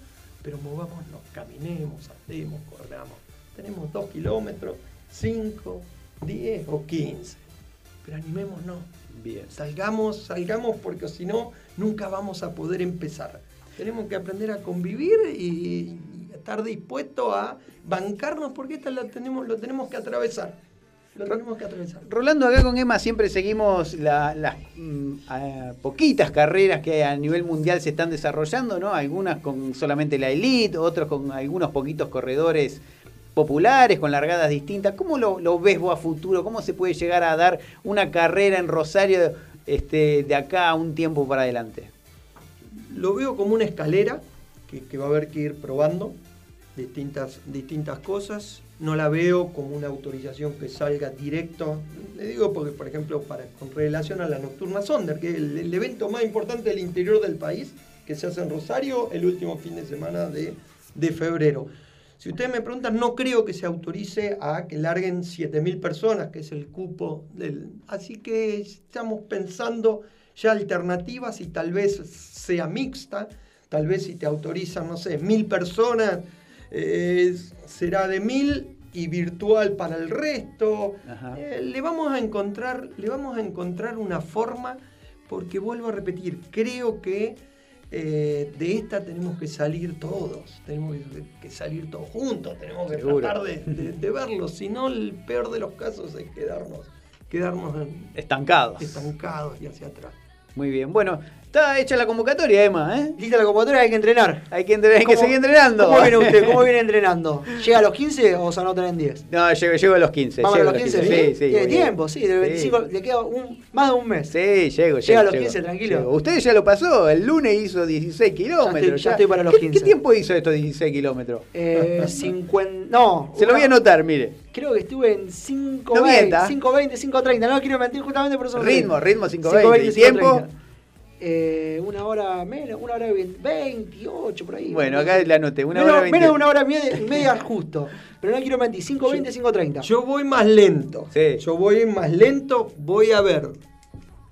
pero movámonos, caminemos, andemos, corramos. Tenemos dos kilómetros, cinco, diez o quince. Pero animémonos. Bien. Salgamos, salgamos porque si no, nunca vamos a poder empezar. Tenemos que aprender a convivir y, y estar dispuestos a bancarnos porque esta la tenemos, lo tenemos que atravesar. Lo tenemos que atravesar. Rolando, acá con Emma siempre seguimos la- las mm, poquitas carreras que a nivel mundial se están desarrollando, ¿no? Algunas con solamente la elite, otros con algunos poquitos corredores populares, con largadas distintas. ¿Cómo lo, lo ves vos a futuro? ¿Cómo se puede llegar a dar una carrera en Rosario este, de acá a un tiempo para adelante? Lo veo como una escalera que, va a haber que ir probando distintas, distintas cosas. No la veo como una autorización que salga directo. Le digo porque, por ejemplo, para, con relación a la Nocturna Sonder, que es el, el evento más importante del interior del país, que se hace en Rosario el último fin de semana de, de febrero. Si ustedes me preguntan, no creo que se autorice a que larguen 7.000 personas, que es el cupo del... Así que estamos pensando ya alternativas y tal vez sea mixta, tal vez si te autorizan, no sé, mil personas, eh, será de mil y virtual para el resto. Eh, le vamos a encontrar, le vamos a encontrar una forma, porque vuelvo a repetir, creo que eh, de esta tenemos que salir todos, tenemos que, salir todos juntos, tenemos que Seguro. tratar de, de- de verlo, si no el peor de los casos es quedarnos, quedarnos en- Estancados. estancados y hacia atrás. Muy bien. Bueno, está hecha la convocatoria, Emma, ¿eh? Lista la convocatoria, hay que entrenar. Hay que, entre- hay que ¿Cómo- seguir entrenando. ¿Cómo viene usted? ¿Cómo viene entrenando? ¿Llega a los 15 o se anotan en 10? No, llego, llego a los 15. ¿Vamos a los 15? Sí, sí. Tiene tiempo, sí. Del Sí. 25 le queda un- más de un mes. Sí, llego, Llega llego, a los llego. 15, tranquilo. Llego. Usted ya lo pasó, el lunes hizo 16 kilómetros. ya estoy para los ¿Qué, 15. ¿Qué tiempo hizo estos 16 kilómetros? Eh, 50. No. Se lo voy a anotar, mire. Creo que estuve en 5.20, No mienta. 5.20, 5.30. No quiero mentir justamente por eso. Ritmo, ritmo 5.20. ¿Y tiempo? 5.30. Eh, una hora menos, una hora 20, 28 por ahí. Bueno, acá le anoté, una menos, hora 20. menos de una hora y media, media justo. Pero no quiero mentir, 5.20, 5.30. Yo voy más lento. Sí. Yo voy más lento, voy a ver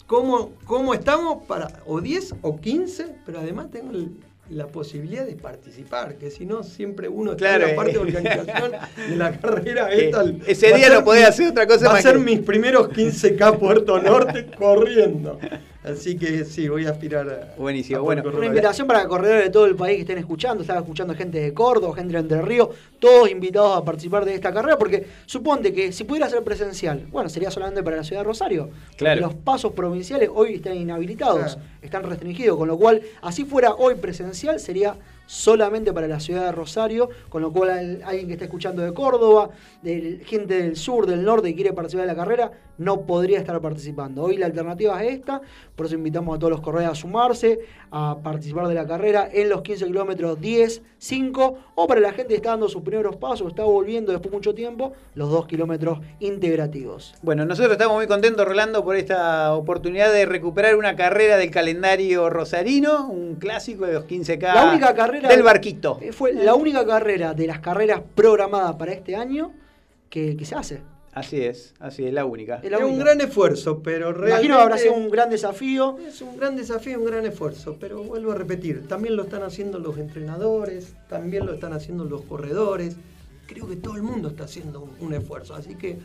cómo, cómo estamos para o 10 o 15, pero además tengo el- la posibilidad de participar, que si no siempre uno está Claro, en la parte de organización de la carrera Eh, esta. ese día ser no podés hacer otra cosa Va a ser que- mis primeros 15K Puerto Norte corriendo. Así que sí, voy a aspirar a. Buenísimo, a bueno. Una invitación para corredores de todo el país que estén escuchando. Estaba escuchando gente de Córdoba, gente de Entre Ríos, todos invitados a participar de esta carrera, porque suponte que si pudiera ser presencial, bueno, sería solamente para la ciudad de Rosario. Claro. Los pasos provinciales hoy están inhabilitados, Claro. están restringidos, con lo cual, así fuera hoy presencial, sería solamente para la ciudad de Rosario, con lo cual al- alguien que esté escuchando de Córdoba, de gente del sur, del norte que quiere participar de la carrera, no podría estar participando. Hoy la alternativa es esta, por eso invitamos a todos los corredores a sumarse, a participar de la carrera en los 15 kilómetros 10, 5, o para la gente que está dando sus primeros pasos, está volviendo después de mucho tiempo, los 2 kilómetros integrativos. Bueno, nosotros estamos muy contentos, Rolando, por esta oportunidad de recuperar una carrera del calendario rosarino, un clásico de los 15K La única carrera del barquito. Eh, Fue la única carrera de las carreras programadas para este año que, que se hace. Así es, así es, la única. Es la Es un gran esfuerzo, pero Me realmente. Imagino que habrá sido un gran desafío. Es un gran desafío, un gran esfuerzo, pero vuelvo a repetir, también lo están haciendo los entrenadores, también lo están haciendo los corredores, creo que todo el mundo está haciendo un, un esfuerzo, así que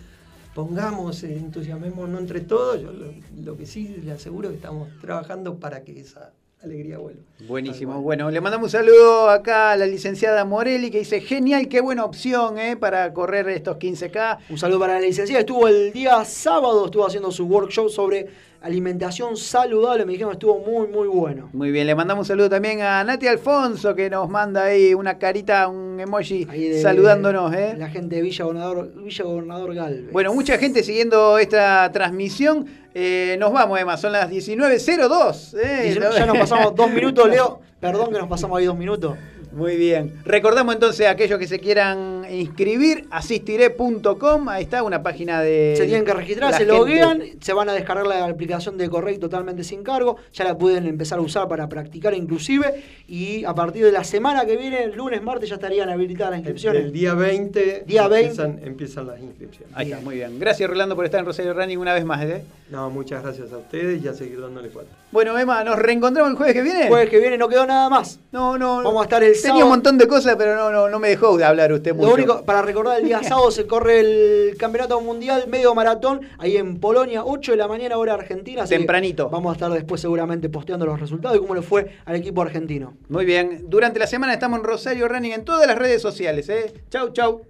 pongamos, entusiasmémonos entre todos, yo lo, lo que sí le aseguro es que estamos trabajando para que esa alegría vuelva. Buenísimo. Bueno, le mandamos un saludo acá a la licenciada Morelli que dice, genial, qué buena opción eh, para correr estos 15K. Un saludo para la licenciada. Estuvo el día sábado, estuvo haciendo su workshop sobre alimentación saludable. Me dijeron estuvo muy, muy bueno. Muy bien, le mandamos un saludo también a Nati Alfonso que nos manda ahí una carita, un emoji de- saludándonos. ¿eh? La gente de Villa Gobernador, Villa Gobernador Galvez. Bueno, mucha gente siguiendo esta transmisión. Eh, nos vamos, Emma, son las 19.02. ¿eh? Ya nos pasamos dos minutos, Leo. Perdón que nos pasamos ahí dos minutos. Muy bien. Recordamos entonces a aquellos que se quieran inscribir, asistiré.com, ahí está una página de... Se tienen que registrar, se loguean, se van a descargar la aplicación de Correct totalmente sin cargo, ya la pueden empezar a usar para practicar inclusive y a partir de la semana que viene, lunes, martes, ya estarían habilitadas las inscripciones. El día 20, Día 20. Empiezan, empiezan las inscripciones. Ahí está, muy bien. Gracias, Rolando, por estar en Rosario Running una vez más. ¿eh? No, muchas gracias a ustedes y a seguir dándole fuerte. Bueno, Emma, ¿nos reencontramos el jueves que viene? Jueves que viene no quedó nada más. No, no. Vamos a estar el Tenía un montón de cosas, pero no, no, no me dejó de hablar usted mucho. Lo único, para recordar, el día sábado se corre el Campeonato Mundial Medio Maratón, ahí en Polonia, 8 de la mañana, hora argentina. Tempranito. Vamos a estar después seguramente posteando los resultados y cómo le fue al equipo argentino. Muy bien. Durante la semana estamos en Rosario Running en todas las redes sociales. ¿eh? Chau, chau.